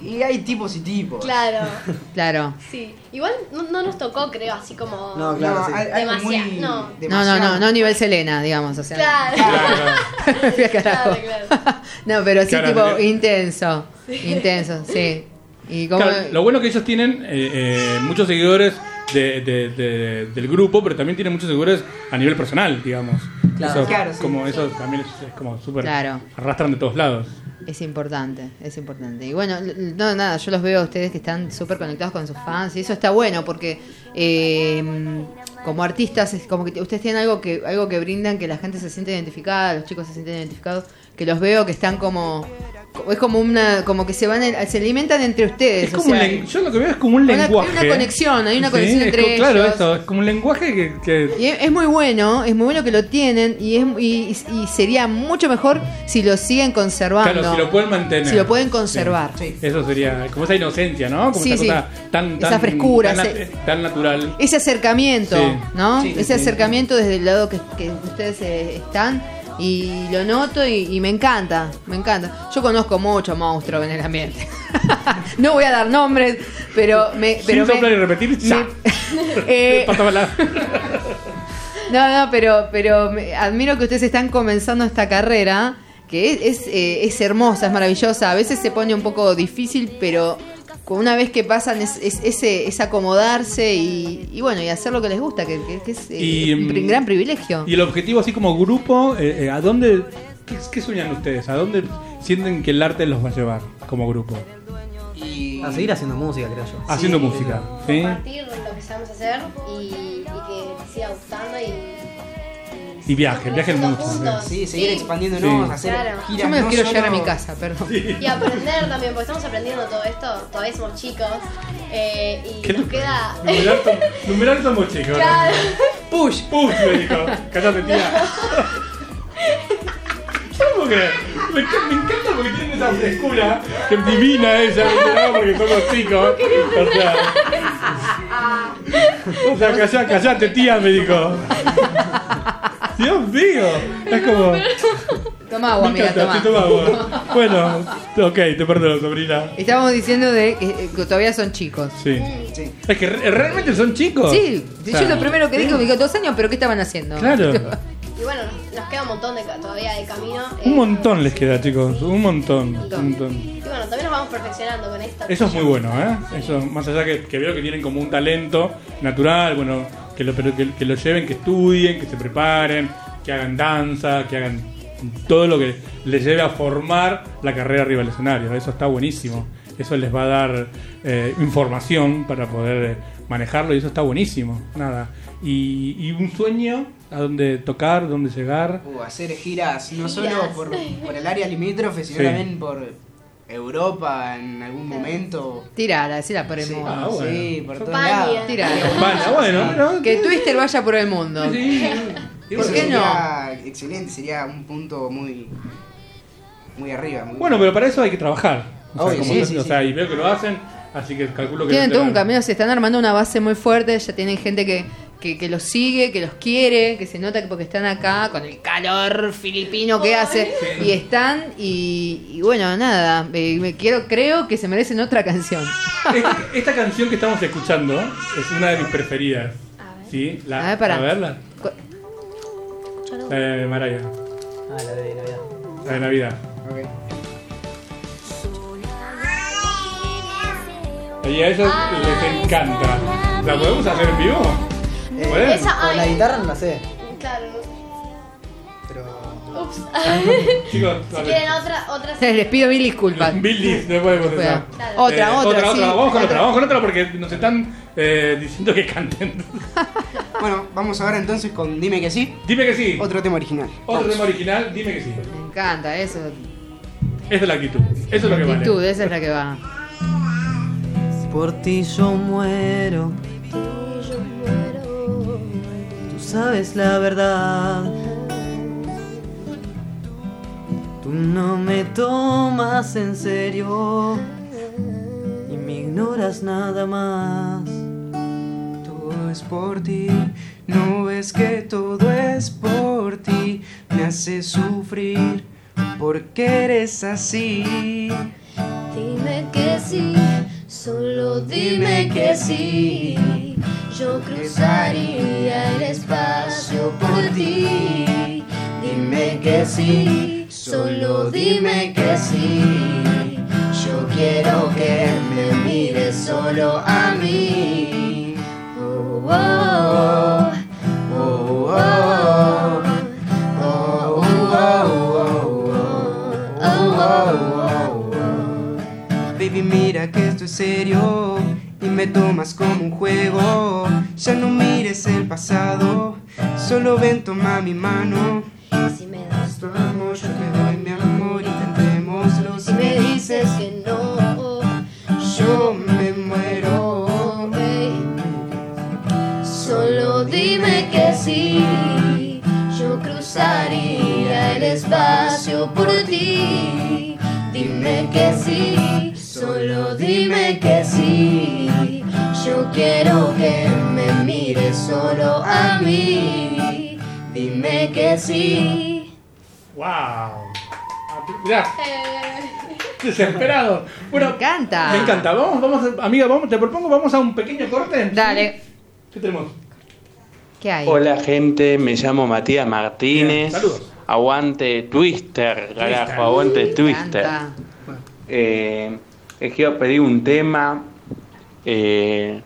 Y hay tipos y tipos. Claro. Claro. Sí. Igual no, no nos tocó, creo, así como. No, claro, No, sí. hay- hay demasiado. muy- No. No, no, no, no a nivel Selena, digamos. O sea, Claro. Carajo. No, pero sí Claro, tipo intenso. Intenso, sí. Y como... Claro, lo bueno que ellos tienen eh, eh, muchos seguidores de, de- de- del grupo, pero también tienen muchos seguidores a nivel personal, digamos. Claro. Eso, Claro, sí, como sí. eso también es, es como súper Claro. arrastran de todos lados. Es importante, es importante. Y bueno, no, nada, yo los veo a ustedes que están súper conectados con sus fans y eso está bueno porque eh, como artistas es como que ustedes tienen algo que algo que brindan que la gente se siente identificada, los chicos se sienten identificados, que los veo que están como es como una como que se van en- se alimentan entre ustedes. Es como un sea, yo lo que veo es como un Una- lenguaje. hay una conexión, hay una conexión entre como- Claro, ellos. eso, es como un lenguaje que... que- Y es es muy bueno, es muy bueno que lo tienen y, es, y, y sería mucho mejor si lo siguen conservando. Claro, si lo pueden mantener. Si lo pueden conservar. Sí. Eso sería como esa inocencia, ¿no? Como Sí, esa sí. cosa tan, Esa tan, frescura, tan, ese- tan natural. Ese acercamiento, Sí. ¿no? Sí, Ese sí. acercamiento desde el lado que, que ustedes eh, están y lo noto y, y me encanta, me encanta. Yo conozco mucho monstruos en el ambiente. no voy a dar nombres, pero me... Pero Sin me- soplar y repetir, ya. Eh, No, no, pero, pero me- admiro que ustedes están comenzando esta carrera, que es, es, eh, es hermosa, es maravillosa. A veces se pone un poco difícil, pero una vez que pasan es, es, ese, es acomodarse y, y bueno, y hacer lo que les gusta, que, que- que es eh, Y, un mm, pri- gran privilegio. Y el objetivo así como grupo, eh, eh, ¿a dónde, qué, qué sueñan ustedes? ¿A dónde sienten que el arte los va a llevar como grupo? A seguir haciendo música, creo yo. Haciendo música, ¿sí? Compartir lo que sabemos hacer y, y que siga gustando y. Y viajen, viajen mucho. juntos. Sí, seguir Sí. expandiéndonos, Sí. hacer Claro. giras. Yo me no quiero solo- llegar a mi casa, perdón. Y aprender también, porque estamos aprendiendo todo esto, todavía somos chicos. eh, y ¿Qué nos queda. Numerar, som- numerar somos chicos. Claro. Push, push, me dijo. Cállate, tía. Yo como que me, enc- me encanta porque tiene esa frescura que es divina ella, ¿no? porque somos chicos. O sea, o sea callate, tía, me dijo. Dios mío, es como. Toma agua, amiga, encanta, toma. sí, toma agua. Bueno, ok, te perdono, sobrina. Estábamos diciendo de que, eh, que todavía son chicos. Sí. Es que re- realmente son chicos. Sí, O sea, yo lo primero que dije, me dijo dos años, pero ¿qué estaban haciendo? Claro. Y bueno, nos queda un montón de, ca- todavía de camino. eh, Un montón les queda, chicos. Un montón. Un montón. Y bueno, también nos vamos perfeccionando con esto. Eso es muy bueno, ¿eh? Eso, más allá que, que veo que tienen como un talento natural, bueno, que lo, pero que, que lo lleven, que estudien, que se preparen, que hagan danza, que hagan todo lo que les lleve a formar la carrera arriba del escenario. Eso está buenísimo. Eso les va a dar eh, información para poder eh, manejarlo y eso está buenísimo. Nada. Y, y un sueño a dónde tocar, dónde llegar. Uh, hacer giras no Giras. solo por, por el área limítrofe, sino Sí. también por Europa en algún momento. Tirala, decila por el Sí, mundo. ah, bueno. sí, por todos lados. Tirala. España, bueno, pero- Que Twister vaya por el mundo. Eso ¿Por qué no? sería excelente, sería un punto muy muy arriba. muy- Bueno, pero para eso hay que trabajar. O sea, como sí, sí, o sí. sea, y veo que lo hacen, así que calculo que... Tienen todo un camino, se están armando una base muy fuerte, ya tienen gente que, que, que los sigue, que los quiere, que se nota que porque están acá con el calor filipino que hace y están y, y bueno, nada, me, me quiero creo que se merecen otra canción. Esta, esta canción que estamos escuchando es una de mis preferidas. ¿Sí? La, A ver, pará. A verla. La de Maraya. Ah, la de Navidad. La de Navidad. Y a ellos les encanta. ¿La podemos hacer en vivo? Eh, ¿Pueden? Esa- con la ay. guitarra no la sé. Claro. Ups. Chicos, si quieren otra, otra. Les pido mil disculpas. Billy, no podemos Otra, contestar. otra, Eh, otra, otra, sí. Vamos con otra, vamos con otra porque nos están eh, diciendo que canten. Bueno, vamos ahora entonces con Dime que sí. Dime que sí. Otro tema original. Otro Vamos. tema original, dime que sí. Me encanta eso. Esa es la actitud. Eso es lo que vale. Actitud, esa es la que va. Por ti yo muero. Sabes la verdad. Tú no me tomas en serio. Y me ignoras nada más. Todo es por ti, no ves que todo es por ti. Me hace sufrir porque eres así. Dime que sí, solo dime que sí. Yo cruzaría el espacio por ti. Dime que sí, solo dime que sí. Yo quiero que me mires solo a mí. Oh, oh, oh, oh, oh, oh, oh, oh, oh, oh, oh. Baby, mira que esto es serio y me tomas como un juego. Ya no mires el pasado, solo ven, toma mi mano. Si me das tu amor, yo te doy mi amor, intentémoslo. Si me dices que no, yo me muero. Solo dime que sí, yo cruzaría el espacio por ti. Dime que sí, solo dime que sí. Yo quiero que me mires solo a mí. Dime que sí. ¡Wow! Mirá, desesperado. Bueno, me encanta. Me encanta. Vamos, vamos, amiga, vamos, te propongo, vamos a un pequeño corte. Dale. ¿Qué tenemos? ¿Qué hay? Hola gente, me llamo Matías Martínez. Bien, saludos. Aguante Twister, carajo, aguante Twister. encanta. Eh, les quiero pedir un tema. eh,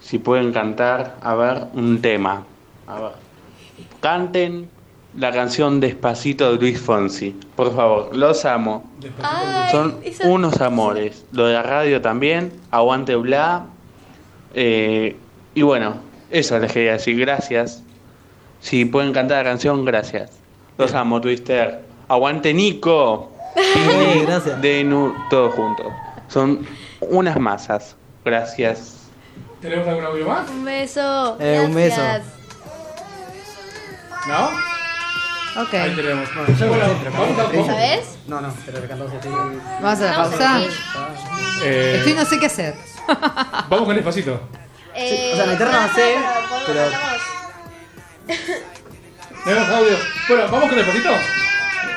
si pueden cantar, a ver, un tema. A ver. Canten la canción Despacito de Luis Fonsi. Por favor, los amo. Ay, Son esa- unos amores. Lo de la radio también. Aguante Bla. Eh, y bueno, eso les quería decir. Gracias. Si pueden cantar la canción, gracias. Los amo, Twister. Aguante Nico. Gracias. De Nu, todos juntos. Son unas masas. Gracias. ¿Tenemos algún audio más? Un beso. Eh, un beso. ¿No? Ok. Ahí tenemos. Yo Bueno, vamos a- ¿Esta vez? No, no, pero le cantamos así. Vamos a pausa. Eh, Estoy no sé qué hacer. Vamos con despacito. Eh, o sea, meternos a no, hacer, no, pero-. Tenemos audio. Bueno, vamos con despacito.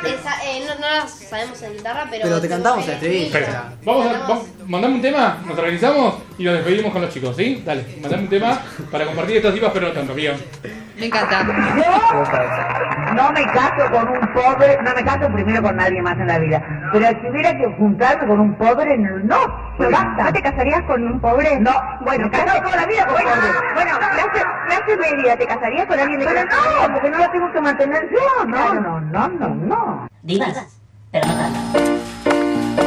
Esa, eh, no, no las sabemos en guitarra, pero. Pero te cantamos el el estribillo. Espera, vamos a vamos, mandame un tema, nos organizamos y nos despedimos con los chicos, ¿sí? Dale, mandame un tema para compartir estas divas, pero no tanto, amiga. Me encanta. No me caso con un pobre, no me caso primero con nadie más en la vida. Pero si hubiera que juntarme con un pobre, no, no basta. ¿No te casarías con un pobre? No, bueno, casado toda la vida con bueno, pobre. Bueno, clase, clase media, ¿te casarías con alguien de clase media? porque no la tengo que mantener yo, no, no, no, no, no. Divas, pero no tanto.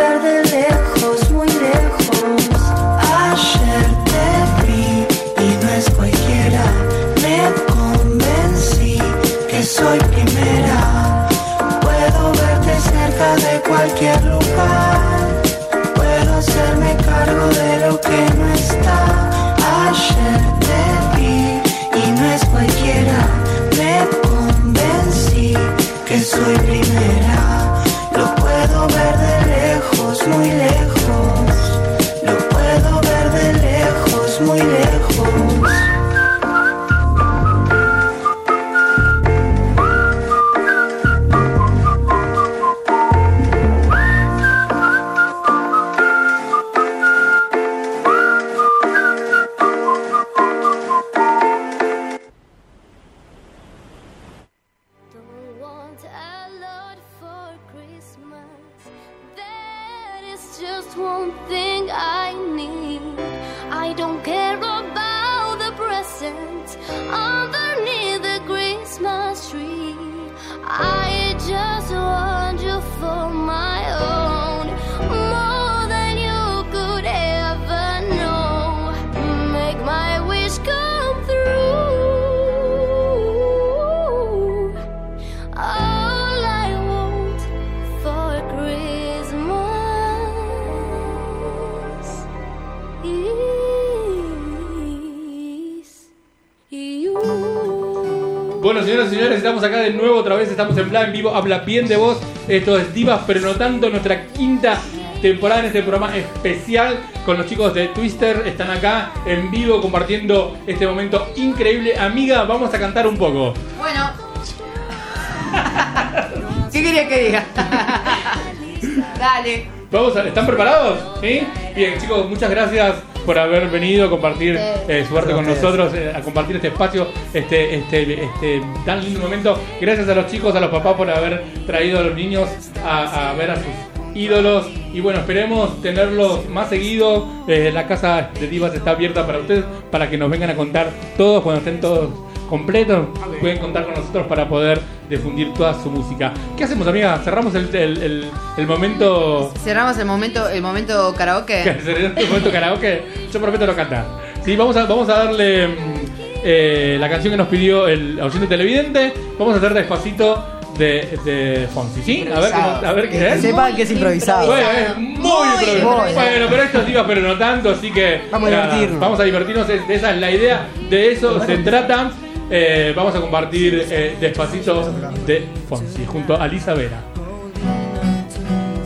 estamos en vivo, habla bien de vos, esto es Divas, pero no tanto, nuestra quinta temporada en este programa especial con los chicos de Twister, están acá en vivo compartiendo este momento increíble. Amiga, vamos a cantar un poco. Bueno. ¿Qué querías que diga? Dale. Vamos a- ¿Están preparados? ¿Sí? Bien, chicos, muchas gracias por haber venido a compartir eh, su arte con nosotros, eh, a compartir este espacio, este, este, este tan lindo momento. Gracias a los chicos, a los papás por haber traído a los niños a, a ver a sus ídolos. Y bueno, esperemos tenerlos más seguido. Eh, la casa de Divas está abierta para ustedes, para que nos vengan a contar todos cuando estén todos completos. Pueden contar con nosotros para poder difundir toda su música. ¿Qué hacemos, amiga? Cerramos el, el- el- el momento Cerramos el momento, el momento karaoke. sería este momento karaoke. Yo prometo no cantar. Sí, vamos a, vamos a darle mm, eh, la canción que nos pidió el oyente televidente. Vamos a hacer despacito de, de Fonsi, ¿sí? A ver, cómo- a ver qué Que es. sepan que es improvisado. Bueno, es muy, improvisado. Muy. Bueno, pero esto es diva, pero no tanto, así que. Vamos a divertirnos. Vamos a divertirnos, esa es la idea, de eso se trata. Eh, vamos a compartir eh, despacito de Fonsi junto a Lisa Vera.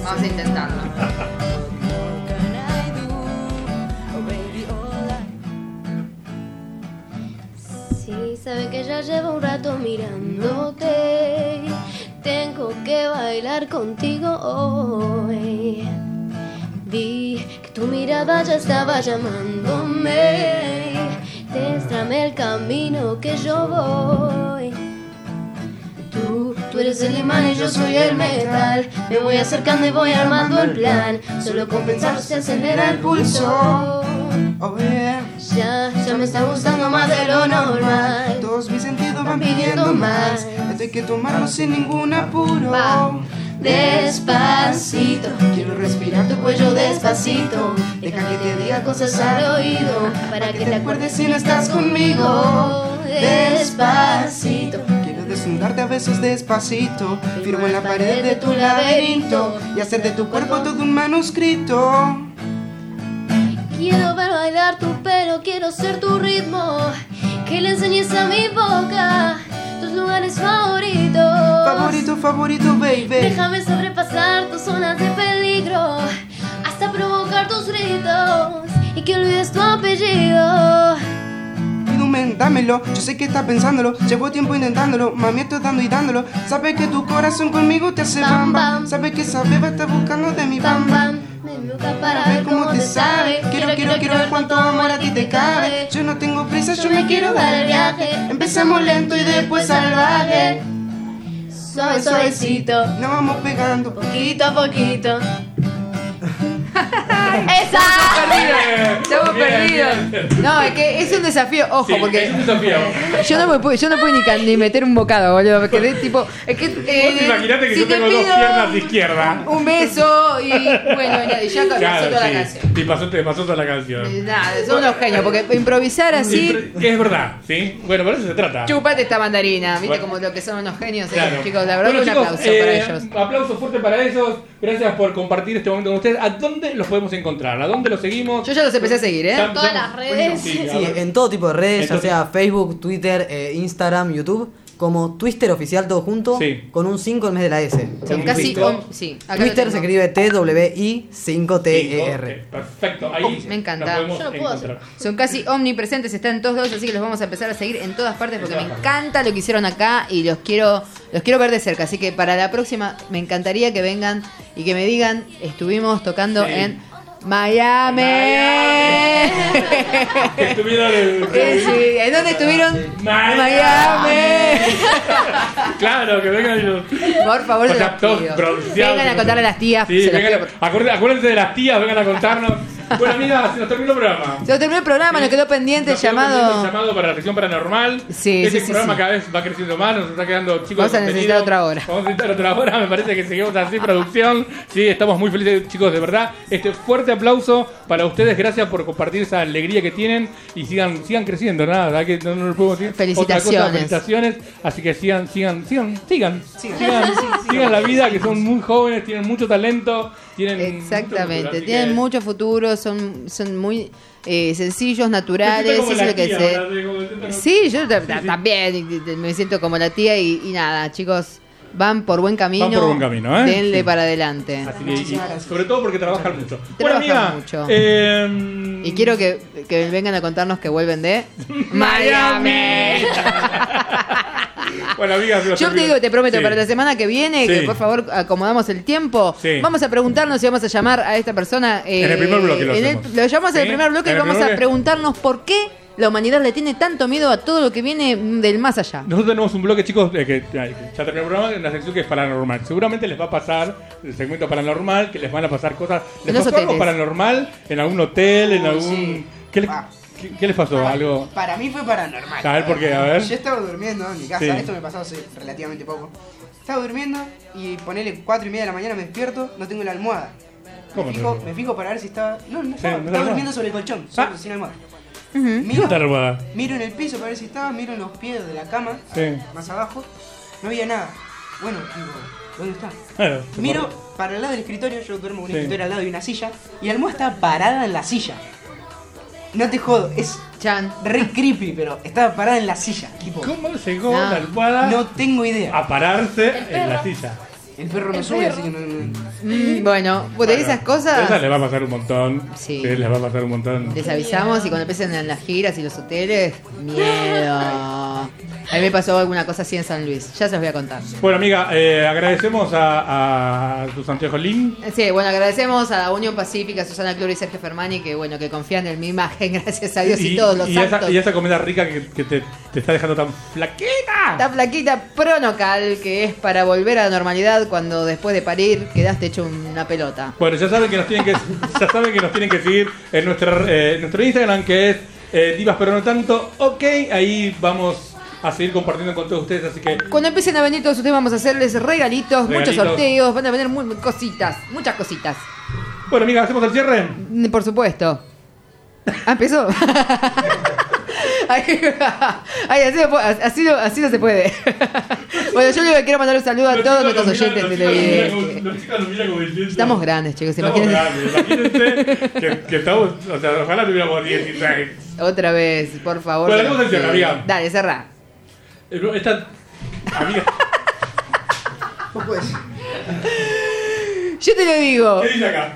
Vamos a intentarlo. Sí, sabe que ya llevo un rato mirándote. Tengo que bailar contigo hoy. Vi que tu mirada ya estaba llamándome. Muéstrame el camino que yo voy. Tú, tú eres el imán y yo soy el metal. Me voy acercando y voy armando el plan. Solo con pensarlo se acelera el pulso. Oh, ya, ya me está gustando más de lo normal. Todos mis sentidos van pidiendo más. Esto hay que tomarlo sin ningún apuro. Va. Despacito, quiero respirar tu cuello despacito. Deja que te diga cosas al oído para que te acuerdes si no estás conmigo. Despacito, Quiero desnudarte a besos despacito. Firmo en la pared de tu laberinto y hacer de tu cuerpo todo un manuscrito. quiero ver bailar tu pelo, quiero ser tu ritmo. Que le enseñes a mi boca tus lugares favoritos. Favorito, favorito, baby. Déjame sobrepasar tus zonas de peligro hasta provocar tus gritos y que olvides tu apellido. Dámelo, yo sé que estás pensándolo. Llevo tiempo intentándolo, mami, estoy dando y dándolo. Sabes que tu corazón conmigo te hace bam bam. Sabes que esa beba está buscando de mi bam bam. Me busca para ver cómo te sabe. Quiero, quiero, quiero ver cuánto amor a ti te cabe. Yo no tengo prisa, yo me quiero dar el viaje. Empecemos lento y después salvaje. Suave, suavecito. Nos vamos pegando poquito a poquito. ¡Esa! Estamos perdidos. No, es que es un desafío, ojo, Sí, porque es un desafío. yo no me pude, yo no pude ni, ni meter un bocado, boludo, me quedé tipo, es que eh, Vos imaginate que si yo te tengo dos piernas de izquierda. un beso y bueno, y ya pasó Claro, toda la canción. Y pasó, te pasó toda la canción. Nada, son unos genios, porque improvisar así, Es verdad, ¿sí? Bueno, por eso se trata. chupate esta mandarina, viste Bueno. como lo que son unos genios, eh, Claro. chicos, la verdad Bueno, un chicos, aplauso eh, para ellos. Aplauso fuerte para ellos. Gracias por compartir este momento con ustedes. ¿A dónde los podemos encontrar? ¿A dónde los seguimos? Yo ya los empecé a seguir, ¿eh? Ya- Todas las redes. Sí, en todo tipo de redes, Entonces- ya sea Facebook, Twitter, eh, Instagram, YouTube, como Twister oficial todo junto, Sí. con un 5 en vez de la S. Casi, Twitter. sí, se escribe T-W-I-5-T-E-R. Perfecto, ahí Me encanta. Yo no puedo. Son casi omnipresentes, están en todos lados, así que los vamos a empezar a seguir en todas partes porque me encanta lo que hicieron acá y los quiero, los quiero ver de cerca. Así que para la próxima me encantaría que vengan y que me digan, estuvimos tocando Sí. en Miami. Que estuvieron en- Eh, sí, ¿En dónde estuvieron? Miami. Claro, que vengan y los. Por favor, se los pido. Vengan a contarle a las tías. Sí, se los vengan, pido. acuérdense de las tías, vengan a contarnos. Bueno, amiga, se nos terminó el programa. Se nos terminó el programa, nos quedó pendiente el Nos quedó pendiente llamado. el llamado para la sección paranormal. Sí, este sí, sí, programa sí. cada vez va creciendo más, nos está quedando chicos. Vamos a necesitar otra hora. Vamos a necesitar otra hora, me parece que seguimos así, producción. Sí, estamos muy felices, chicos, de verdad. Este fuerte aplauso para ustedes, gracias por compartir esa alegría que tienen y sigan, sigan creciendo, nada, ¿verdad? que no, no lo podemos decir. Otra cosa, Felicitaciones. felicitaciones. Así que sigan, sigan, sigan, sigan, sigan, sigan la vida, que son muy jóvenes, tienen mucho talento, tienen mucho futuro, Exactamente, tienen que- mucho futuro, son, son muy eh, sencillos, naturales, eso es la lo que tía, sé. Sí, yo ta- ta- también me siento como la tía y, y nada, chicos, van por buen camino. Van por buen camino, ¿eh? Denle Sí. para adelante. Así que, y- sobre todo porque trabajan mucho. Bueno, Trabajan amiga, mucho. eh, Y quiero que, que vengan a contarnos que vuelven de Miami. bueno, amiga, se los Yo te digo, te prometo, Sí. para la semana que viene, Sí. que por favor acomodamos el tiempo, Sí. vamos a preguntarnos y vamos a llamar a esta persona. eh, En el primer bloque lo el- hacemos. lo llamamos en el primer bloque y vamos a preguntarnos por qué la humanidad le tiene tanto miedo a todo lo que viene del más allá. Nosotros tenemos un bloque, chicos, de que ya terminó el programa, en la sección que es paranormal. Seguramente les va a pasar el segmento paranormal, que les van a pasar cosas. ¿Les pasó algo paranormal en algún hotel, en algún. ¿Qué, les, Ah. Qué- qué les pasó? ¿Algo? Para mí fue paranormal. A ver, ¿por qué? A ver. Yo estaba durmiendo en mi casa, Sí. esto me pasó hace relativamente poco. Estaba durmiendo y ponele 4 y media de la mañana me despierto, no tengo la almohada. ¿Cómo Me fijo, me fijo para ver si estaba. No, no estaba, no estaba estaba. durmiendo sobre el colchón, Ah. solo, sin almohada. ¿Qué Miro, está armada? miro en el piso para ver si estaba, miro en los pies de la cama, Sí. más abajo, no había nada. Bueno, digo, ¿dónde está? Claro, se Miro para el lado del escritorio, yo duermo con un Sí. escritorio al lado y una silla, y la almohada estaba parada en la silla. No te jodo, es re creepy, pero estaba parada en la silla. Tipo, ¿Cómo llegó No. la almohada No tengo idea. a pararse en la silla? El perro no sube, así que no. no- Mm, bueno, pues de esas cosas Esa les va a pasar un montón. Sí. les va a pasar un montón. les avisamos y cuando empiecen en las giras y los hoteles, miedo. A mí me pasó alguna cosa así en San Luis, ya se los voy a contar. Bueno, amiga, eh, agradecemos a, a tu Santiago Lin. Sí, bueno, agradecemos a la Unión Pacífica, a Susana Clur y Sergio Fermani, que bueno, que confían en mi imagen, gracias a Dios, y, todos los y esa, y esa comida rica que, que te, te está dejando tan flaquita. Esta flaquita pronocal, que es para volver a la normalidad cuando después de parir quedaste hecho una pelota. Bueno, ya saben que nos tienen que, ya saben que nos tienen que seguir en nuestra, eh, nuestro Instagram que es eh, Divas pero no tanto. Ok, ahí vamos a seguir compartiendo con todos ustedes. Así que Cuando empiecen a venir todos ustedes vamos a hacerles regalitos, muchos sorteos, van a venir mu- cositas, muchas cositas. Bueno, amiga, ¿hacemos el cierre? Por supuesto. Ah, empezó. Ay, así, no, así no- así no se puede. bueno, yo le quiero mandar un saludo a todos nuestros oyentes de. Los chicos nos miran como diciendo. Estamos grandes, chicos, Estamos imagínense. grandes. Imagínense que, que estamos. O sea, ojalá tuviéramos 16. Otra vez, por favor. Bueno, hacemos el cierre, amiga. Dale, cerrá. Esta. Amiga. Yo te lo digo. ¿Qué dice acá?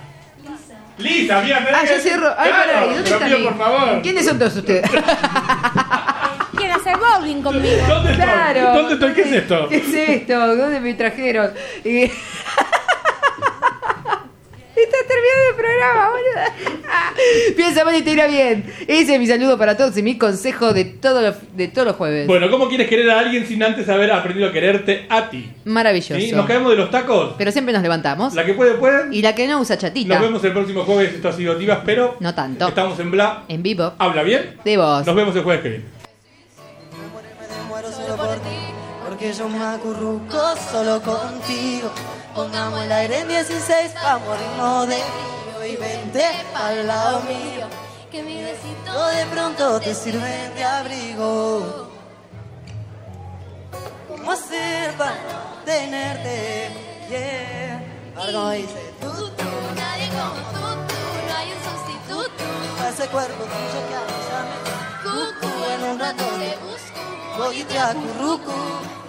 Lisa, tenés Ah, yo cierro. Ay, Claro, pará, ¿y dónde está pido, mi- por favor. ¿Quiénes son todos ustedes? Quieren hacer bowling conmigo. ¿Dónde estoy? Claro. ¿Dónde estoy? ¿Qué es esto? ¿Qué es esto? ¿Dónde me trajeron? Y- Está terminando el programa, boludo. Piensa mal y te irá bien. Ese es mi saludo para todos y mi consejo de, todos los, de todos los jueves. Bueno, ¿cómo quieres querer a alguien sin antes haber aprendido a quererte a ti? Maravilloso. ¿Sí? ¿Nos caemos de los tacos? Pero siempre nos levantamos. La que puede, puede. Y la que no usa chatita. Nos vemos el próximo jueves. Esto ha sido Divas, pero. No tanto. Estamos en Bla. En vivo. ¿Habla bien? De vos. Nos vemos el jueves que viene. Porque yo me acurruco solo contigo. Pongamos el aire en 16 pa' morirnos de frío y vente al lado mío. Que mi besito de pronto te sirve de abrigo. ¿Cómo hacer para tenerte? Yeah. Como dice, tú, tú, nadie como tú, tú, no hay un sustituto. ese cuerpo tuyo que a mí ya me Cucu, en un rato te busco. Voy y te acurruco,